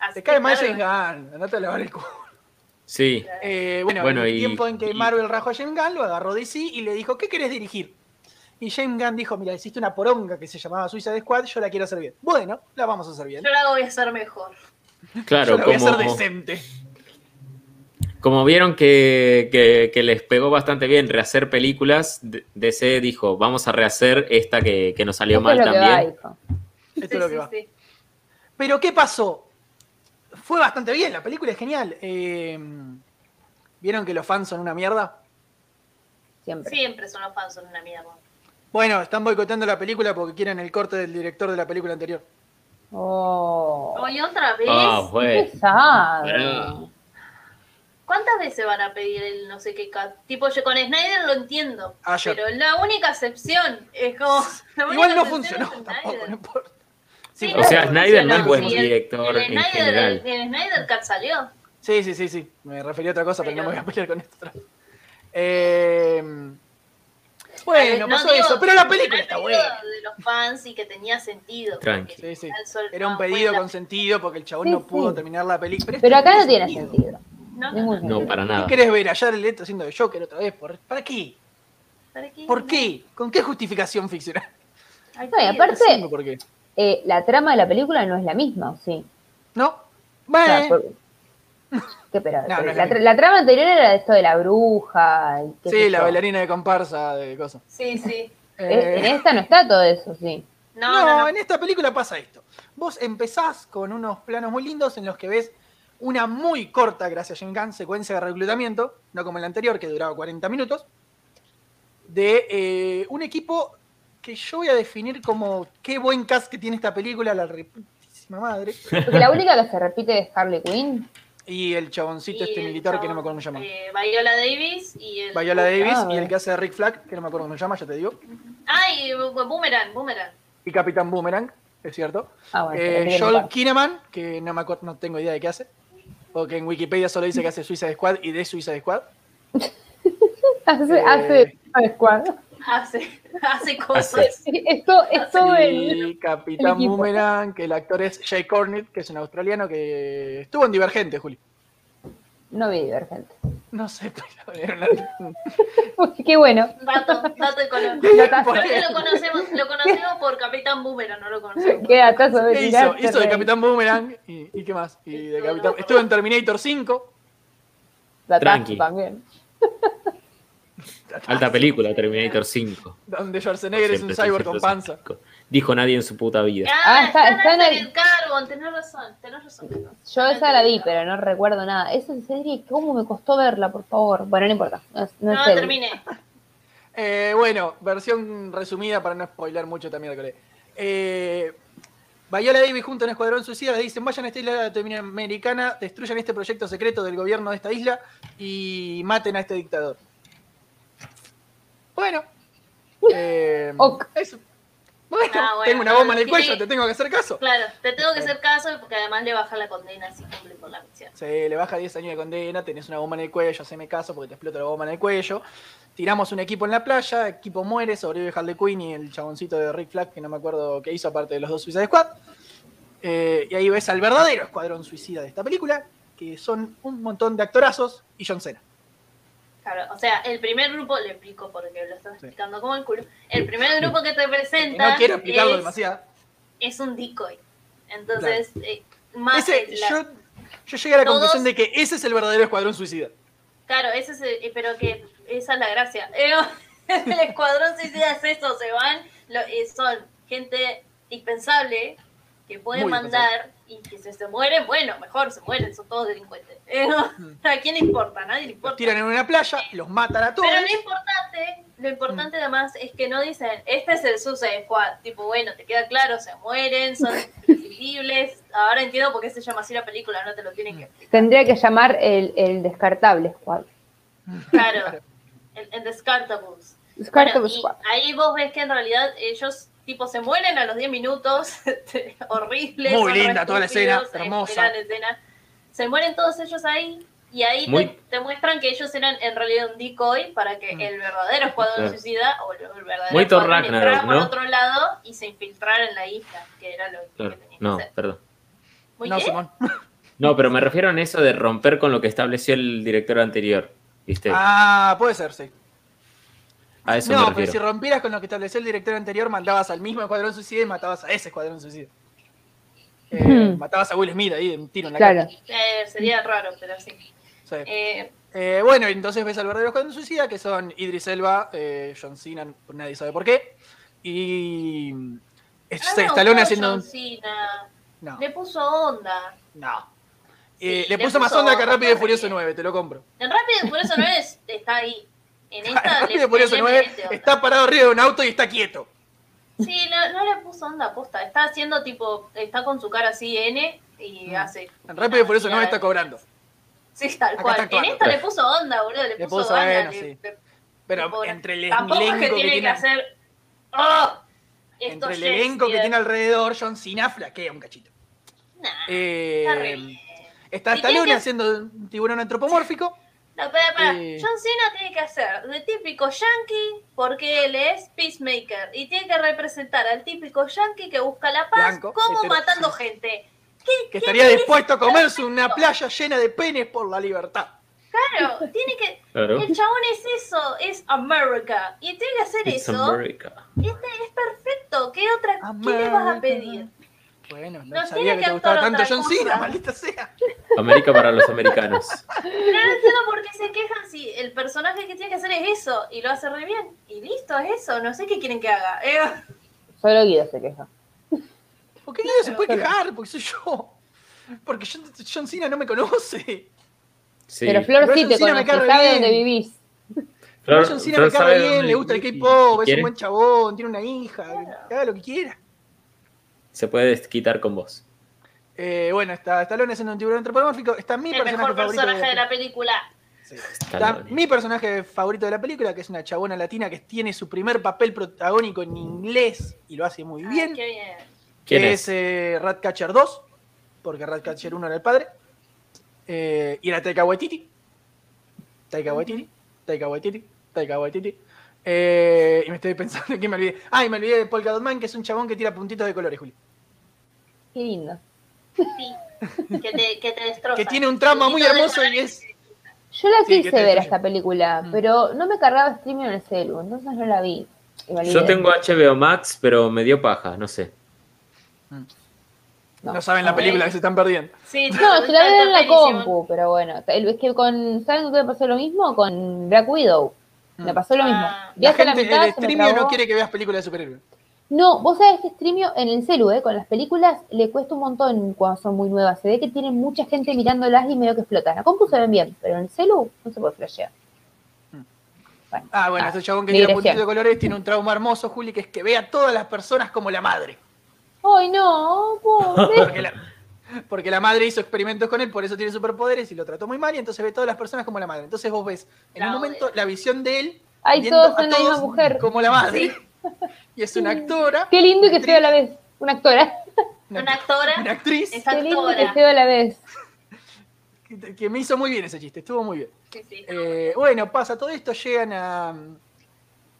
así Te cae claro, James Gunn, andate a lavar el culo. Sí. Eh, bueno, Bueno, en el y- tiempo en que y- Marvel rajó a James Gunn, lo agarró DC y le dijo, ¿qué querés dirigir? Y James Gunn dijo, mira, hiciste una poronga que se llamaba Suiza de Squad, yo la quiero hacer bien. Bueno, la vamos a hacer bien. Yo la voy a hacer mejor. Claro, yo la voy a hacer decente. como vieron que, que- que les pegó bastante bien rehacer películas, DC dijo, vamos a rehacer esta que, que nos salió Esto mal es lo que va, también. hijo. Esto es lo que sí, va. sí. Pero ¿qué pasó? Fue bastante bien, la película es genial. Eh, ¿Vieron que los fans son una mierda? Siempre. Siempre son los fans, son una mierda. Bueno, están boicoteando la película porque quieren el corte del director de la película anterior. Oh, Oye, otra vez. Ah, qué bueno. pesado. Bueno. ¿Cuántas veces van a pedir el no sé qué cat? Tipo, yo con Snyder lo entiendo. Ayer. Pero la única excepción es como. Igual no funcionó tampoco, no importa. Sí, O sea, Snyder no es buen director el en Snyder, general. El, el Snyder Cut salió. Sí, sí, sí, sí. Me refería a otra cosa, pero, no me voy a pelear con esto. vez. Eh, bueno, No pasó digo eso, pero la película está buena. pedido De los fans y que tenía sentido. Tranqui. Sí, Era un pedido con sentido porque el chabón Sí, no pudo sí. terminar la película. Pero acá no tiene sentido. No, no, para ¿Qué nada. querés ver allá el Leto haciendo de Joker otra vez? ¿Por- ¿Para qué? ¿Para qué? ¿Por qué? ¿Con qué justificación ficcional? Ay, No, y qué- aparte- por qué. Eh, la trama de la película no es la misma, ¿o sí? ¿No? O sea, Bueno. por- (laughs) ¿Qué, pero, No, no es la, la tra- la trama anterior era esto de la bruja. y qué Sí, la bailarina de comparsa de cosas. Sí, sí. Eh, En Eh, esta no está todo eso, sí. No, no, no, no. en esta película pasa esto. Vos empezás con unos planos muy lindos en los que ves una muy corta, gracias a Jim Gunn, secuencia de reclutamiento, no como en la anterior que duraba 40 minutos, de eh, un equipo que yo voy a definir como qué buen cast que tiene esta película, la reputísima madre. Porque la única que se repite es Harley Quinn. Y el chaboncito Y este el militar que no me acuerdo cómo se llama. eh, Viola Davis y el. Viola Davis Ah, y el que hace de Rick Flag, que no me acuerdo cómo se llama, ya te digo. Ah, y Boomerang, Boomerang. Y Capitán Boomerang, es cierto. Ah, bueno. Eh, Joel Kinnaman, que no me acuerdo, no tengo idea de qué hace. Porque en Wikipedia solo dice que hace Suicide Squad y de Suicide Squad. (laughs) Hace, eh, hace Squad. Hace, (laughs) hace cosas. Sí, Esto es todo el. Y Capitán el. Boomerang, que el actor es Jay Cornett, que es un australiano que estuvo en Divergente, Juli. No vi Divergente. No sé, pero era (laughs) una- Qué bueno. Dato, dato de color. Lo conocemos, lo conocemos por Capitán Boomerang, no lo conocemos. Qué datazo de ¿Qué hizo? Hizo de. Capitán Boomerang y, y qué más. Y de No, Capitán... no, Estuvo en. Terminator 5. Datazo Tranqui. también. Alta película, Terminator 5. Donde Schwarzenegger es un cyborg con panza. Dijo nadie en su puta vida. Ah, Ah, está- está, está en el- Carbon, tenés razón, tenés razón. Yo esa la vi, pero no recuerdo nada. Esa serie, ¿cómo me costó verla, por favor? Bueno, no importa. No, no terminé. Eh, bueno, versión resumida para no spoiler mucho también de eh, Viola Davis junto a un escuadrón suicida le dicen vayan a esta isla americana, destruyan este proyecto secreto del gobierno de esta isla y maten a este dictador. Bueno. eh, Ok. eso. Bueno, Ah, bueno, tengo una bomba en el sí. cuello, te tengo que hacer caso. Claro, te tengo que hacer caso porque además le baja la condena si cumple con la misión. Se le baja 10 años de condena, tenés una bomba en el cuello, haceme caso porque te explota la bomba en el cuello. Tiramos un equipo en la playa, equipo muere, sobrevive Harley Quinn y el chaboncito de Rick Flag, que no me acuerdo qué hizo aparte de los dos Suicide Squad. Eh, y ahí ves al verdadero escuadrón suicida de esta película, que son un montón de actorazos y John Cena. Claro, o sea, el primer grupo, le explico porque lo estás Sí. explicando como el culo. El primer grupo que te presenta no quiero explicarlo es, demasiado. es un decoy. Entonces, eh, más Ese, la- yo, yo llegué a la Todos- conclusión de que ese es el verdadero escuadrón suicida. Claro, ese es el- eh, pero que esa es la gracia. (laughs) El escuadrón suicida es eso, se van, lo- eh, son gente dispensable que puede Muy mandar y que si se mueren, bueno, mejor se mueren, son todos delincuentes. (laughs) Eh, ¿A quién le importa? A nadie le Los importa. tiran en una playa, los matan a todos. Pero lo importante, lo importante Mm. además es que no dicen, este es el Suicide Squad, tipo, bueno, te queda claro, se mueren, son (laughs) prescindibles, ahora entiendo por qué se llama así la película, no te lo tienen que explicar. Tendría que llamar el, el descartable Squad. Claro, (laughs) el, el Descartables. Bueno, Squad. ahí vos ves que en realidad ellos tipo se mueren a los 10 minutos, (laughs) horribles. Muy son linda toda la escena, estúpidos, hermosa. escena. Se mueren todos ellos ahí y ahí Muy- te, te muestran que ellos eran en realidad un decoy para que Mm. el verdadero escuadrón Claro. suicida o el verdadero Muy escuadrón entrara por ¿no? otro lado y se infiltrara en la isla, que era lo que Claro. que No, hacer. perdón. ¿Muy No, qué? Simón. (laughs) No, pero me refiero a eso de romper con lo que estableció el director anterior. ¿Viste? Ah, puede ser, sí. A eso no, me pero si rompieras con lo que estableció el director anterior, mandabas al mismo escuadrón suicida y matabas a ese escuadrón suicida. Eh, Hmm. Matabas a Will Smith ahí de un tiro en la Claro. cara. Eh, sería raro, pero sí. Sí. Eh, Eh, bueno, entonces ves al verdadero escuadrón suicida, que son Idris Elba, eh, John Cena, nadie sabe por qué, y es- ah, no, haciendo... John Cena. No, Le puso onda. no. Eh, Sí, le le puso más puso onda que Rápido y Furioso bien. 9, te lo compro. En Rápido y Furioso 9 es- está ahí. En esta Rápido (laughs) le, y Furioso le 9 mete onda. está parado arriba de un auto y está quieto. Sí, no, no le puso onda posta. Está haciendo tipo, está con su cara así N y Mm. hace. Rápido y Furioso una 9 está cobrando. Sí, tal Acá cual. En esta le puso onda, boludo. Le, puso, puso, onda. bueno, le- sí. le- Pero entre el Tampoco es que tiene que, hacer. ¡Oh! entre el elenco que tiene alrededor, John Cena flaquea un cachito. Nah, Eh, está está Stallone haciendo un tiburón antropomórfico. No, para, para. Eh. John Cena tiene que hacer de típico yankee porque él es peacemaker y tiene que representar al típico yankee que busca la paz Blanco, como hetero- matando gente. ¿Qué, que qué estaría dispuesto a comerse una playa llena de penes por la libertad. Claro, tiene que. Claro. El chabón es eso, es America. Y tiene que hacer It's eso. America. Este es perfecto. ¿Qué otra? ¿Qué le vas a pedir? Bueno, no No sabía que que te gustaba tanto John. Cena, maldita sea. América para los americanos. Pero no entiendo por qué se quejan si el personaje que tiene que hacer es eso y lo hace re bien. Y listo, es eso. No sé qué quieren que haga. Eh, Solo Guido se queja. ¿Por qué Guido se puede quejar? Porque soy yo. Porque John, John Cena no me conoce. Sí. Pero Flor Pero sí te conoce, cae sabe bien. dónde vivís. Flor- John Cena Flor me cae bien, dónde le gusta el K-pop, es un buen chabón, tiene una hija, que haga lo que quiera. Se puede desquitar con vos. Eh, bueno, está Stallone haciendo un tiburón antropomórfico. Está mi El personaje mejor favorito. personaje de la película. Sí. Está mi personaje favorito de la película, que es una chabona latina que tiene su primer papel protagónico en inglés y lo hace muy Ay, bien. qué bien. ¿Quién que es? es eh, Ratcatcher 2, porque Ratcatcher 1 era el padre. Eh, y era Taika Waititi. Taika Waititi, Taika Waititi, Taika Waititi. Eh, y me estoy (laughs) pensando en que me olvidé. Ah, y me olvidé de Polka Dot Man, que es un chabón que tira puntitos de colores, Juli. Qué lindo. Sí. Que te, que te destroza. Que tiene un trauma muy hermoso y es. Yo la Sí, quise te ver esta película, Mm. pero no me cargaba streaming en el celu, entonces no la vi. Me Yo tengo HBO Max, pero me dio paja, no sé. No, saben la película que se están perdiendo. Sí, No, se la vi en la buenísimo. compu, pero bueno. Es que con. ¿Saben con qué me pasó lo mismo? Con Black Widow. Me Mm. pasó lo mismo. Ah. La gente, la mitad, el se me streamio no quiere que veas películas de superhéroes. No, vos sabés que streamio en el celu, ¿eh? con las películas, le cuesta un montón cuando son muy nuevas. Se ve que tienen mucha gente mirándolas y medio que explotan. La compu se ven bien, pero en el celu no se puede flashear. Mm. Bueno, Ah, bueno, ah, este chabón que dirección. puntitos de colores tiene un trauma hermoso, Juli, que es que ve a todas las personas como la madre. ¡Ay, no! Pobre. (laughs) Porque la, porque la madre hizo experimentos con él, por eso tiene superpoderes y lo trató muy mal, y entonces ve a todas las personas como la madre. Entonces vos ves en un momento la visión de él Ay, viendo todos a son la misma mujer. como la madre. Y es una actora. Qué lindo y qué una feo a la vez. Una actora. Una, Una actora. una actriz Es Qué lindo y actora. feo a la vez. que, que me hizo muy bien ese chiste, estuvo muy bien. Sí, sí. Eh, bueno, pasa todo esto, llegan a,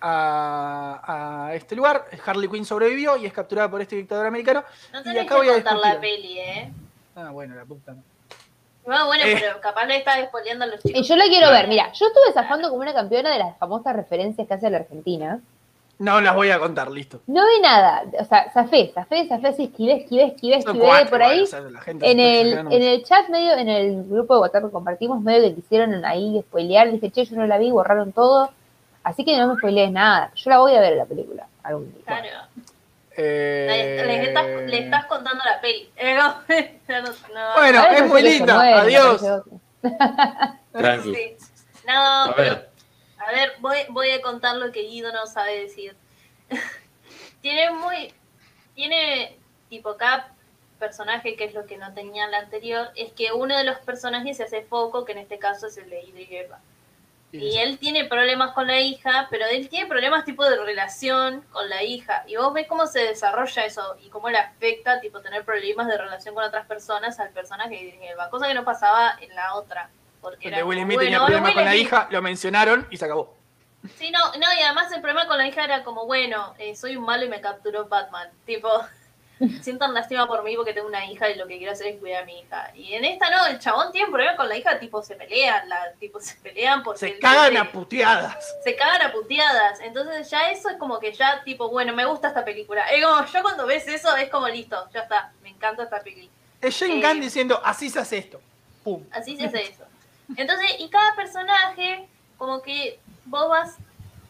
a, a este lugar. Harley Quinn sobrevivió y es capturada por este dictador americano. No y tenés acá que voy a contar la peli, ¿eh? Ah, bueno, la puta. No, bueno, Eh. pero capaz le estás spoileando a los Y chicos. yo la quiero ver. Mira, yo estuve zafando como una campeona de las famosas referencias que hace la Argentina. No las voy a contar, listo. No vi nada. O sea, zafé, zafé, zafé, así esquivé, esquivé, esquivé, esquivé cuatro, por ahí. o sea, la gente se En el, en el chat medio, en el grupo de WhatsApp que compartimos, medio que quisieron ahí spoilear, dije, che, yo no la vi, borraron todo. Así que no me spoilees nada. Yo la voy a ver la película algún día. Claro. Eh, Le, le estás, le estás contando la peli. Eh, (laughs) no, no, no. Bueno, es muy se linda. Adiós. Tranqui. (laughs) Sí. No, A pero, a ver, voy, voy a contar lo que Guido no sabe decir. (laughs) tiene muy. Tiene, tipo, cada personaje, que es lo que no tenía en la anterior, es que uno de los personajes se hace foco, que en este caso es el de Idris Elba. Y él tiene problemas con la hija, pero él tiene problemas tipo de relación con la hija. Y vos ves cómo se desarrolla eso y cómo le afecta tipo tener problemas de relación con otras personas al personaje de Elba. Cosa que no pasaba en la otra. Porque El de Will Smith tenía bueno, problemas Will con la hija, lo mencionaron y se acabó. Sí, no, no, y además el problema con la hija era como, bueno, eh, soy un malo y me capturó Batman. Tipo, (laughs) sientan lástima por mí porque tengo una hija y lo que quiero hacer es cuidar a mi hija. Y en esta no, el chabón tiene un problema con la hija, tipo, se pelean, la, tipo, se pelean porque... Se cagan dice- a puteadas. se cagan a puteadas. Entonces ya eso es como que ya, tipo, bueno, me gusta esta película. Es como, yo cuando ves eso es como listo, ya está, me encanta esta película. Es Shane Eh. Gunn diciendo, así se hace esto. Pum. Así se hace eso. Entonces, y cada personaje, como que vos vas,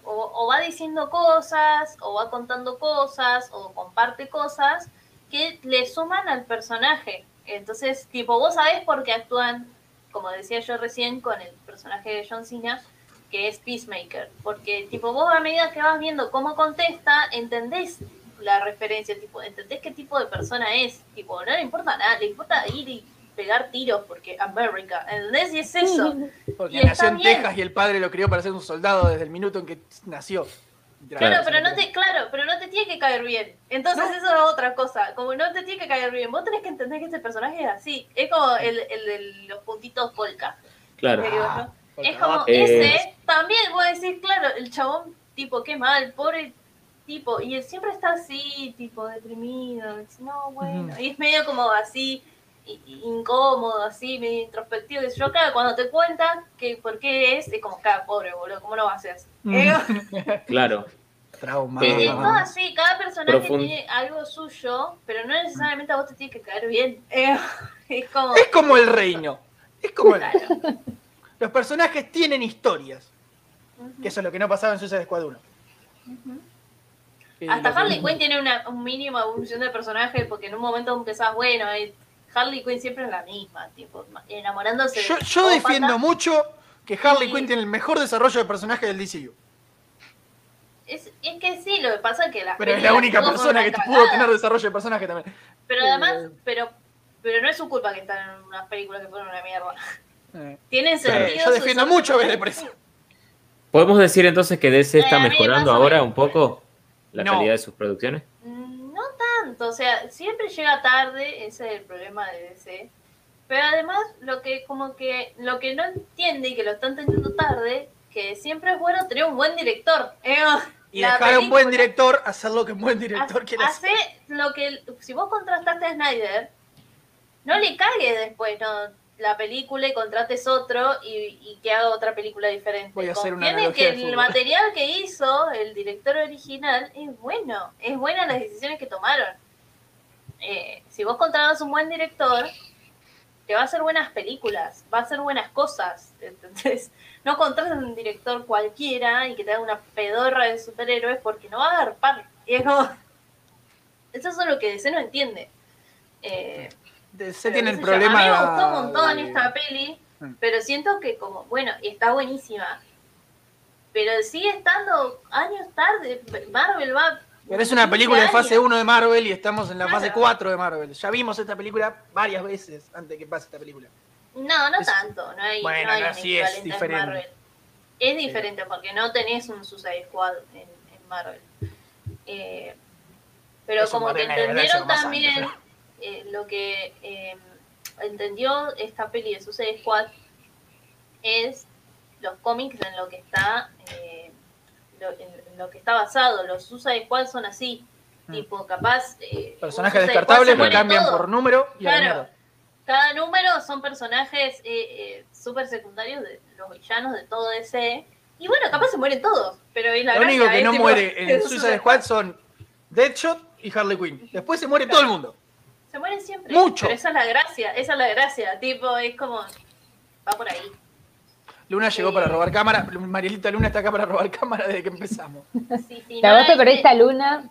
o, va diciendo cosas, o va contando cosas, o comparte cosas que le suman al personaje. Entonces, tipo, vos sabés por qué actúan, como decía yo recién, con el personaje de John Cena, que es Peacemaker. Porque, tipo, vos a medida que vas viendo cómo contesta, entendés la referencia, tipo, entendés qué tipo de persona es. Tipo, no le importa nada, le importa ir y pegar tiros porque América, ¿entendés? Y es eso. (laughs) Porque Y nació en bien. Texas y el padre lo crió para ser un soldado desde el minuto en que nació. Claro, pero no te, claro, pero no te tiene que caer bien. Entonces No. eso es otra cosa. Como no te tiene que caer bien, vos tenés que entender que este personaje es así. Es como el, el de los puntitos polka. claro. Ah, Es como Eh, ese, también vos decís, claro, el chabón, tipo, qué mal, pobre tipo, y él siempre está así, tipo, deprimido, dice, no, bueno, y es medio como así, incómodo, así, medio introspectivo, y yo, claro, cuando te cuentan que por qué es, es como, claro, pobre, boludo, ¿cómo no va a ser? (laughs) Claro. Trauma. Sí, es Ah. todo así, cada personaje Profund- tiene algo suyo, pero no necesariamente a vos te tiene que caer bien. Eh, (laughs) es como, Es como el reino. Es como el... claro. Los personajes tienen historias. Que eso es lo que no pasaba en Suicide Squad 1. Ujú. Eh, Hasta lo Harley Quinn tiene una un mínima evolución de personaje porque en un momento empezás, bueno, eh, Harley Quinn siempre es la misma, tipo, enamorándose Yo, de yo defiendo mucho que Harley Quinn tiene el mejor desarrollo de personaje del DCU. Es, es que sí, lo que pasa es que las Pero es la única persona que pudo tener desarrollo de personaje también. Pero además, Eh. pero, pero no es su culpa que están en unas películas que fueron una mierda. Eh, Tienen sentido. yo defiendo mucho a por eso. ¿Podemos decir entonces que DC está Eh, mejorando ahora un poco la No. calidad de sus producciones? O sea, siempre llega tarde, ese es el problema de DC. Pero además, lo que como que lo que no entiende y que lo está entendiendo tarde, que siempre es bueno tener un buen director. Eh, Y la dejar a un buen director hacer lo que un buen director quiere hacer. Hace lo que. Si vos contrataste a Snyder, no le cagues después no, la película y contrates otro y, y que haga otra película diferente. Voy a hacer una que el material que hizo el director original es bueno. Es buena las decisiones que tomaron. Eh, si vos contratas un buen director, te va a hacer buenas películas, va a hacer buenas cosas. (laughs) Entonces, no contrates a un director cualquiera y que te haga una pedorra de superhéroes porque no va a agarpar. Y es como- Eso es lo que DC no entiende. Eh, DC tiene el yo, problema. A mí me gustó un montón de- esta peli, Mm. pero siento que como, bueno, está buenísima. Pero sigue estando años tarde. Marvel va. Pero es una 15 película de fase años. 1 de Marvel y estamos en la fase Claro. 4 de Marvel. Ya vimos esta película varias veces antes de que pase esta película. No, no Es- tanto. No hay, Bueno, no hay no, un sí es en diferente. Marvel. Es diferente porque no tenés un Suicide Squad en, en Marvel. Eh, pero Eso como que entendieron también eh, lo que eh, entendió esta peli de Suicide Squad es los cómics en lo que está eh, lo, en lo que está basado. Los Suicide Squad son así. Mm. Tipo, capaz. eh, Personajes descartables que cambian todo. por número y Claro. Cada número son personajes eh, eh, súper secundarios de los villanos de todo DC. Y bueno, capaz se mueren todos. Pero es la Lo único que es no tipo, muere (laughs) en Suicide Squad son Deadshot y Harley Quinn. Después se muere todo el mundo. Se mueren siempre. Mucho. Pero esa es la gracia, esa es la gracia. Tipo, es como. Va por ahí. Luna llegó Sí. para robar cámara. Marielita Luna está acá para robar cámara desde que empezamos. Sí, sí, no vos te la perdiste a Luna.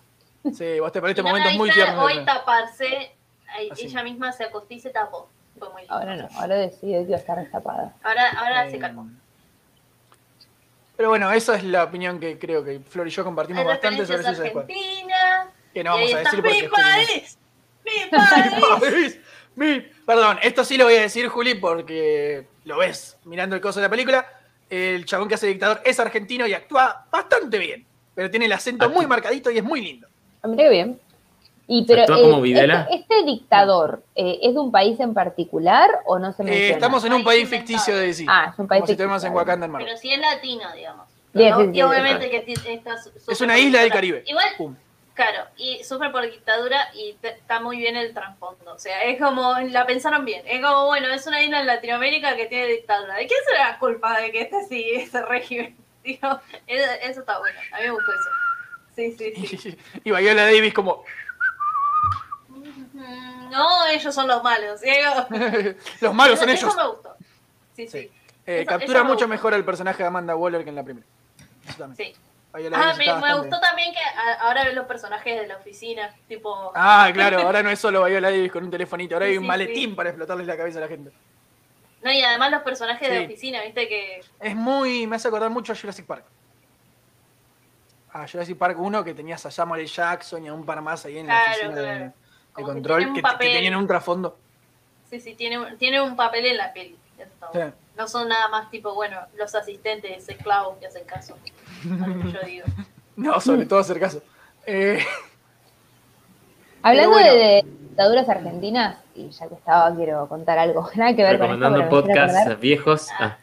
Sí, vos te perdiste si no la momentos muy tiernos. Hoy taparse, Así. ella misma se acostó y se tapó. Fue muy lindo. Ahora no, ahora decidió que iba a estar destapada. Ahora, ahora Eh, se calmó. Pero bueno, esa es la opinión que creo que Flor y yo compartimos Hay bastante sobre Squad. Argentina. Que no vamos a está decir porque mi país. Mi país. (laughs) país, mi- Perdón, esto sí lo voy a decir, Juli, porque lo ves mirando el coso de la película. El chabón que hace dictador es argentino y actúa bastante bien. Pero tiene el acento muy marcadito y es muy lindo. Ah, qué bien. Y, pero, ¿Actúa como Videla? Este, este dictador, eh, ¿es de un país en particular o no se Eh, menciona? estamos en un País país inventado. ficticio de DC. Ah, es un país como si estuviéramos en ficticio. Wakanda en. Pero si es latino, digamos. Bien, ¿no? sí, sí, y obviamente que está Es una isla del. Caribe. Igual, Pum. Claro, y sufre por dictadura y te- está muy bien el trasfondo. O sea, es como, la pensaron bien. Es como, bueno, es una isla en Latinoamérica que tiene dictadura. ¿De quién será la culpa de que esté así, ese régimen? (laughs) Digo, eso, eso está bueno. A mí me gustó eso. Sí, sí, sí. (laughs) Y, Viola Davis como, Mm, No, ellos son los malos. Digo, (laughs) los malos son eso ellos. me gustó. Sí, sí. Sí. Eh, Eso- captura eso me mucho gustó. mejor al personaje de Amanda Waller que en la primera. Eso también. sí. Ah, me, me gustó también que a- ahora ven los personajes de la oficina, tipo... Ah, (laughs) claro, ahora no es solo Viola Davis con un telefonito, ahora Sí, hay un sí, maletín sí. para explotarles la cabeza a la gente. No, y además los personajes de Sí. oficina, viste que... Es muy. me hace acordar mucho a Jurassic Park. A Jurassic Park 1 que tenías a Samuel. Jackson y a un par más ahí en la oficina de- claro. control que, que tenían un trasfondo. Sí, sí, tiene, un- tiene un papel en la peli. eso está bueno. No son nada más tipo, bueno, los asistentes esclavos que hacen caso. A lo que yo digo. (laughs) No, sobre todo hacer caso. Eh, Hablando bueno. de, dictaduras argentinas, y ya que estaba, quiero contar algo. (laughs) Nada que ver con esto, podcasts viejos. Ah,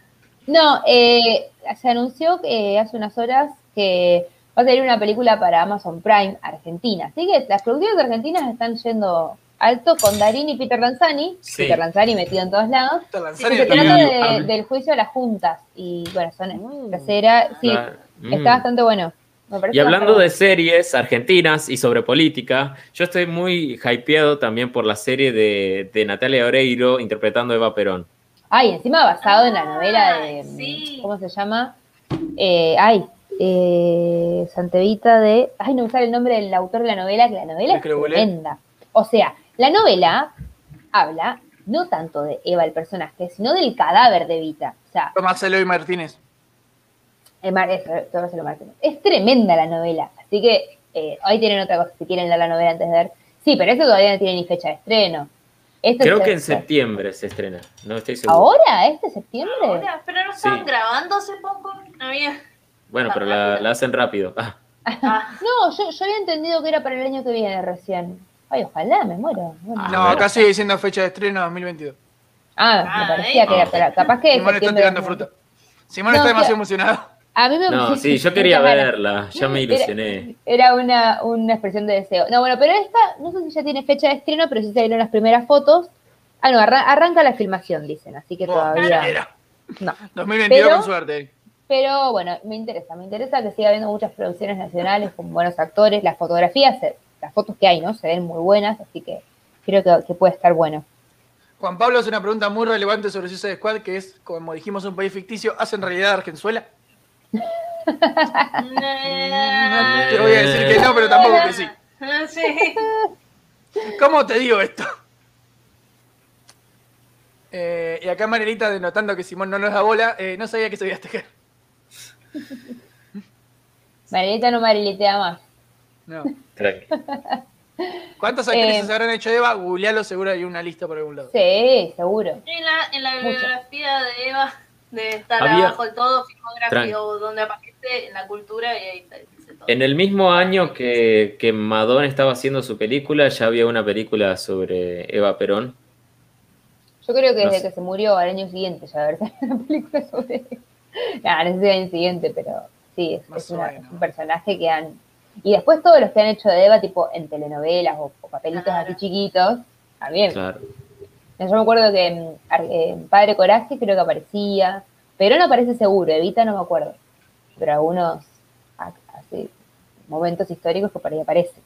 No, eh, se anunció que hace unas horas que va a salir una película para Amazon Prime Argentina. Así que las producciones argentinas están yendo alto con Darín y Peter Lanzani. Sí. Peter Lanzani metido en todos lados. Peter Y Lanzani se trata de- del juicio de las juntas. Y bueno, son Mm. tercera. Sí, claro. Mm. está bastante bueno. Me Y hablando de series argentinas y sobre política, yo estoy muy hypeado también por la serie de, de Natalia Oreiro interpretando a Eva Perón. Ay, encima basado en la novela de. Ay, sí. ¿Cómo se llama? Eh, ay, eh, Santevita de. Ay, no me sale el nombre del autor de la novela, que la novela ¿De es tremenda. O sea, la novela habla no tanto de Eva el personaje, sino del cadáver de Evita. O sea, Tomás Eloy Martínez. Es, mar- todo tremenda la novela. Así que eh, hoy tienen otra cosa, si quieren leer la novela antes de ver. Sí, pero eso todavía no tiene ni fecha de estreno. Esto Creo es- que en septiembre se estrena. No estoy seguro. ¿Ahora? ¿Este septiembre? Ahora, pero no estaban Sí. grabando hace poco. No había. Bueno, pero la, la hacen rápido. Ah, Ah, (laughs) No, yo, yo había entendido que era para el año que viene recién. Ay, ojalá, me muero. Bueno, No, acá sigue diciendo fecha de estreno 2022. Ah, me Ah, parecía ¿eh? que era para. Capaz que. Simón está tirando fruta. Simón No, está demasiado emocionado. A mí me no, sí, (laughs) yo quería verla. Ya me (laughs) ilusioné. Era una, una expresión de deseo. No, bueno, pero esta, no sé si ya tiene fecha de estreno, pero sí salieron las primeras fotos. Ah, no, arra- arranca la filmación, dicen, así que Buah, todavía. era. No. 2022 Pero- con suerte. Pero bueno, me interesa, me interesa que siga habiendo muchas producciones nacionales con buenos actores. Las fotografías, se- las fotos que hay, ¿no? Se ven muy buenas, así que creo que, que puede estar bueno. Juan Pablo hace una pregunta muy relevante sobre Suicide Squad, que es, como dijimos, un país ficticio. ¿Hace en realidad Argenzuela? Te voy a decir que no, pero tampoco que sí. Sí. ¿Cómo te digo esto? Eh, y acá Marielita, denotando que Simón no nos da bola, eh, no sabía que sabías tejer. Marilita no marilitea más. No. ¿Cuántas actrices Eh, se habrán hecho Eva? Googlealo, seguro hay una lista por algún lado. Sí, seguro. En la, en la Mucho. bibliografía de Eva debe estar Había- abajo del todo, filmografía Tran- o donde aparece en la cultura y ahí está, dice todo. En el mismo año que, que Madonna estaba haciendo su película, ya había una película sobre Eva Perón. Yo creo que No desde sé. que se murió al año siguiente ya haber una (laughs) película sobre (laughs) Nada, no sé si el año siguiente, pero sí, es, una- un personaje que han... Y después todos los que han hecho de Eva, tipo en telenovelas o, o papelitos Claro. así chiquitos, también. Claro. Yo me acuerdo que en, Ar- en Padre Coraje creo que aparecía, pero no aparece seguro, Evita no me acuerdo. Pero algunos así, momentos históricos que por ahí aparece.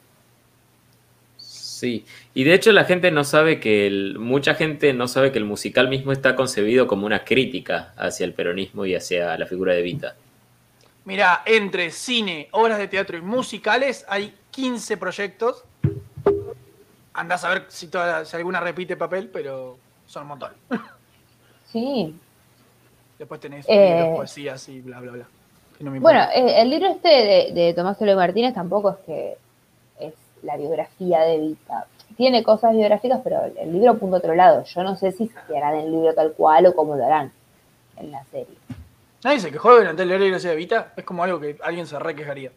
Sí, y de hecho la gente no sabe que el, mucha gente no sabe que el musical mismo está concebido como una crítica hacia el peronismo y hacia la figura de Evita. Mira, entre cine, obras de teatro y musicales hay 15 proyectos. Andás a ver si, toda- si alguna repite papel, pero son un montón. (laughs) Sí. Después tenés Eh, libros, poesías y bla, bla, bla. Que no me Bueno, eh, el libro este de, de Tomás Eloy Martínez tampoco es que es la biografía de Evita. Tiene cosas biográficas, pero el, el libro apunta a otro lado. Yo no sé si se harán el libro tal cual o cómo lo harán en la serie. Nadie se quejó de delante del y no se evita. Es como algo que alguien se re quejaría.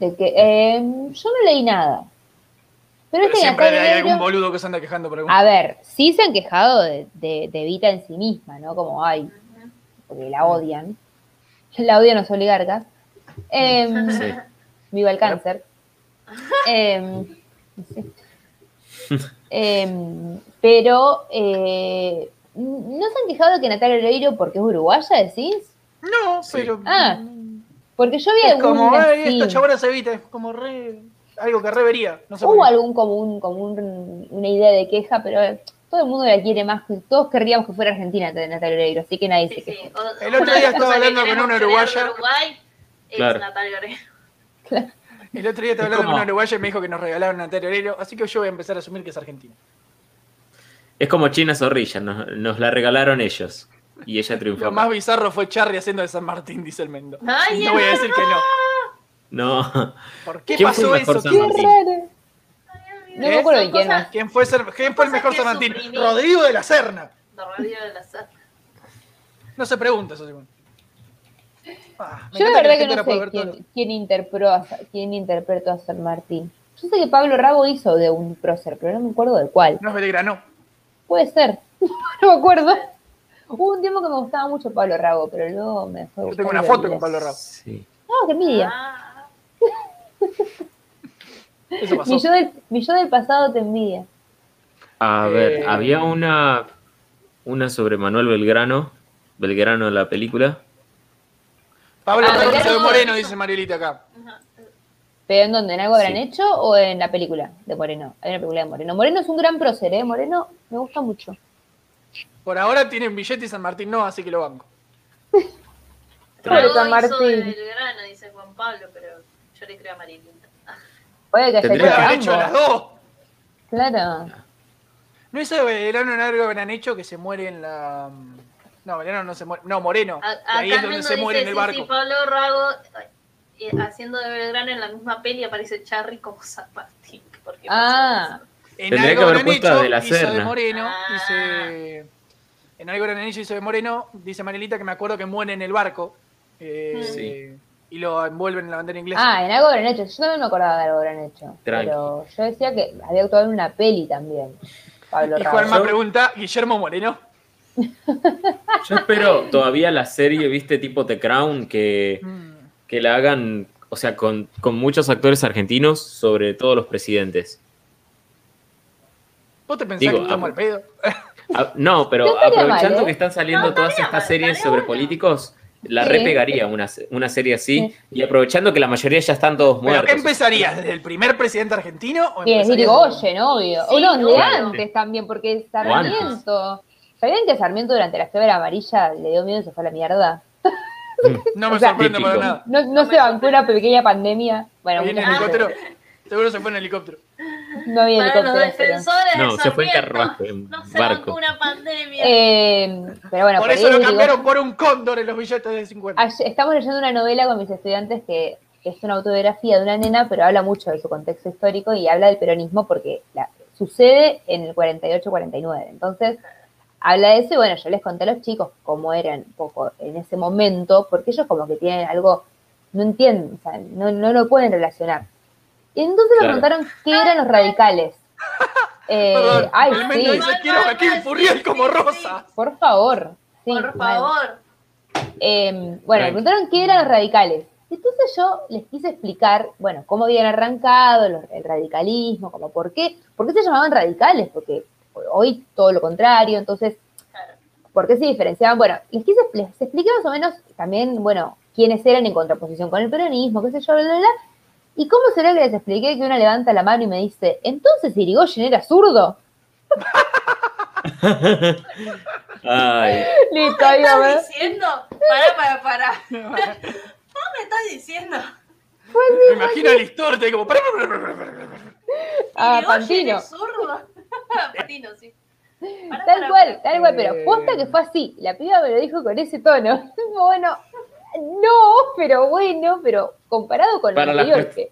De que, eh, yo no leí nada. Pero, Pero siempre hay algún boludo que se anda quejando por algún. A ver, sí se han quejado de, de, de Evita en sí misma, ¿no? Como, ay, porque la odian. (laughs) La odian los oligarcas. Em, Sí. Viva el cáncer. Sí. Em, pero eh, no se han quejado de que Natalia Oreiro, porque es uruguaya, decís. No, pero. Ah, Porque yo vi es algún como, esta chabona se evita. Es como re. Algo que re vería. No sé Hubo algún como un- una idea de queja, pero eh, todo el mundo la quiere más. Todos querríamos que fuera Argentina Natalia Oreiro, así que nadie Sí, se sí. O- El otro de día estaba hablando con una de uruguaya. Uruguay es Claro. Natalia Oreiro. (laughs) El otro día estaba Es hablando con una uruguaya y me dijo que nos regalaron Natalia Oreiro. Así que yo voy a empezar a asumir que es argentina. Es como China Zorrilla, nos, nos la regalaron ellos y ella (laughs) triunfó. Lo más bizarro fue Charlie haciendo de San Martín, dice el Mendo. Ay, no voy a decir que no. No, ¿Por qué ¿Quién fue pasó el mejor eso? San ¡Qué Martín? raro! No me acuerdo de quién cosas-. ¿Quién fue, ser- quién fue el mejor San Martín? Rodrigo de la Serna. Radio de la Sat. No se pregunta eso, según. Ah, Yo la verdad que no sé quién, quién interpretó a, quién interpretó a San Martín. Yo sé que Pablo Rago hizo de un prócer, pero no me acuerdo de cuál. No es Belgrano. Puede ser. (laughs) no me acuerdo. Hubo un tiempo que me gustaba mucho Pablo Rago, pero luego me fue Yo tengo una foto con Pablo Rago. sí. No, qué envidia. Ah, (laughs) Eso pasó. Mi yo, del, mi yo del pasado te envidia. A ver, Eh. había una, una sobre Manuel Belgrano, Belgrano en la película. Pablo Ah, de Moreno, dice Marielita acá. ajá. ¿Pero en dónde? ¿En algo habrán Sí. hecho o en la película de Moreno? Hay una película de Moreno. Moreno es un gran prócer, ¿eh? Moreno me gusta mucho. Por ahora tienen billete y San Martín no, así que lo banco. (laughs) Rago San Martín. Belgrano, dice Juan Pablo, pero yo le creo a Marilita. Puede que haya Tendría hecho haber hecho las dos. Claro. ¿No es Belgrano en algo que han hecho que se muere en la. No, Belgrano no se muere. No, Moreno. A- que ahí es donde se muere en el barco. sí, Pablo Rago eh, haciendo de Belgrano en la misma peli aparece Charry como San Martín. ¿Por qué pasó Ah. En Tendría algo que haber han puesto hecho, de la hizo de Serna. Moreno, Ah. dice. En algo han hecho hizo de Moreno, dice Marilita que me acuerdo que muere en el barco. eh, Sí. Y lo envuelven en la bandera inglesa. Ah, en algo gran hecho. Yo también me acordaba de algo gran hecho. Tranqui. Pero yo decía que había actuado en una peli también. Pablo y. Juanma pregunta, Guillermo Moreno. (laughs) Yo espero todavía la serie, viste, tipo The Crown, que, Mm. que la hagan, o sea, con, con muchos actores argentinos sobre todos los presidentes. ¿Vos te pensás Digo, que estamos al pedo? (laughs) No, pero No aprovechando mal, ¿eh? que están saliendo No, todas estas mal, series sobre políticos, la Sí. repegaría una, una serie así, Sí. y aprovechando que la mayoría ya están todos ¿Pero muertos. qué empezarías? ¿Desde el primer presidente argentino? O Y es Irigoyen, obvio. Sí, o no, de obvio. antes también, porque. Sarmiento. ¿Sabían que Sarmiento durante la fiebre amarilla le dio miedo y se fue a la mierda? (laughs) No me O sea, sorprende para nada. No, no se bancó una pequeña pandemia. Bueno, gente- helicóptero. Seguro se fue en helicóptero. (laughs) no había Para los defensores No, se fue en carruaje, en no se barco. una pandemia. Eh, pero bueno, por por eso lo digo- cambiaron por un cóndor en los billetes de 50. Ayer- estamos leyendo una novela con mis estudiantes que es una autobiografía de una nena, pero habla mucho de su contexto histórico y habla del peronismo porque la- sucede en el 48-49. Entonces, habla de eso y bueno, yo les conté a los chicos cómo eran un poco en ese momento, porque ellos como que tienen algo, no entienden, o sea, no, no lo pueden relacionar. Y entonces Claro. me preguntaron qué eran los radicales. (laughs) Eh, Perdón, ay, el sí, dice quiero a Joaquín Furriel como Rosa. por favor. Sí, Por favor. Eh, bueno, me Tranqui. preguntaron qué eran los radicales. Entonces yo les quise explicar, bueno, cómo habían arrancado los- el radicalismo, como por qué, por qué se llamaban radicales, porque hoy todo lo contrario, entonces, Claro. ¿por qué se diferenciaban? Bueno, les quise, les expliqué más o menos también, bueno, quiénes eran en contraposición con el peronismo, qué sé yo, bla, bla, bla. ¿Y cómo será que les expliqué que una levanta la mano y me dice, entonces Irigoyen era zurdo? Ay, (laughs) Listo, ahí va, ¿Estás ¿ves? diciendo? Pará, pará, pará. ¿Vos me estás diciendo? Me imagino el Listorte como. Ah, Pantino. es zurdo? (laughs) Pantino, sí. Pará, Tal pará, cual, pará. tal cual, pero posta que fue así. La piba me lo dijo con ese tono. (laughs) Bueno, no, pero bueno, pero comparado con lo Para la anterior, que-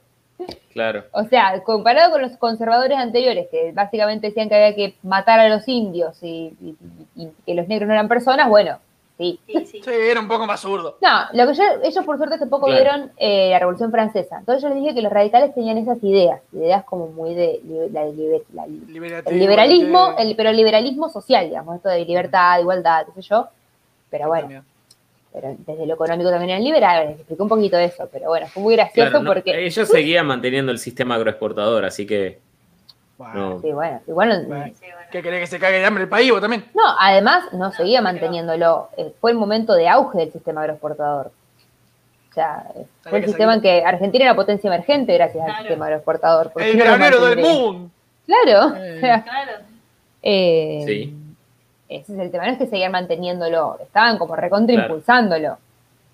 claro. (laughs) o sea, comparado con los conservadores anteriores, que básicamente decían que había que matar a los indios y, y- y- y que los negros no eran personas, bueno, sí. Sí, sí. Sí, era un poco más zurdo. No, lo que yo, ellos por suerte hace poco Claro. vieron eh, la Revolución Francesa. Entonces yo les dije que los radicales tenían esas ideas, ideas como muy de la, liber- la- Liberativo, el liberalismo, el, pero el liberalismo social, digamos, esto de libertad, igualdad, qué sé yo. Pero bueno, pero desde lo económico también eran liberales, les expliqué un poquito de eso, pero bueno, fue muy gracioso Claro, no, porque, ellos seguían manteniendo el sistema agroexportador, así que Bueno, no. sí, bueno, igual no, Bueno. Sí, bueno. ¿Qué querés que se cague de hambre el país vos también? no, además no seguía manteniéndolo, eh, fue el momento de auge del sistema agroexportador. O sea, eh, fue el sistema en que Argentina era potencia emergente gracias al sistema agroexportador. El granero del mundo. Claro, Eh. (laughs) o sea, Claro. eh, Sí. Ese es el tema, no es que seguían manteniéndolo, estaban como recontra Claro. impulsándolo.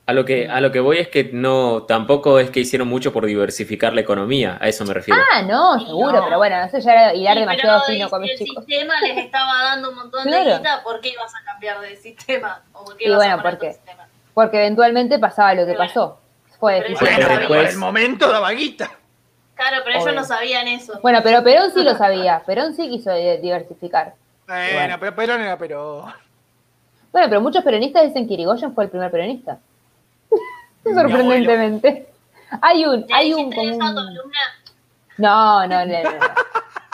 A lo que a lo que voy es que no tampoco es que hicieron mucho por diversificar la economía, a eso me refiero. Ah, no, seguro, no. pero bueno, eso ya era hilar Sí, demasiado pero fino con si mis el chicos. sistema les estaba dando un montón Claro. de guita, ¿por qué ibas a cambiar de sistema? ¿O por qué Y ibas bueno, a porque- sistema? Porque eventualmente pasaba lo que Bueno. pasó. Fue Pero Bueno, no el momento daba guita. Claro, pero Obvio. ellos no sabían eso. Bueno, pero Perón sí lo sabía. Perón sí quiso di- diversificar. Bueno, Bueno. pero Perón era pero. Bueno, pero muchos peronistas dicen que Irigoyen fue el primer peronista. Sorprendentemente. Hay un, hay un, como. No, no, no, no, no.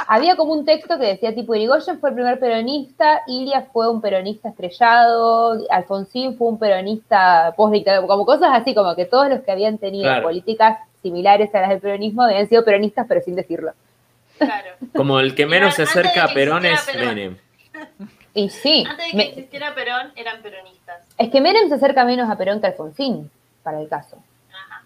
Había como un texto que decía tipo Irigoyen fue el primer peronista, Ilia fue un peronista estrellado, Alfonsín fue un peronista postdictador, como cosas así, como que todos los que habían tenido Claro. políticas similares a las del peronismo habían sido peronistas, pero sin decirlo. Claro. Como el que menos se acerca a Perón es Perón. Menem. Y sí, Antes de que me- existiera Perón, eran peronistas. es que Menem se acerca menos a Perón que Alfonsín, para el caso, Ajá.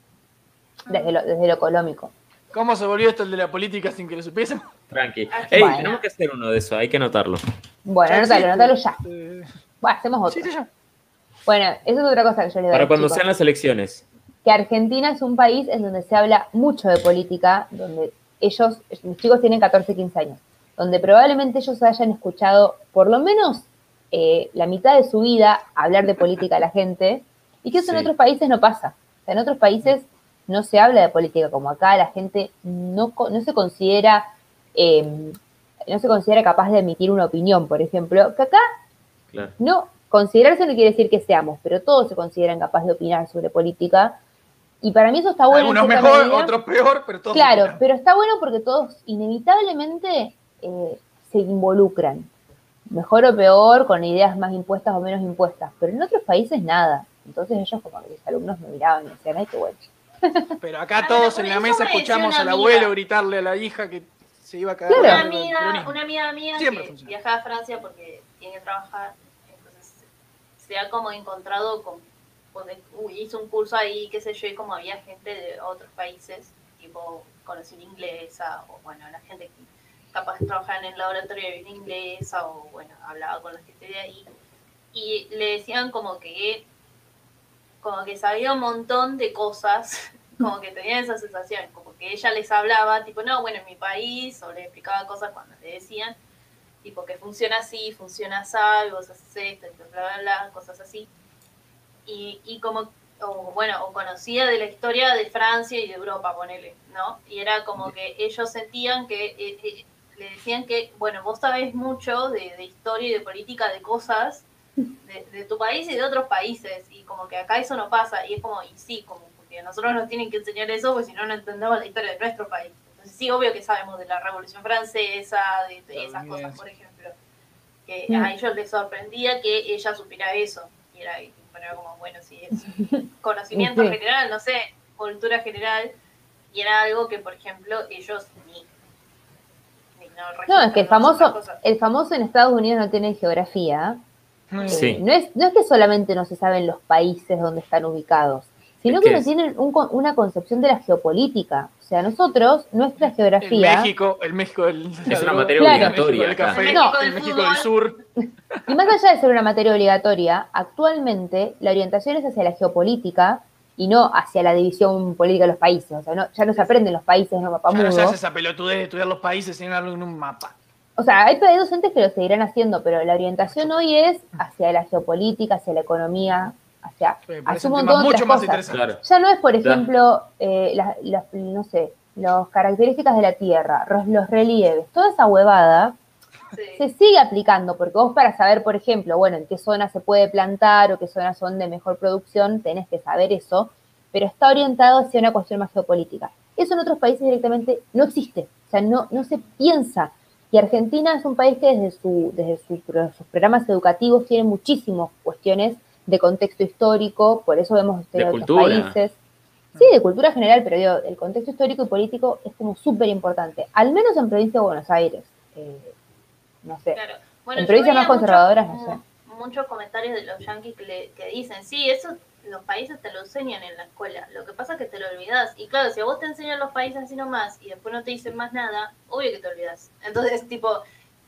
desde lo, desde lo económico. ¿Cómo se volvió esto el de la política sin que lo supiésemos? Tranqui. Ey, bueno. tenemos que hacer uno de eso, hay que anotarlo. Bueno, anótalo, anótalo ya. Eh, Bueno, hacemos otro. sí, sí, ya. Bueno, eso es otra cosa que yo les doy Para cuando chicos. sean las elecciones. que Argentina es un país en donde se habla mucho de política, donde ellos, mis chicos tienen 14, 15 años, donde probablemente ellos hayan escuchado por lo menos eh, la mitad de su vida hablar de política a la gente, y que eso en otros países no pasa. O sea, en otros países no se habla de política como acá, la gente no, no se considera eh, no se considera capaz de emitir una opinión, por ejemplo, que acá Claro. no, considerarse no quiere decir que seamos, pero todos se consideran capaces de opinar sobre política. Y para mí eso está bueno. en Algunos mejor, medida. otros peor, pero todos. Claro, pero está bueno porque todos inevitablemente eh, se involucran. Mejor o peor, con ideas más impuestas o menos impuestas. Pero en otros países nada. Entonces ellos como que mis alumnos me miraban y decían, ay, qué bueno. (laughs) Pero acá todos en la mesa me escuchamos al abuelo gritarle a la hija que se iba a cagar. Claro. Una amiga, una amiga mía Siempre que funciona. viaja a Francia porque tiene que trabajar, entonces se ha como encontrado con, hizo un curso ahí, qué sé yo, y como había gente de otros países, tipo conocer inglesa, o bueno, la gente que capaz de trabajar en el laboratorio de inglesa, o bueno, hablaba con la gente de ahí, y le decían como que como que sabía un montón de cosas, (laughs) como que tenía esa sensación, como que ella les hablaba, tipo, no, bueno, en mi país, o le explicaba cosas cuando le decían, tipo, que funciona así, funciona así, vos haces esto, bla, bla, bla, cosas así. Y, y como, o bueno, o conocía de la historia de Francia y de Europa, ponele, ¿no? Y era como que ellos sentían que, eh, eh, le decían que, bueno, vos sabés mucho de, de historia y de política, de cosas, de, de tu país y de otros países y como que acá eso no pasa y es como y sí como porque nosotros nos tienen que enseñar eso porque si no no entendemos la historia de nuestro país entonces sí obvio que sabemos de la revolución francesa de, de esas cosas por ejemplo que Mm. a ellos les sorprendía que ella supiera eso y era, y era como bueno sí es conocimiento Sí. general no sé cultura general y era algo que por ejemplo ellos ni, ni no, No, es que el famoso, el famoso en Estados Unidos no tiene geografía. Sí. Eh, no, es, no es que solamente no se saben los países donde están ubicados, sino Es que que no tienen un una concepción de la geopolítica. O sea, nosotros, nuestra El geografía, México, el México del. Es una materia Claro. obligatoria El México del café, el México del sur. (laughs) y más allá de ser una materia obligatoria, actualmente la orientación es hacia la geopolítica y no hacia la división política de los países. O sea, no- ya no se aprenden los países, no Ya no se hace esa pelotudez de estudiar los países sin en un mapa. O sea, hay hay docentes que lo seguirán haciendo, pero la orientación hoy es hacia la geopolítica, hacia la economía, hacia, Me hacia parecen un montón de mucho otras más cosas. Claro. Ya no es, por Claro. ejemplo, eh, las, las- no sé, las características de la Tierra, los relieves, toda esa huevada Sí. se sigue aplicando, porque vos para saber, por ejemplo, bueno, en qué zona se puede plantar o qué zonas son de mejor producción, tenés que saber eso, pero está orientado hacia una cuestión más geopolítica. Eso en otros países directamente no existe, o sea, no, no se piensa. Y Argentina es un país que desde, su, desde su pro- sus programas educativos tiene muchísimas cuestiones de contexto histórico, por eso vemos historia de, otros cultura. países. Sí, de cultura general, pero digo, el contexto histórico y político es como súper importante, al menos en provincia de Buenos Aires. Eh, no sé. Claro. Bueno, En provincias más conservadoras, no sé. mu- Muchos comentarios de los yanquis que, le- que dicen, sí, eso los países te lo enseñan en la escuela. Lo que pasa es que te lo olvidas. Y claro, si a vos te enseñan los países así nomás y después no te dicen más nada, obvio que te olvidas. Entonces, tipo,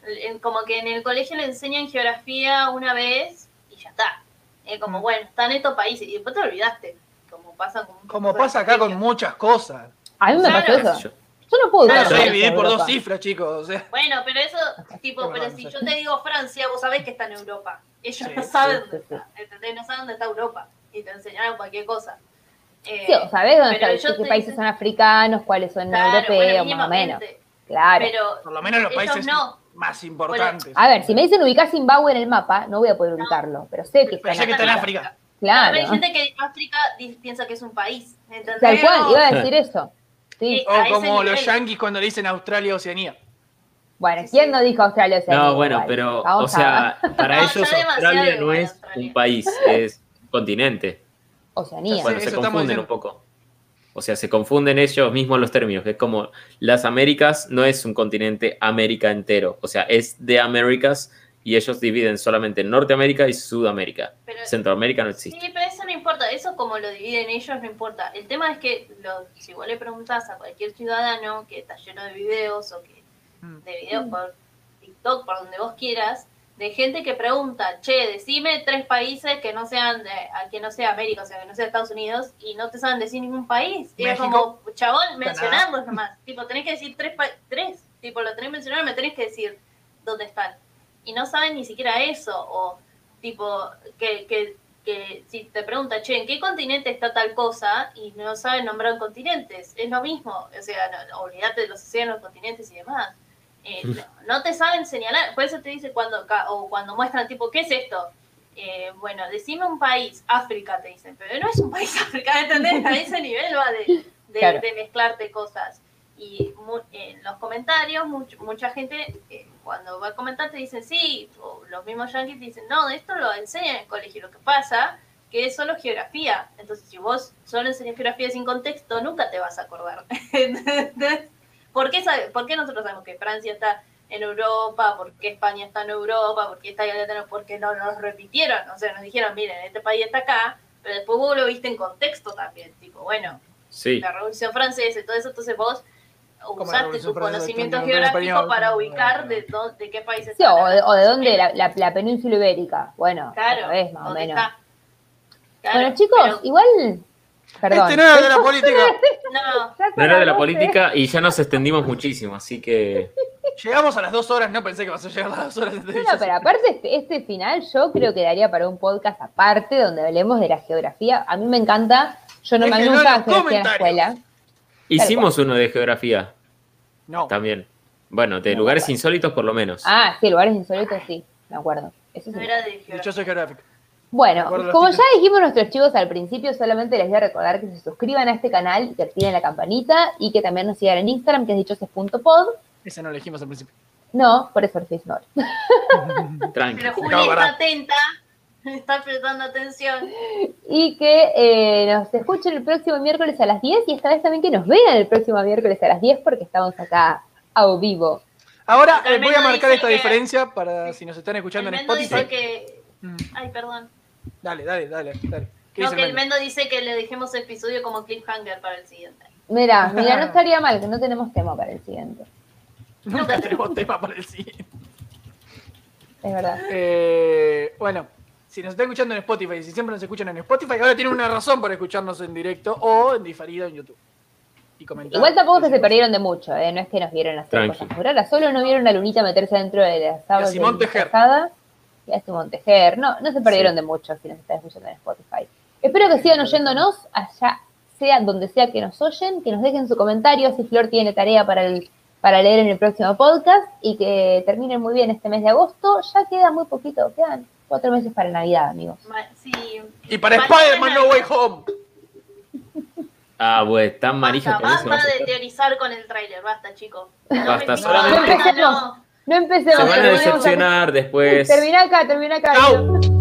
en- como que en el colegio le enseñan geografía una vez y ya está. Es como, bueno, están estos países y después te olvidaste. Como pasa con Como pasa acá con muchas cosas. A mí me pasó eso. Yo- Yo no puedo Claro, Yo dividí por dos cifras, chicos. O sea, Bueno, pero eso, (laughs) tipo, pero si yo te digo Francia, vos sabés que está en Europa. Ellos Sí, no saben sí, dónde está, ¿entendés? No saben dónde está Europa. Y te enseñaron cualquier cosa. Eh, Sí, o sabés dónde está, ellos qué te países son africanos, cuáles son claro, europeos, bueno, más o menos. Claro. Pero por lo menos los ellos países no. Más importantes. A ver, si me dicen ubicar Zimbabue en el mapa, no voy a poder ubicarlo, pero sé que está en que está en África. África. Claro. Hay gente que África piensa que es un país. ¿entendés? Tal cual, iba a decir eso. Sí. a O como los yanquis cuando le dicen Australia Oceanía. Bueno, ¿quién sí. no dijo Australia? Oceanía? No, bueno, pero, Vamos o sea, (laughs) para No, ellos Australia no es Australia. un país, es un continente. Oceanía. Bueno, Sí, se confunden un poco. O sea, se confunden ellos mismos los términos, que es como las Américas no es un continente América entero, o sea, es de Américas y ellos dividen solamente Norteamérica y Sudamérica. Pero- Centroamérica no existe. Sí, pero eso no importa, eso como lo dividen ellos no importa. El tema es que lo- si vos le preguntás a cualquier ciudadano que está lleno de videos o que Mm. de videos por TikTok, por donde vos quieras, de gente que pregunta, che, decime tres países que no sean de, a que no sea América, o sea, que no sea Estados Unidos, y no te saben decir ningún país. Y es como, chabón, mencionarlos nomás. Tipo, tenés que decir tres, tres, Tipo, lo tenés mencionado, me tenés que decir dónde están. Y no saben ni siquiera eso. O, tipo, que, que, que si te pregunta, che, ¿en qué continente está tal cosa? Y no saben nombrar continentes. Es lo mismo. O sea, no, olvídate de los océanos, continentes y demás. Eh, no, no te saben señalar. Por eso te dice cuando, ca- o cuando muestran, tipo, ¿qué es esto? Eh, bueno, decime un país, África te dicen, pero no es un país (laughs) África, ¿entendés? A ese nivel va de, de, Claro. de mezclarte cosas. Y mu- en los comentarios, much- mucha gente eh, cuando va a comentar te dicen sí, o los mismos yankees te dicen, no, esto lo enseñan en el colegio. Lo que pasa que es solo geografía. Entonces, si vos solo enseñas geografía sin contexto, nunca te vas a acordar. (laughs) ¿Entendés? ¿Por qué, sabe- ¿Por qué nosotros sabemos que Francia está en Europa? ¿Por qué España está en Europa? ¿Por qué está allá? Porque no nos repitieron. O sea, nos dijeron, miren, este país está acá, pero después vos lo viste en contexto también. Tipo, bueno, Sí. la Revolución Francesa y todo eso, entonces vos usaste Revolución tu Francesa? conocimiento Español, geográfico español. para ubicar de, dó- de qué país Sí, está. o, de, o de dónde la, la- la península ibérica. Bueno, Claro, vez, más o ¿dónde menos. está? Claro, bueno, chicos, pero- igual. Perdón. Este no era de la (laughs) política. no, era de la 12. política y ya nos extendimos muchísimo, así que Llegamos a las dos horas, no pensé que vas a llegar a las dos horas. No, no, pero aparte este, este final yo creo que daría para un podcast aparte donde hablemos de la geografía. A mí me encanta. Yo no me nunca geografía en la escuela. hicimos uno de geografía No. también. Bueno, de No, lugares insólitos por lo menos. Ah, sí, lugares insólitos, sí, me acuerdo. Eso sí. no era de geografía. Dichoso geográfico. Bueno, como ya dijimos nuestros chicos al principio, solamente les voy a recordar que se suscriban a este canal y que activen la campanita y que también nos sigan en Instagram, que es dichoses.pod. Ese no lo dijimos al principio. No, por eso decís no. (laughs) Tranqui. Pero de está atenta, está prestando atención. Y que eh, nos escuchen el próximo miércoles a las 10 y esta vez también que nos vean el próximo miércoles a las 10 porque estamos acá a vivo. Ahora el eh, voy a marcar esta que- diferencia para si nos están escuchando El en Spotify. dice que. Mm, Ay, perdón. Dale, dale, dale, dale. ¿Qué No, dice que el el Mendo? Dice que le dejemos episodio como cliffhanger para el siguiente. Mira, (laughs) mira, no estaría mal que no tenemos tema para el siguiente. Nunca tenemos tema para el siguiente. Es verdad. Eh, bueno, si nos está escuchando en Spotify, si siempre nos escuchan en Spotify, ahora tienen una razón para escucharnos en directo o en diferido en YouTube. Y comentar. Igual tampoco que se perdieron de mucho, ¿eh? no es que nos vieron hacer Tranqui. cosas raras, solo no vieron a Lunita meterse dentro de la sábado Simón Tejer. Y a Simón Tejer. No, no se perdieron de mucho si nos están escuchando en Spotify. Espero que sigan oyéndonos allá, sea donde sea que nos oyen, que nos dejen su comentario si Flor tiene tarea para, el, para leer en el próximo podcast y que terminen muy bien este mes de agosto. Ya queda muy poquito, quedan cuatro meses para Navidad, amigos. Ma- Sí. Y para Spider-Man No Way Home. (laughs) Ah, güey, tan manija Basta, eso. basta a de teorizar con el tráiler, basta, chicos. Basta, me solamente- no. No empecemos. Se van a decepcionar después. Termina acá, termina acá. Chau.